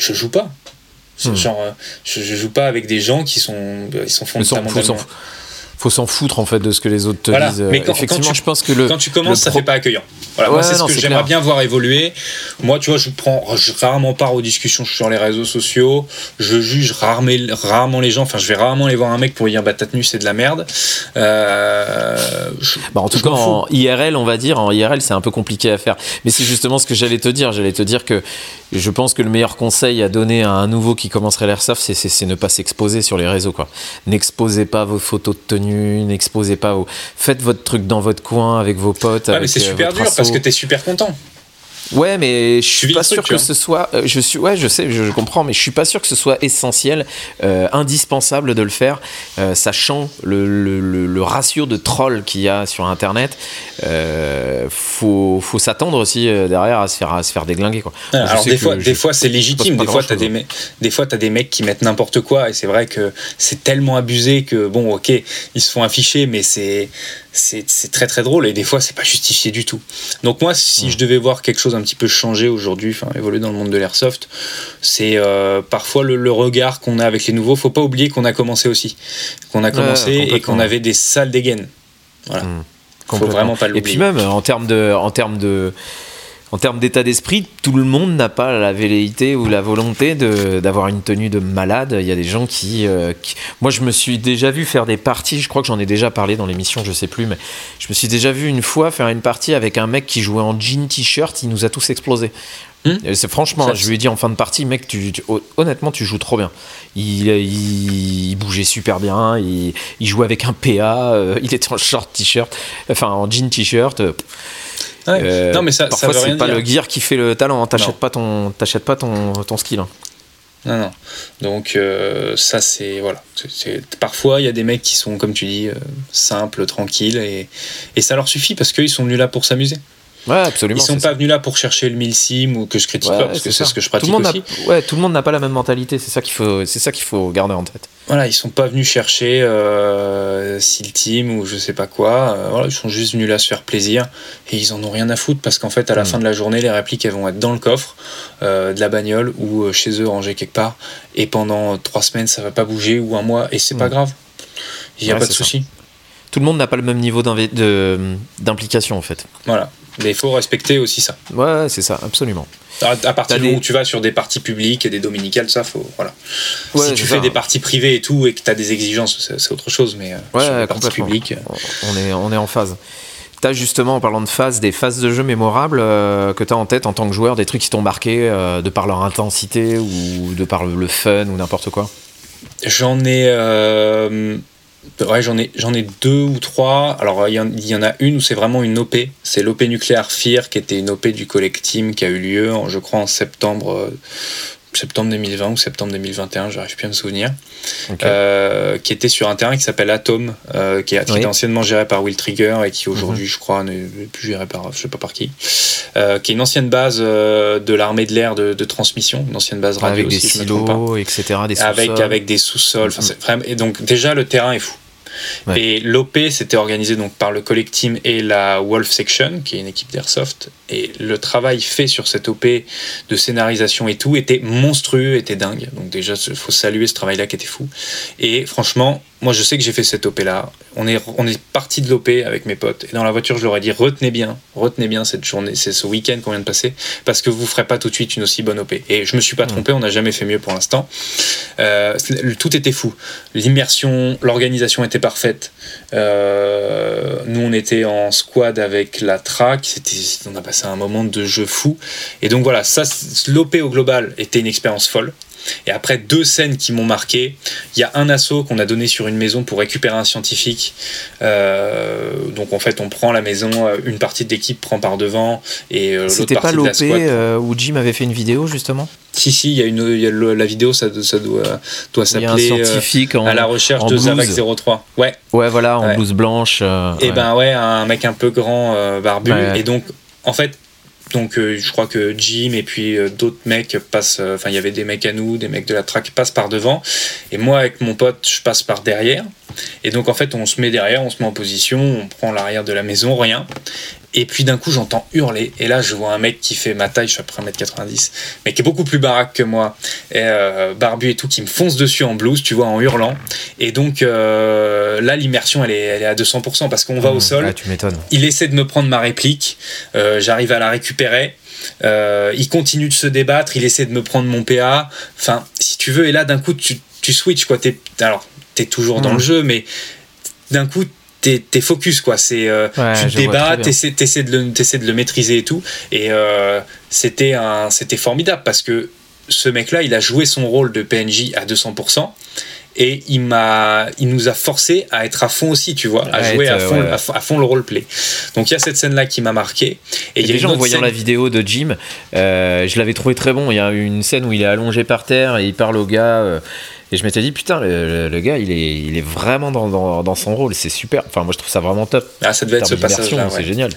je joue pas. Hmm. Genre, euh, je, je, joue pas avec des gens qui sont, ils sont fondamentalement faut s'en foutre en fait de ce que les autres te disent. Mais quand, Effectivement, tu, je pense que le, quand tu commences, ça fait pas accueillant. Voilà, moi c'est ce que j'aimerais bien voir évoluer. Moi, tu vois, je prends rarement part aux discussions sur les réseaux sociaux. Je juge rarement, rarement les gens. Enfin, je vais rarement aller voir un mec pour dire bah ta tenue c'est de la merde. Euh, bah, en tout cas, en IRL, on va dire, en IRL, c'est un peu compliqué à faire. Mais c'est justement ce que j'allais te dire. J'allais te dire que je pense que le meilleur conseil à donner à un nouveau qui commencerait l'airsoft, c'est ne pas s'exposer sur les réseaux. N'exposez pas vos photos de tenue n'exposez pas. Faites votre truc dans votre coin avec vos potes. mais c'est euh, super dur parce que tu es super content. Ouais, mais je suis pas sûr que ce soit. Euh, je suis, ouais, je sais, je, comprends, mais je suis pas sûr que ce soit essentiel, euh, indispensable de le faire, euh, sachant le, le, le, ratio de trolls qu'il y a sur Internet. faut, faut s'attendre aussi derrière à se faire, à se faire déglinguer. Quoi. Alors des fois, des fois, c'est légitime. Des fois, tu as des, hein. des fois, as des mecs qui mettent n'importe quoi, et c'est vrai que c'est tellement abusé que bon, ok, ils se font afficher, mais c'est c'est très très drôle et des fois c'est pas justifié du tout. Donc moi si je devais voir quelque chose un petit peu changer aujourd'hui, enfin évoluer dans le monde de l'airsoft, c'est euh, parfois le, regard qu'on a avec les nouveaux. Faut pas oublier qu'on a commencé aussi, qu'on a commencé et qu'on avait des salles dégaines. Voilà. Mmh. Faut vraiment pas l'oublier. Et puis même en termes de, en termes de en termes d'état d'esprit, tout le monde n'a pas la velléité ou la volonté d'avoir une tenue de malade. Il y a des gens euh, qui, Moi, je me suis déjà vu faire des parties, je crois que j'en ai déjà parlé dans l'émission, je sais plus, mais je me suis déjà vu une fois faire une partie avec un mec qui jouait en jean t-shirt, il nous a tous explosé. Hmm c'est franchement, je lui ai dit en fin de partie, mec, tu, honnêtement, tu joues trop bien. Il, il, bougeait super bien, il, il, jouait avec un PA, euh, il était en short t-shirt, enfin en jean t-shirt. Euh, non, mais ça, parfois, c'est pas le gear qui fait le talent. Hein. T'achètes pas ton, t'achètes pas ton, ton skill. Hein. Non, non. Donc euh, ça, c'est voilà. parfois, il y a des mecs qui sont, comme tu dis, euh, simples, tranquilles, et, et ça leur suffit parce qu'ils sont venus là pour s'amuser. Ouais, absolument. Ils sont pas venus là pour chercher le milsim ou que je critique pas parce que c'est ce que je pratique tout le monde aussi. Ouais, tout le monde n'a pas la même mentalité. C'est ça qu'il faut, c'est ça qu'il faut garder en tête. Voilà, ils sont pas venus chercher euh, SEAL Team ou je sais pas quoi. Euh, voilà, ils sont juste venus là se faire plaisir et ils en ont rien à foutre parce qu'en fait, à la Mm. fin de la journée, les répliques elles vont être dans le coffre euh, de la bagnole ou euh, chez eux rangées quelque part et pendant trois semaines, ça va pas bouger ou un mois et c'est pas Mm. grave. Il y a Ouais, pas de souci. Tout le monde n'a pas le même niveau d'implication en fait. Voilà. Mais il faut respecter aussi ça. Ouais, c'est ça, absolument. À, à partir du moment des- où tu vas sur des parties publiques et des dominicales, ça faut. Voilà. Ouais, si tu fais ça. des parties privées et tout et que tu as des exigences, c'est autre chose. Mais euh, Ouais, sur les parties publiques. On est, on est en phase. T'as justement, en parlant de phase, des phases de jeu mémorables euh, que t'as en tête en tant que joueur, des trucs qui t'ont marqué euh, de par leur intensité ou de par le, le fun ou n'importe quoi? J'en ai. euh, Ouais, j'en ai, j'en ai deux ou trois. Alors, il y, en, a une où c'est vraiment une OP. C'est l'OP nucléaire FIR, qui était une OP du Collecteam qui a eu lieu, je crois, en septembre, euh, septembre 2020 ou septembre 2021, j'arrive plus à me souvenir. Euh, qui était sur un terrain qui s'appelle Atom, euh, qui, a- qui Oui. était anciennement géré par Will Trigger et qui aujourd'hui, je crois, n'est plus géré par je sais pas par qui. Euh, qui est une ancienne base de l'armée de l'air de, de transmission, une ancienne base radio avec des aussi, pas silos, etc. Des avec, avec des sous-sols. Mhm. et donc déjà le terrain est fou. Et l'OP c'était organisé donc par le Collect Team et la Wolf Section, qui est une équipe d'airsoft. Et le travail fait sur cette OP de scénarisation et tout était monstrueux, était dingue. Donc déjà il faut saluer ce travail-là qui était fou. Et franchement, moi je sais que j'ai fait cette OP là. On est, on est parti de l'OP avec mes potes. Et dans la voiture je leur ai dit retenez bien, retenez bien cette journée, c'est ce week-end qu'on vient de passer, parce que vous ferez pas tout de suite une aussi bonne OP. Et je me suis pas trompé, on n'a jamais fait mieux pour l'instant. Euh, tout était fou. L'immersion, l'organisation était parfaite. Euh, nous, on était en squad avec la track. On a passé un moment de jeu fou. Et donc voilà, ça, l'OP au global était une expérience folle. Et après deux scènes qui m'ont marqué, il y a un assaut qu'on a donné sur une maison pour récupérer un scientifique. Euh, donc en fait, on prend la maison, euh, une partie de l'équipe prend par devant et euh, l'autre C'était pas partie de la l'OP squad. euh, où Jim avait fait une vidéo justement? Si si, il y a une, il y a le- la vidéo, ça, ça doit, doit s'appeler. euh, à la recherche en de. Zavac 03. Ouais. ouais voilà en Ouais. blouse blanche. euh, Et ouais. ben ouais, un mec un peu grand, euh, barbu. Ouais. Et donc, en fait, donc euh, je crois que Jim et puis euh, d'autres mecs passent. euh, Enfin, il y avait des mecs à nous, des mecs de la track passent par devant. Et moi, avec mon pote, je passe par derrière. Et donc, en fait, on se met derrière, on se met en position, on prend l'arrière de la maison, rien. Et puis d'un coup, j'entends hurler. Et là, je vois un mec qui fait ma taille, je suis à peu près 1m90, mais qui est beaucoup plus baraque que moi, et, euh, barbu et tout, qui me fonce dessus en blouse, tu vois, en hurlant. Et donc euh, là, l'immersion, elle est, elle est à 200% parce qu'on va au Mmh, sol. ouais, tu m'étonnes. Il essaie de me prendre ma réplique. euh, J'arrive à la récupérer. Il continue de se débattre. Il essaie de me prendre mon PA. Enfin, si tu veux, et là, d'un coup, tu, tu switches, quoi. Es, alors, t'es toujours dans Mhm. le jeu, mais d'un coup, t'es es focus, quoi. C'est, euh, Ouais, tu débats, t'essaies t'essaies de, le- t'essaies de le maîtriser et tout. Et euh, c'était un- c'était formidable parce que ce mec-là, il a joué son rôle de PNJ à 200%. Et il, m'a, il nous a forcé à être à fond aussi, tu vois, à Ouais, jouer à être, fond, ouais. à fond, à fond le roleplay. Donc il y a cette scène-là qui m'a marqué. Et Et il y a déjà en voyant scène- la vidéo de Jim, euh, je l'avais trouvé très bon. Il y a une scène où il est allongé par terre et il parle au gars. Et je m'étais dit, putain, le, le- gars, il est, il est vraiment dans, dans- dans son rôle. C'est super. Enfin, moi, je trouve ça vraiment top. Ah, ça devait être ce passage-là. C'est génial.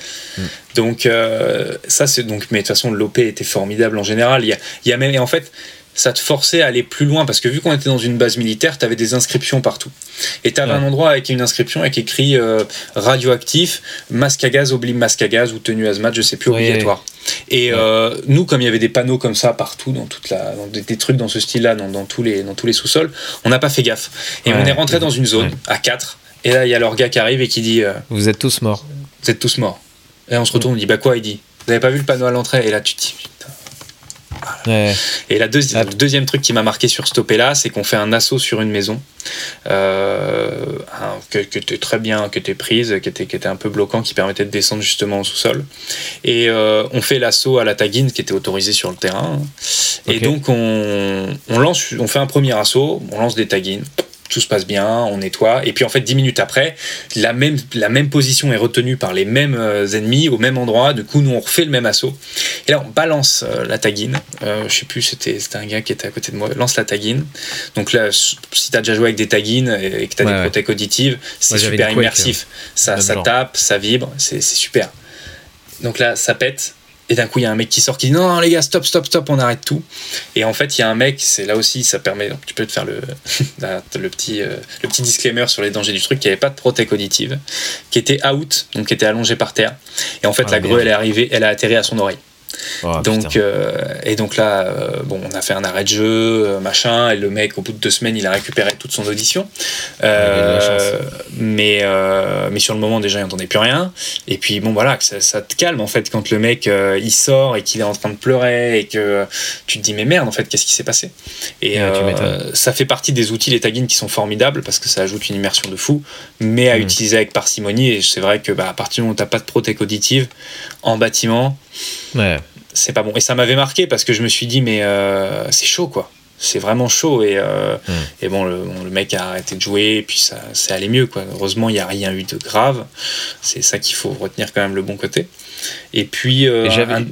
Donc euh, ça c'est donc mais de toute façon l'OP était formidable en général. Il y a, il y a même et en fait ça te forçait à aller plus loin parce que vu qu'on était dans une base militaire, tu avais des inscriptions partout. Et tu avais Ouais. un endroit avec une inscription avec écrit euh, radioactif, masque à gaz, oublie masque à gaz ou tenue hazmat, je sais plus Ouais. obligatoire. Et Ouais. euh, nous, comme il y avait des panneaux comme ça partout, dans toute la, dans des, des trucs dans ce style-là, dans, dans tous les, dans tous les sous-sols, on n'a pas fait gaffe. Et on est rentré dans une zone à 4 Et là, il y a leur gars qui arrive et qui dit euh, Vous êtes tous morts. Vous êtes tous morts. Et on se retourne, on dit Bah quoi Il dit Vous avez pas vu le panneau à l'entrée? Et là, tu te dis Putain. Ouais. Et la deuxi- Ah. le deuxième truc qui m'a marqué sur ce topé-là, c'est qu'on fait un assaut sur une maison euh, que, que était très bien, que était prise, qui était, qui était un peu bloquant, qui permettait de descendre justement au sous-sol. Et euh, on fait l'assaut à la taguine qui était autorisé sur le terrain. Et donc on, on lance, on fait un premier assaut, on lance des taguines. Tout se passe bien, on nettoie. Et puis en fait, dix minutes après, la même, la même position est retenue par les mêmes euh, ennemis au même endroit. Du coup, nous, on refait le même assaut. Et là, on balance euh, la taguine. Euh, je sais plus, c'était un gars qui était à côté de moi. Lance la taguine. Donc là, si tu as déjà joué avec des taguines et que tu as Ouais, des ouais. auditives, c'est super Quake, immersif. Ça, ça là-dedans. tape, ça vibre, c'est c'est super. Donc là, ça pète. Et d'un coup, il y a un mec qui sort qui dit non, les gars, stop, stop, stop, on arrête tout. Et en fait, il y a un mec, c'est là aussi, ça permet, tu peux te faire le, le, petit, euh, le petit disclaimer sur les dangers du truc, qui avait pas de protec auditive, qui était out, donc qui était allongé par terre. Et en fait, Ah, la grue, elle est arrivée, elle a atterri à son oreille. Oh, donc, euh, et donc là, euh, bon, on a fait un arrêt de jeu, euh, machin, et le mec, au bout de deux semaines, il a récupéré toute son audition. il a eu de la Euh, mais, mais sur le moment, déjà, il n'entendait plus rien. Et puis, bon, voilà, ça, ça te calme, en fait, quand le mec, il sort et qu'il est en train de pleurer et que tu te dis, mais merde, en fait, qu'est-ce qui s'est passé? Et ça fait partie des outils, les taggings, qui sont formidables parce que ça ajoute une immersion de fou, mais à Mm. utiliser avec parcimonie. Et c'est vrai que, bah, à partir du moment où tu n'as pas de protec auditive en bâtiment, Ouais. C'est pas bon. Et ça m'avait marqué parce que je me suis dit, mais euh, c'est chaud, quoi. C'est vraiment chaud. Et, euh, Mm. et bon, le, bon, le mec a arrêté de jouer, et puis ça, c'est allé mieux, quoi. Heureusement, il n'y a rien eu de grave. C'est ça qu'il faut retenir quand même le bon côté. Et puis, euh, j'avais, un-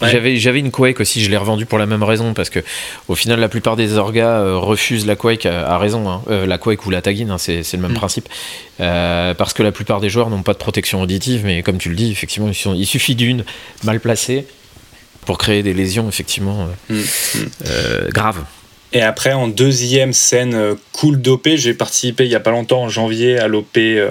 Ouais. j'avais, une Quake aussi, je l'ai revendue pour la même raison, parce que au final, la plupart des orgas refusent la Quake à, à raison, hein. Euh, la Quake ou la Tagin, hein, c'est, c'est le même Mm. principe, Euh, parce que la plupart des joueurs n'ont pas de protection auditive, mais comme tu le dis, effectivement, il suffit d'une mal placée pour créer des lésions, effectivement, euh, Mm, mm. euh, graves. Et après, en deuxième scène euh, cool d'OP, j'ai participé il y a pas longtemps, en janvier, à l'OP euh,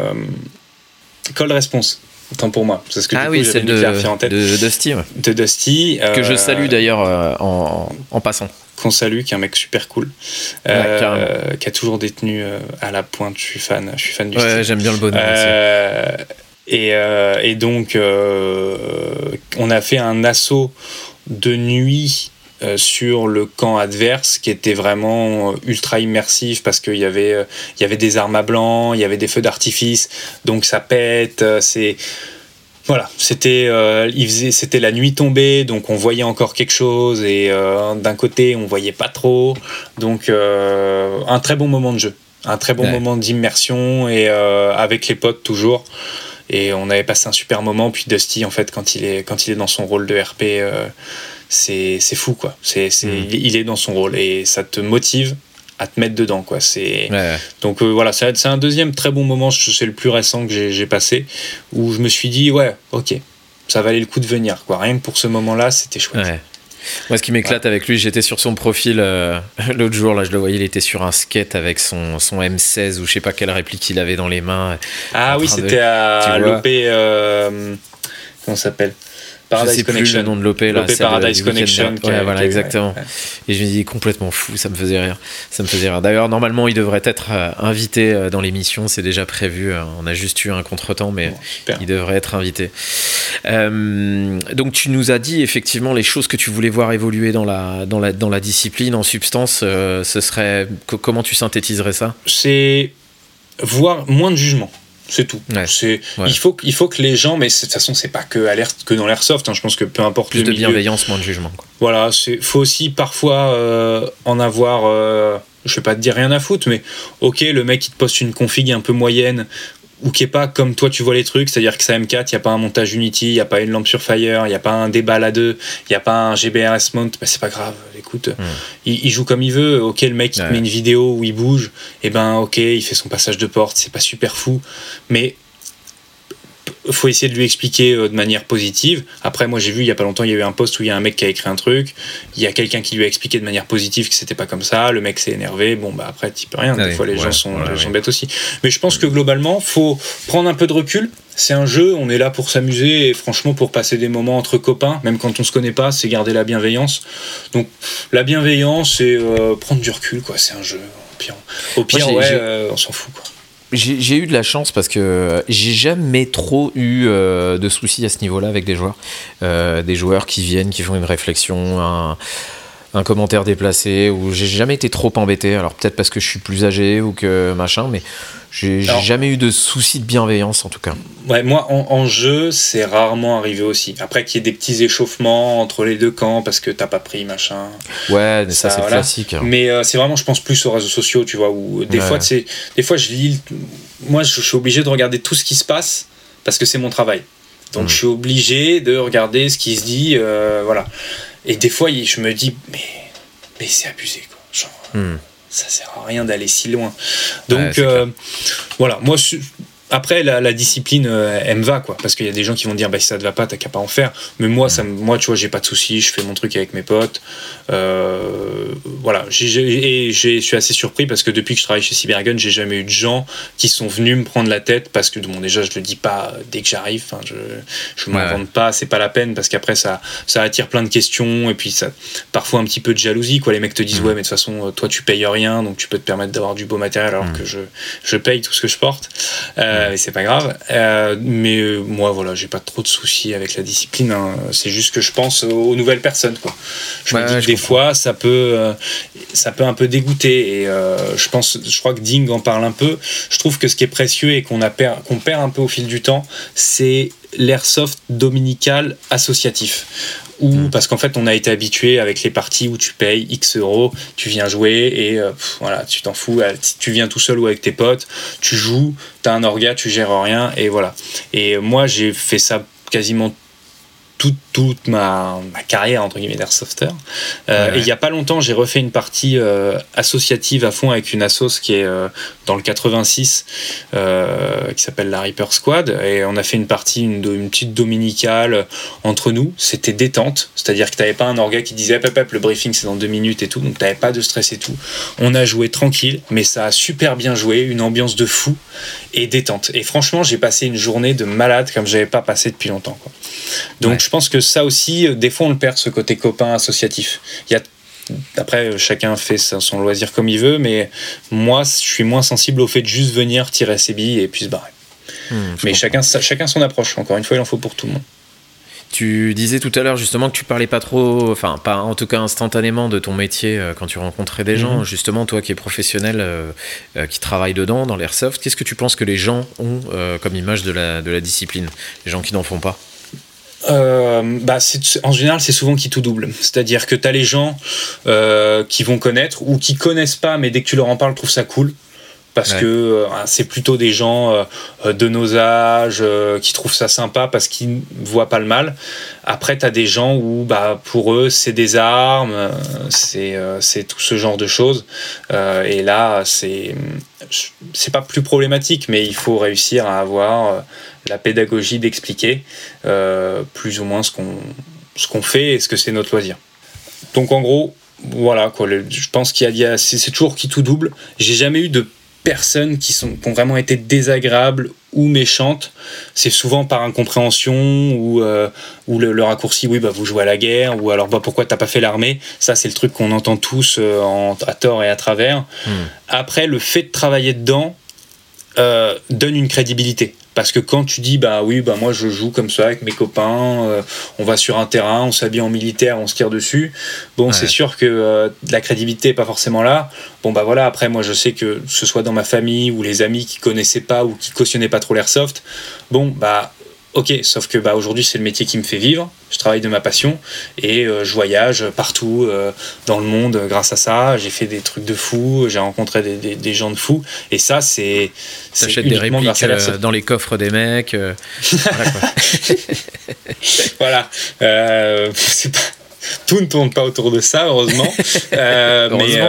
Cold Response. Autant pour moi. C'est ce que ah oui, mis de, de, de Steve, De Dusty. que je salue d'ailleurs en, en passant. qu'on salue, qui est un mec super cool, Ouais, euh, qui a toujours détenu euh, à la pointe. Je suis fan, je suis fan du Ouais, j'aime bien le bonhomme aussi. Euh, et, euh, et donc, euh, on a fait un assaut de nuit euh, sur le camp adverse qui était vraiment ultra immersif parce qu'il y avait il y avait des armes à blanc, il y avait des feux d'artifice, donc ça pète. C'est voilà, c'était euh, c'était la nuit tombée, donc on voyait encore quelque chose et euh, d'un côté on voyait pas trop, donc euh, un très bon moment de jeu, un très bon Ouais. moment d'immersion et avec les potes toujours. Et on avait passé un super moment. Puis Dusty, en fait, quand il est, quand il est dans son rôle de RP, euh, c'est fou, quoi. C'est Mm. il, est dans son rôle et ça te motive à te mettre dedans, quoi. C'est Ouais. donc euh, voilà, c'est un deuxième très bon moment. C'est le plus récent que j'ai j'ai passé où je me suis dit ouais, ok, ça valait le coup de venir, quoi. Rien que pour ce moment-là, c'était chouette. Ouais. Moi, ce qui m'éclate avec lui, j'étais sur son profil euh, l'autre jour, là, je le voyais, il était sur un skate avec son, son M16 ou je sais pas quelle réplique il avait dans les mains. Ah oui, de- c'était à l'OP. euh, comment ça s'appelle je Paradise sais plus Connection. le nom de l'OP là. Paradise Connection. Ouais, voilà, exactement. ouais. Et je me dis complètement fou, ça me faisait rire. Ça me faisait rire. D'ailleurs, normalement, il devrait être euh, invité euh, dans l'émission, c'est déjà prévu. euh, On a juste eu un contretemps, mais Bon, il devrait être invité. Euh, donc, tu nous as dit effectivement les choses que tu voulais voir évoluer dans la, dans la, dans la discipline. En substance, euh, ce serait. co- comment tu synthétiserais ça? C'est voir moins de jugement. C'est tout. Ouais. C'est, Ouais. il, faut, que- il faut que les gens, mais de toute façon, c'est pas que, que dans l'airsoft. hein, je pense que peu importe Plus le de milieu, bienveillance, moins de jugement. quoi. Voilà, c'est faut aussi parfois euh, en avoir, euh, je vais pas te dire rien à foutre, mais ok, le mec il te poste une config un peu moyenne ou qui est pas comme toi tu vois les trucs, c'est-à-dire que ça M4, il y a pas un montage Unity, il y a pas une lampe sur Fire, il y a pas un débat à deux, il y a pas un GBRS mount, bah, c'est pas grave. Écoute, il, il joue comme il veut. Ok, le mec il Ouais. met une vidéo où il bouge, et ben ok, il fait son passage de porte, c'est pas super fou, mais faut essayer de lui expliquer euh, de manière positive. Après, moi j'ai vu il y a pas longtemps, il y a eu un post où il y a un mec qui a écrit un truc, il y a quelqu'un qui lui a expliqué de manière positive que c'était pas comme ça, le mec s'est énervé, bon bah après tu peux rien, des oui, fois les ouais, gens sont, ouais, les ouais. gens bêtes aussi. Mais je pense que globalement, faut prendre un peu de recul. C'est un jeu, on est là pour s'amuser et franchement pour passer des moments entre copains, même quand on se connaît pas, c'est garder la bienveillance. Donc la bienveillance, c'est euh, prendre du recul, quoi. C'est un jeu. Au pire, au pire j'ai- ouais, euh, on s'en fout, quoi. J'ai eu de la chance parce que j'ai jamais trop eu euh, de soucis à ce niveau-là avec des joueurs. Euh, des joueurs qui viennent, qui font une réflexion, un, un commentaire déplacé, ou j'ai jamais été trop embêté. Alors peut-être parce que je suis plus âgé ou que machin, mais j'ai jamais eu de soucis de bienveillance en tout cas. Ouais, moi, en, en jeu, c'est rarement arrivé aussi. Après, qu'il y ait des petits échauffements entre les deux camps parce que t'as pas pris, machin. Ouais, mais ça, Ça, c'est voilà. classique. hein. Mais euh, c'est vraiment, je pense, plus aux réseaux sociaux, tu vois, où des Ouais. fois, c'est des fois, je lis. Moi, je, je suis obligé de regarder tout ce qui se passe parce que c'est mon travail. Donc, Mm. je suis obligé de regarder ce qui se dit, euh, voilà. Et des fois, je me dis, mais, mais c'est abusé, quoi. Genre, Hmm. ça sert à rien d'aller si loin. Donc Ouais, euh, voilà, moi après, la, discipline, euh, elle me va, quoi. Parce qu'il y a des gens qui vont dire, bah, si ça te va pas, t'as qu'à pas en faire. Mais moi, ça, moi tu vois, j'ai pas de soucis, je fais mon truc avec mes potes. Euh, voilà. et je suis assez surpris parce que depuis que je travaille chez Cybergun, j'ai jamais eu de gens qui sont venus me prendre la tête parce que, bon, déjà, je le dis pas dès que j'arrive. je je m'en vante pas, c'est pas la peine parce qu'après, ça, ça attire plein de questions et puis ça, parfois un petit peu de jalousie, quoi. Les mecs te disent, mm. ouais, mais de toute façon, euh, toi, tu payes rien, donc tu peux te permettre d'avoir du beau matériel alors mm. que je, je paye tout ce que je porte. Euh, c'est pas grave. Euh, mais euh, moi, voilà, j'ai pas trop de soucis avec la discipline. Hein. C'est juste que je pense aux nouvelles personnes. Quoi. Je me dis que des fois, ça peut, ça peut un peu dégoûter. Et je pense, je crois que Ding en parle un peu. Je trouve que ce qui est précieux et qu'on perd, qu'on perd un peu au fil du temps, c'est l'airsoft dominical associatif ou parce qu'en fait on a été habitué avec les parties où tu payes X euros, tu viens jouer et euh, voilà, tu t'en fous, euh, tu viens tout seul ou avec tes potes, tu joues, t'as un orga, tu gères rien et voilà. Et moi j'ai fait ça quasiment toute, ma, carrière entre guillemets d'airsofter. Euh, et il n'y a pas longtemps, j'ai refait une partie euh, associative à fond avec une assos qui est euh, dans le 86, qui s'appelle la Reaper Squad. Et on a fait une partie, une, une petite dominicale entre nous. C'était détente, c'est-à-dire que tu n'avais pas un orga qui disait hop, le briefing c'est dans deux minutes et tout, donc tu n'avais pas de stress et tout. On a joué tranquille, mais ça a super bien joué, une ambiance de fou et détente. Et franchement, j'ai passé une journée de malade comme j'avais pas passé depuis longtemps. Donc je pense que ça aussi, euh, des fois, on le perd, ce côté copain associatif. Il y a après, chacun fait son loisir comme il veut, mais moi, je suis moins sensible au fait de juste venir tirer ses billes et puis se barrer. Hmm, mais chacun, chacun son approche. Encore une fois, il en faut pour tout le monde. Tu disais tout à l'heure justement que tu parlais pas trop, enfin pas en tout cas instantanément de ton métier euh, quand tu rencontrais des gens. Mhm. Justement, toi qui es professionnel, euh, qui travaille dedans, dans l'airsoft, qu'est-ce que tu penses que les gens ont comme image de la, de la discipline? Les gens qui n'en font pas? Euh, bah en général, c'est souvent qui tout double. C'est-à-dire que tu les gens euh, qui vont connaître ou qui connaissent pas, mais dès que tu leur en parles, trouvent ça cool. Parce que euh, c'est plutôt des gens de nos âges qui trouvent ça sympa parce qu'ils ne voient pas le mal. Après, tu as des gens où bah, pour eux, c'est des armes, c'est tout ce genre de choses. et là, c'est c'est pas plus problématique, mais il faut réussir à avoir la pédagogie d'expliquer euh, plus ou moins ce qu'on qu'on fait et ce que c'est notre loisir. Donc en gros, voilà quoi. je pense qu'il y a, c'est toujours qui tout double. J'ai jamais eu de personnes qui sont qui ont vraiment été désagréables ou méchantes. C'est souvent par incompréhension ou euh, ou le, raccourci oui bah vous jouez à la guerre ou alors bah pourquoi t'as pas fait l'armée? Ça c'est le truc qu'on entend tous euh, en, à tort et à travers. Hmm. Après le fait de travailler dedans donne une crédibilité. Parce que quand tu dis, bah oui, bah moi je joue comme ça avec mes copains, euh, on va sur un terrain, on s'habille en militaire, on se tire dessus, bon, c'est sûr que euh, la crédibilité n'est pas forcément là. Bon, bah voilà, après, moi je sais que ce soit dans ma famille ou les amis qui connaissaient pas ou qui cautionnaient pas trop l'airsoft, bon, bah Ok, sauf que bah, aujourd'hui c'est le métier qui me fait vivre, je travaille de ma passion et euh, je voyage partout euh, dans le monde grâce à ça. J'ai fait des trucs de fou, j'ai rencontré des, des, gens de fou et ça c'est. T'achètes des répliques euh, dans les coffres des mecs. voilà, c'est pas tout ne tourne pas autour de ça, heureusement. mais,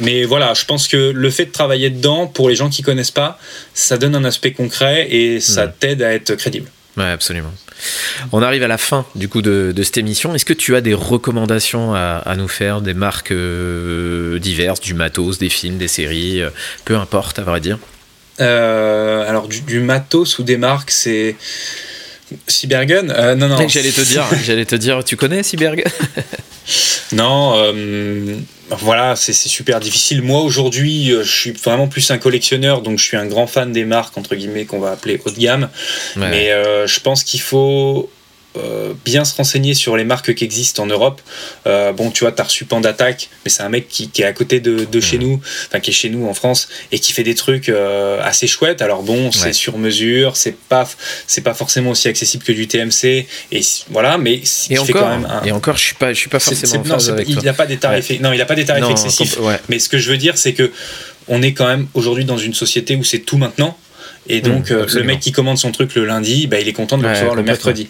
mais, voilà, je pense que le fait de travailler dedans, pour les gens qui connaissent pas, ça donne un aspect concret et ça hmm. t'aide à être crédible. Ouais, absolument. On arrive à la fin du coup de, cette émission. Est-ce que tu as des recommandations à, nous faire, des marques euh, diverses, du matos, des films, des séries, euh, peu importe à vrai dire? Euh, Alors du, matos ou des marques, c'est Cybergun Non, non. J'allais te dire, j'allais te dire, tu connais Cybergun? Non, voilà, c'est super difficile. Moi aujourd'hui, euh, je suis vraiment plus un collectionneur, donc je suis un grand fan des marques entre guillemets qu'on va appeler haut de gamme. Mais euh, je pense qu'il faut euh, bien se renseigner sur les marques qui existent en Europe. Euh, bon, tu vois, tu as reçu Pandattack, mais c'est un mec qui, est à côté de, chez nous, enfin qui est chez nous en France, et qui fait des trucs euh, assez chouettes. Alors bon, c'est sur mesure, c'est pas, c'est pas forcément aussi accessible que du TMC, et voilà, mais et encore, quand même et encore, je suis pas, je suis pas forcément. non, avec il n'a pas des tarifs, non, il a pas des tarifs excessifs. Mais ce que je veux dire, c'est que on est quand même aujourd'hui dans une société où c'est tout maintenant. Et donc, mmh, euh, le mec qui commande son truc le lundi, bah, il est content de le recevoir le mercredi.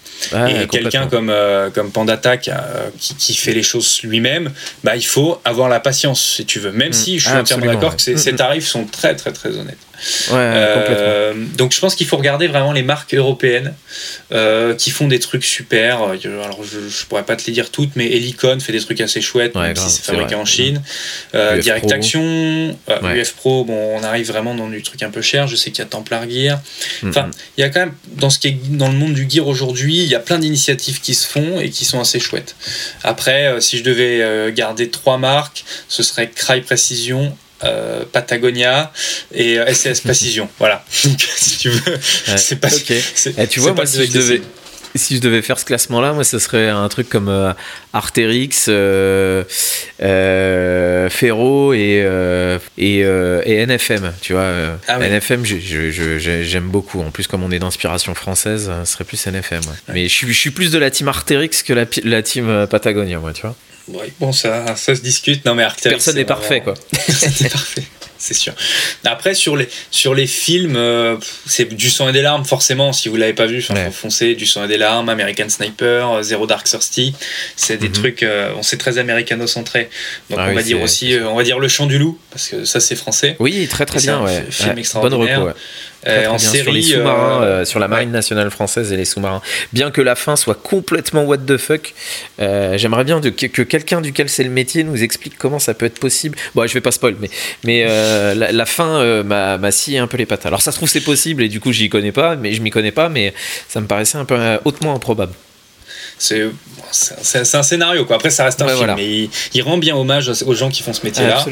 et quelqu'un comme, euh, comme PandaTac euh, qui, qui, fait les choses lui-même, bah, il faut avoir la patience, si tu veux. Même mmh. si je suis ah, entièrement d'accord que ces, mmh, tarifs sont très, très, très honnêtes. Euh, donc je pense qu'il faut regarder vraiment les marques européennes euh, qui font des trucs super. Alors je, pourrais pas te les dire toutes, mais Helicon fait des trucs assez chouettes, même si c'est fabriqué en Chine. Euh, Direct Action, UF Pro, bon, on arrive vraiment dans du truc un peu cher. Je sais qu'il y a Templar Gear. Enfin, il y a quand même dans ce qui est dans le monde du gear aujourd'hui, il y a plein d'initiatives qui se font et qui sont assez chouettes. Après, si je devais garder trois marques, ce serait Cry Precision, euh, Patagonia et euh, Precision. voilà. si tu veux, c'est pas. Eh, tu vois, moi, si je, devais, si je devais faire ce classement-là, moi, ce serait un truc comme euh, Arterix, Ferro et, et, et, NFM. Tu vois, ah NFM, j'aime beaucoup. En plus, comme on est d'inspiration française, ce serait plus NFM. Mais je suis, je suis, plus de la team Arterix que la, la team Patagonia, moi, tu vois. Bon, ça, ça se discute. Non, mais Personne n'est parfait, quoi. c'est parfait, c'est sûr. Après, sur les, sur les films, euh, c'est du sang et des larmes, forcément. Si vous l'avez pas vu, ouais. foncez. Du sang et des larmes, American Sniper, euh, Zero Dark Thirsty. C'est des mhm. trucs, euh, on sait très américano-centré. Donc, ah on va dire aussi, on va dire Le Chant du Loup, parce que ça, c'est français. Oui, très très bien. Un film extraordinaire. Bonne euh, en série, sur les sous-marins, euh, euh, sur la marine nationale française et les sous-marins. Bien que la fin soit complètement what the fuck, j'aimerais bien que, quelqu'un duquel c'est le métier nous explique comment ça peut être possible. Bon, je vais pas spoil, mais, mais la, fin m'a scié un peu les pattes. Alors ça se trouve c'est possible et du coup j'y connais pas, mais je m'y connais pas, mais ça me paraissait un peu hautement improbable c'est c'est un scénario quoi. Après ça reste un film, mais il, rend bien hommage aux gens qui font ce métier-là.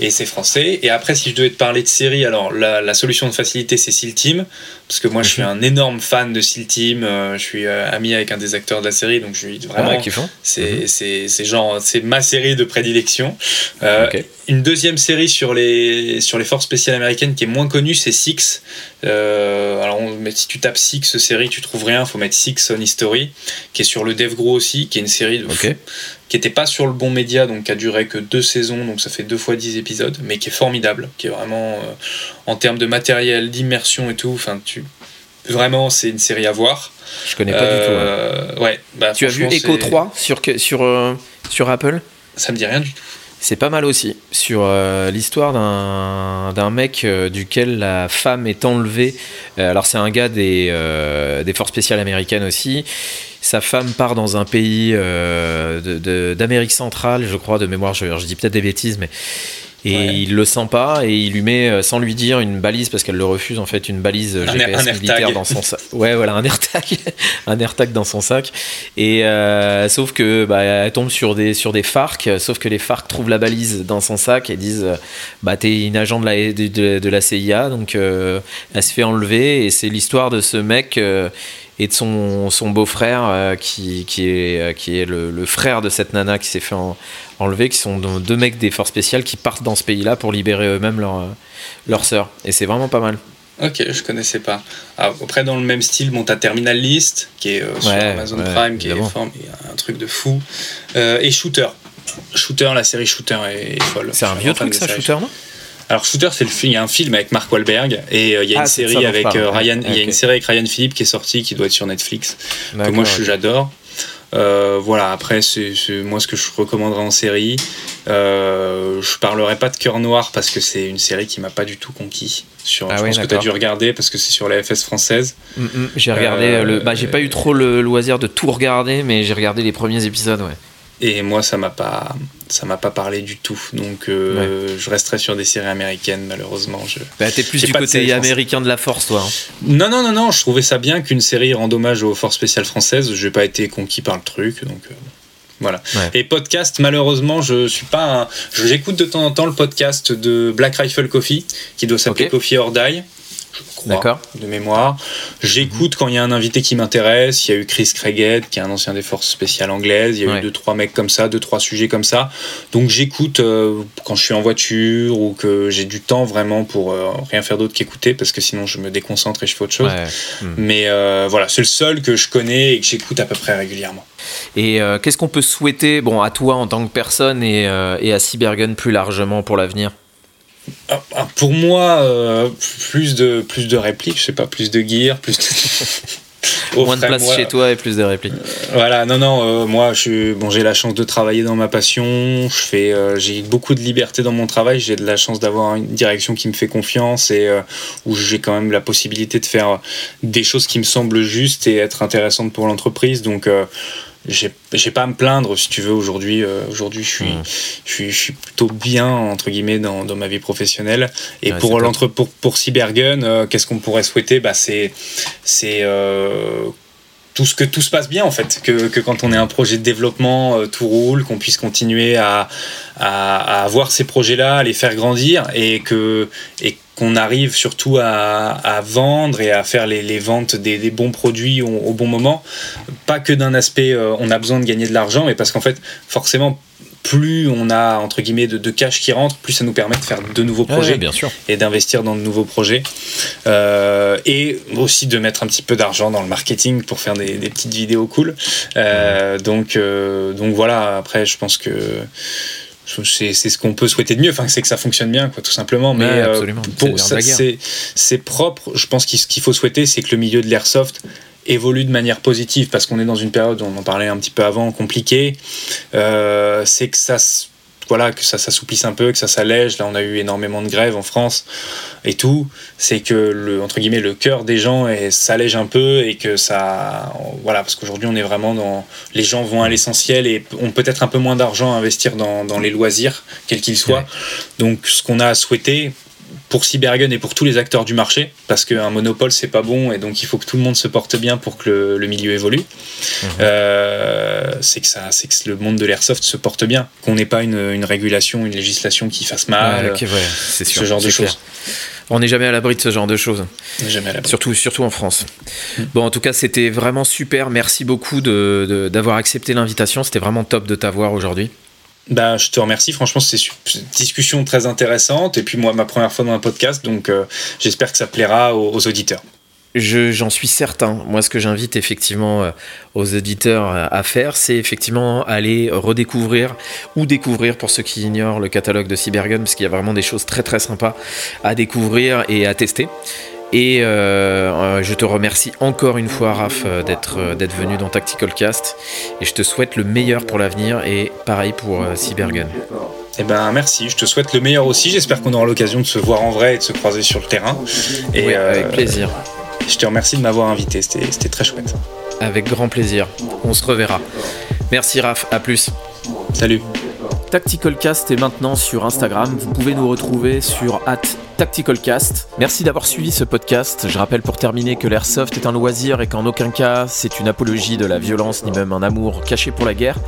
Et c'est français. Et après si je devais te parler de série, alors la, solution de facilité c'est Seal Team parce que moi je suis mhm. un énorme fan de Seal Team. Euh, je suis euh, ami avec un des acteurs de la série, donc je suis vraiment. c'est mhm. c'est genre c'est ma série de prédilection. Euh, une deuxième série sur les, sur les forces spéciales américaines qui est moins connue, c'est Six. Euh, alors, si tu tapes Six série, tu trouves rien. Il faut mettre Six on History, qui est sur le Dev Gros aussi, qui est une série de qui n'était pas sur le bon média, donc qui a duré que deux saisons, donc ça fait deux fois dix épisodes, mais qui est formidable, qui est vraiment euh, en termes de matériel, d'immersion et tout. Enfin, tu vraiment, c'est une série à voir. Je connais pas du tout. Euh, ouais. Bah, tu as vu Echo 3 sur sur sur Apple? Ça me dit rien du tout. C'est pas mal aussi, sur euh, l'histoire d'un mec euh, duquel la femme est enlevée. Euh, alors c'est un gars des, forces spéciales américaines aussi. Sa femme part dans un pays d'Amérique centrale, je crois, de mémoire, je dis peut-être des bêtises, mais et il le sent pas et il lui met euh, sans lui dire une balise parce qu'elle le refuse en fait une balise GPS militaire dans son sac. Ouais voilà un AirTag, un AirTag dans son sac. Et euh, sauf que bah, elle tombe sur des sur des FARC, sauf que les FARC trouvent la balise dans son sac et disent bah t'es une agent de la de, de la CIA donc euh, elle se fait enlever et c'est l'histoire de ce mec et de son, son beau-frère qui, qui, est, qui est le, le, frère de cette nana qui s'est fait en, enlevés, qui sont deux mecs des forces spéciales qui partent dans ce pays-là pour libérer eux-mêmes leur, euh, leur sœur. Et c'est vraiment pas mal. Ok, je connaissais pas. Ah, après, dans le même style, bon, t'as Terminal List, qui est euh, sur Amazon Prime, qui est un truc de fou. Euh, et Shooter. Shooter, la série Shooter est, folle. C'est un vieux truc, ça, Shooter, non? Alors Shooter, c'est le il y a un film avec Mark Wahlberg et il y a une ah, série avec Ryan, il y a une série avec Ryan Philippe qui est sortie, qui doit être sur Netflix. Que moi, j'adore. Euh, voilà, après, c'est moi ce que je recommanderais en série. Euh, je parlerai pas de Cœur Noir parce que c'est une série qui m'a pas du tout conquis. Sur, ah je pense que tu as dû regarder parce que c'est sur la FS française. Mm, mm, j'ai regardé, euh, le, bah, j'ai pas eu trop le loisir de tout regarder, mais j'ai regardé les premiers épisodes, ouais. Et moi, ça m'a pas, ça m'a pas parlé du tout. Donc, euh, je resterai sur des séries américaines, malheureusement. Je... Bah, t'es plus du côté américain de la force, toi. Hein. Non, non, non, non. Je trouvais ça bien qu'une série rende hommage aux forces spéciales françaises. J'ai pas été conquis par le truc, donc. Euh, voilà. Et podcast, malheureusement, je suis pas. Un... J'écoute de temps en temps le podcast de Black Rifle Coffee, qui doit s'appeler Coffee or Die crois, de mémoire. J'écoute quand il y a un invité qui m'intéresse. Il y a eu Chris Craighead, qui est un ancien des forces spéciales anglaises. Il y a eu deux, trois mecs comme ça, deux, trois sujets comme ça. Donc j'écoute euh, quand je suis en voiture ou que j'ai du temps vraiment pour euh, rien faire d'autre qu'écouter parce que sinon je me déconcentre et je fais autre chose. Hmm. Mais euh, voilà, c'est le seul que je connais et que j'écoute à peu près régulièrement. Et qu'est-ce qu'on peut souhaiter bon, à toi en tant que personne et, et à Cybergun plus largement pour l'avenir? Ah, ah, pour moi, euh, plus, de, plus de répliques, je sais pas, plus de gear, plus de... Moins de place chez toi et plus de répliques. Voilà, non, non, moi, je bon, j'ai la chance de travailler dans ma passion. Je fais, j'ai beaucoup de liberté dans mon travail. J'ai de la chance d'avoir une direction qui me fait confiance et où j'ai quand même la possibilité de faire des choses qui me semblent justes et être intéressantes pour l'entreprise. Donc j'ai pas à me plaindre si tu veux aujourd'hui euh, aujourd'hui je suis, mmh. je suis je suis plutôt bien entre guillemets dans, dans ma vie professionnelle. Et pour l'entre pour pour Cybergun euh, qu'est-ce qu'on pourrait souhaiter? Bah c'est c'est euh, tout ce que tout se passe bien en fait. Que, que quand on est un projet de développement tout roule qu'on puisse continuer à, à, à avoir ces projets là à les faire grandir et que et qu'on arrive surtout à, vendre et à faire les, ventes des, bons produits au, bon moment. Pas que d'un aspect, euh, on a besoin de gagner de l'argent, mais parce qu'en fait, forcément, plus on a entre guillemets de, cash qui rentre, plus ça nous permet de faire de nouveaux projets bien sûr. et d'investir dans de nouveaux projets euh, et aussi de mettre un petit peu d'argent dans le marketing pour faire des, petites vidéos cool. Euh, donc donc voilà. Après, je pense que c'est ce qu'on peut souhaiter de mieux. Enfin c'est que ça fonctionne bien quoi tout simplement. Mais euh, c'est propre. Je pense qu'il ce qu'il faut souhaiter c'est que le milieu de l'airsoft évolue de manière positive parce qu'on est dans une période on en parlait un petit peu avant compliquée. Euh, c'est que ça voilà, que ça s'assouplisse un peu, que ça s'allège. Là, on a eu énormément de grèves en France et tout. C'est que le entre guillemets le cœur des gens s'allège un peu et que ça, voilà, parce qu'aujourd'hui on est vraiment dans les gens vont à l'essentiel et ont peut-être un peu moins d'argent à investir dans, dans les loisirs, quels qu'ils soient. Donc, ce qu'on a souhaité, pour Cybergun et pour tous les acteurs du marché, parce qu'un monopole c'est pas bon et donc il faut que tout le monde se porte bien pour que le, milieu évolue. Mhm. Euh, c'est que ça, c'est que le monde de l'airsoft se porte bien, qu'on n'ait pas une, régulation, une législation qui fasse mal, c'est ce genre de choses. On n'est jamais à l'abri de ce genre de choses. Jamais à l'abri. Surtout, surtout en France. Mm. Bon, en tout cas, c'était vraiment super. Merci beaucoup d'avoir accepté l'invitation. C'était vraiment top de t'avoir aujourd'hui. Bah, je te remercie. Franchement, c'est une discussion très intéressante. Et puis, moi, ma première fois dans un podcast, donc euh, j'espère que ça plaira aux, auditeurs. J'en suis certain. Moi, ce que j'invite effectivement euh, aux auditeurs euh, à faire, c'est effectivement aller redécouvrir ou découvrir, pour ceux qui ignorent, le catalogue de Cybergun, parce qu'il y a vraiment des choses très très sympas à découvrir et à tester. Et euh, euh, je te remercie encore une fois, Raph, euh, d'être d'être venu dans Tactical Cast. Et je te souhaite le meilleur pour l'avenir et pareil pour Cybergun. Eh ben merci, je te souhaite le meilleur aussi. J'espère qu'on aura l'occasion de se voir en vrai et de se croiser sur le terrain. Et oui, avec plaisir. Je te remercie de m'avoir invité, c'était très chouette. Avec grand plaisir, on se reverra. Merci Raph, à plus. Salut. Tactical Cast est maintenant sur Instagram. Vous pouvez nous retrouver sur @tacticalcast. Merci d'avoir suivi ce podcast. Je rappelle pour terminer que l'airsoft est un loisir et qu'en aucun cas c'est une apologie de la violence ni même un amour caché pour la guerre.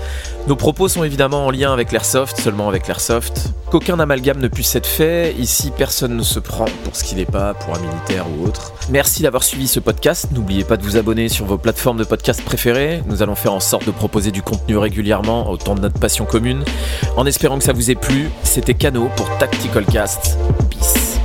Nos propos sont évidemment en lien avec l'airsoft, seulement avec l'airsoft. Qu'aucun amalgame ne puisse être fait. Ici, personne ne se prend pour ce qu'il n'est pas, pour un militaire ou autre. Merci d'avoir suivi ce podcast. N'oubliez pas de vous abonner sur vos plateformes de podcast préférées. Nous allons faire en sorte de proposer du contenu régulièrement, autant de notre passion commune. En espérant que ça vous ait plu, c'était Cano pour Tactical Cast. Peace.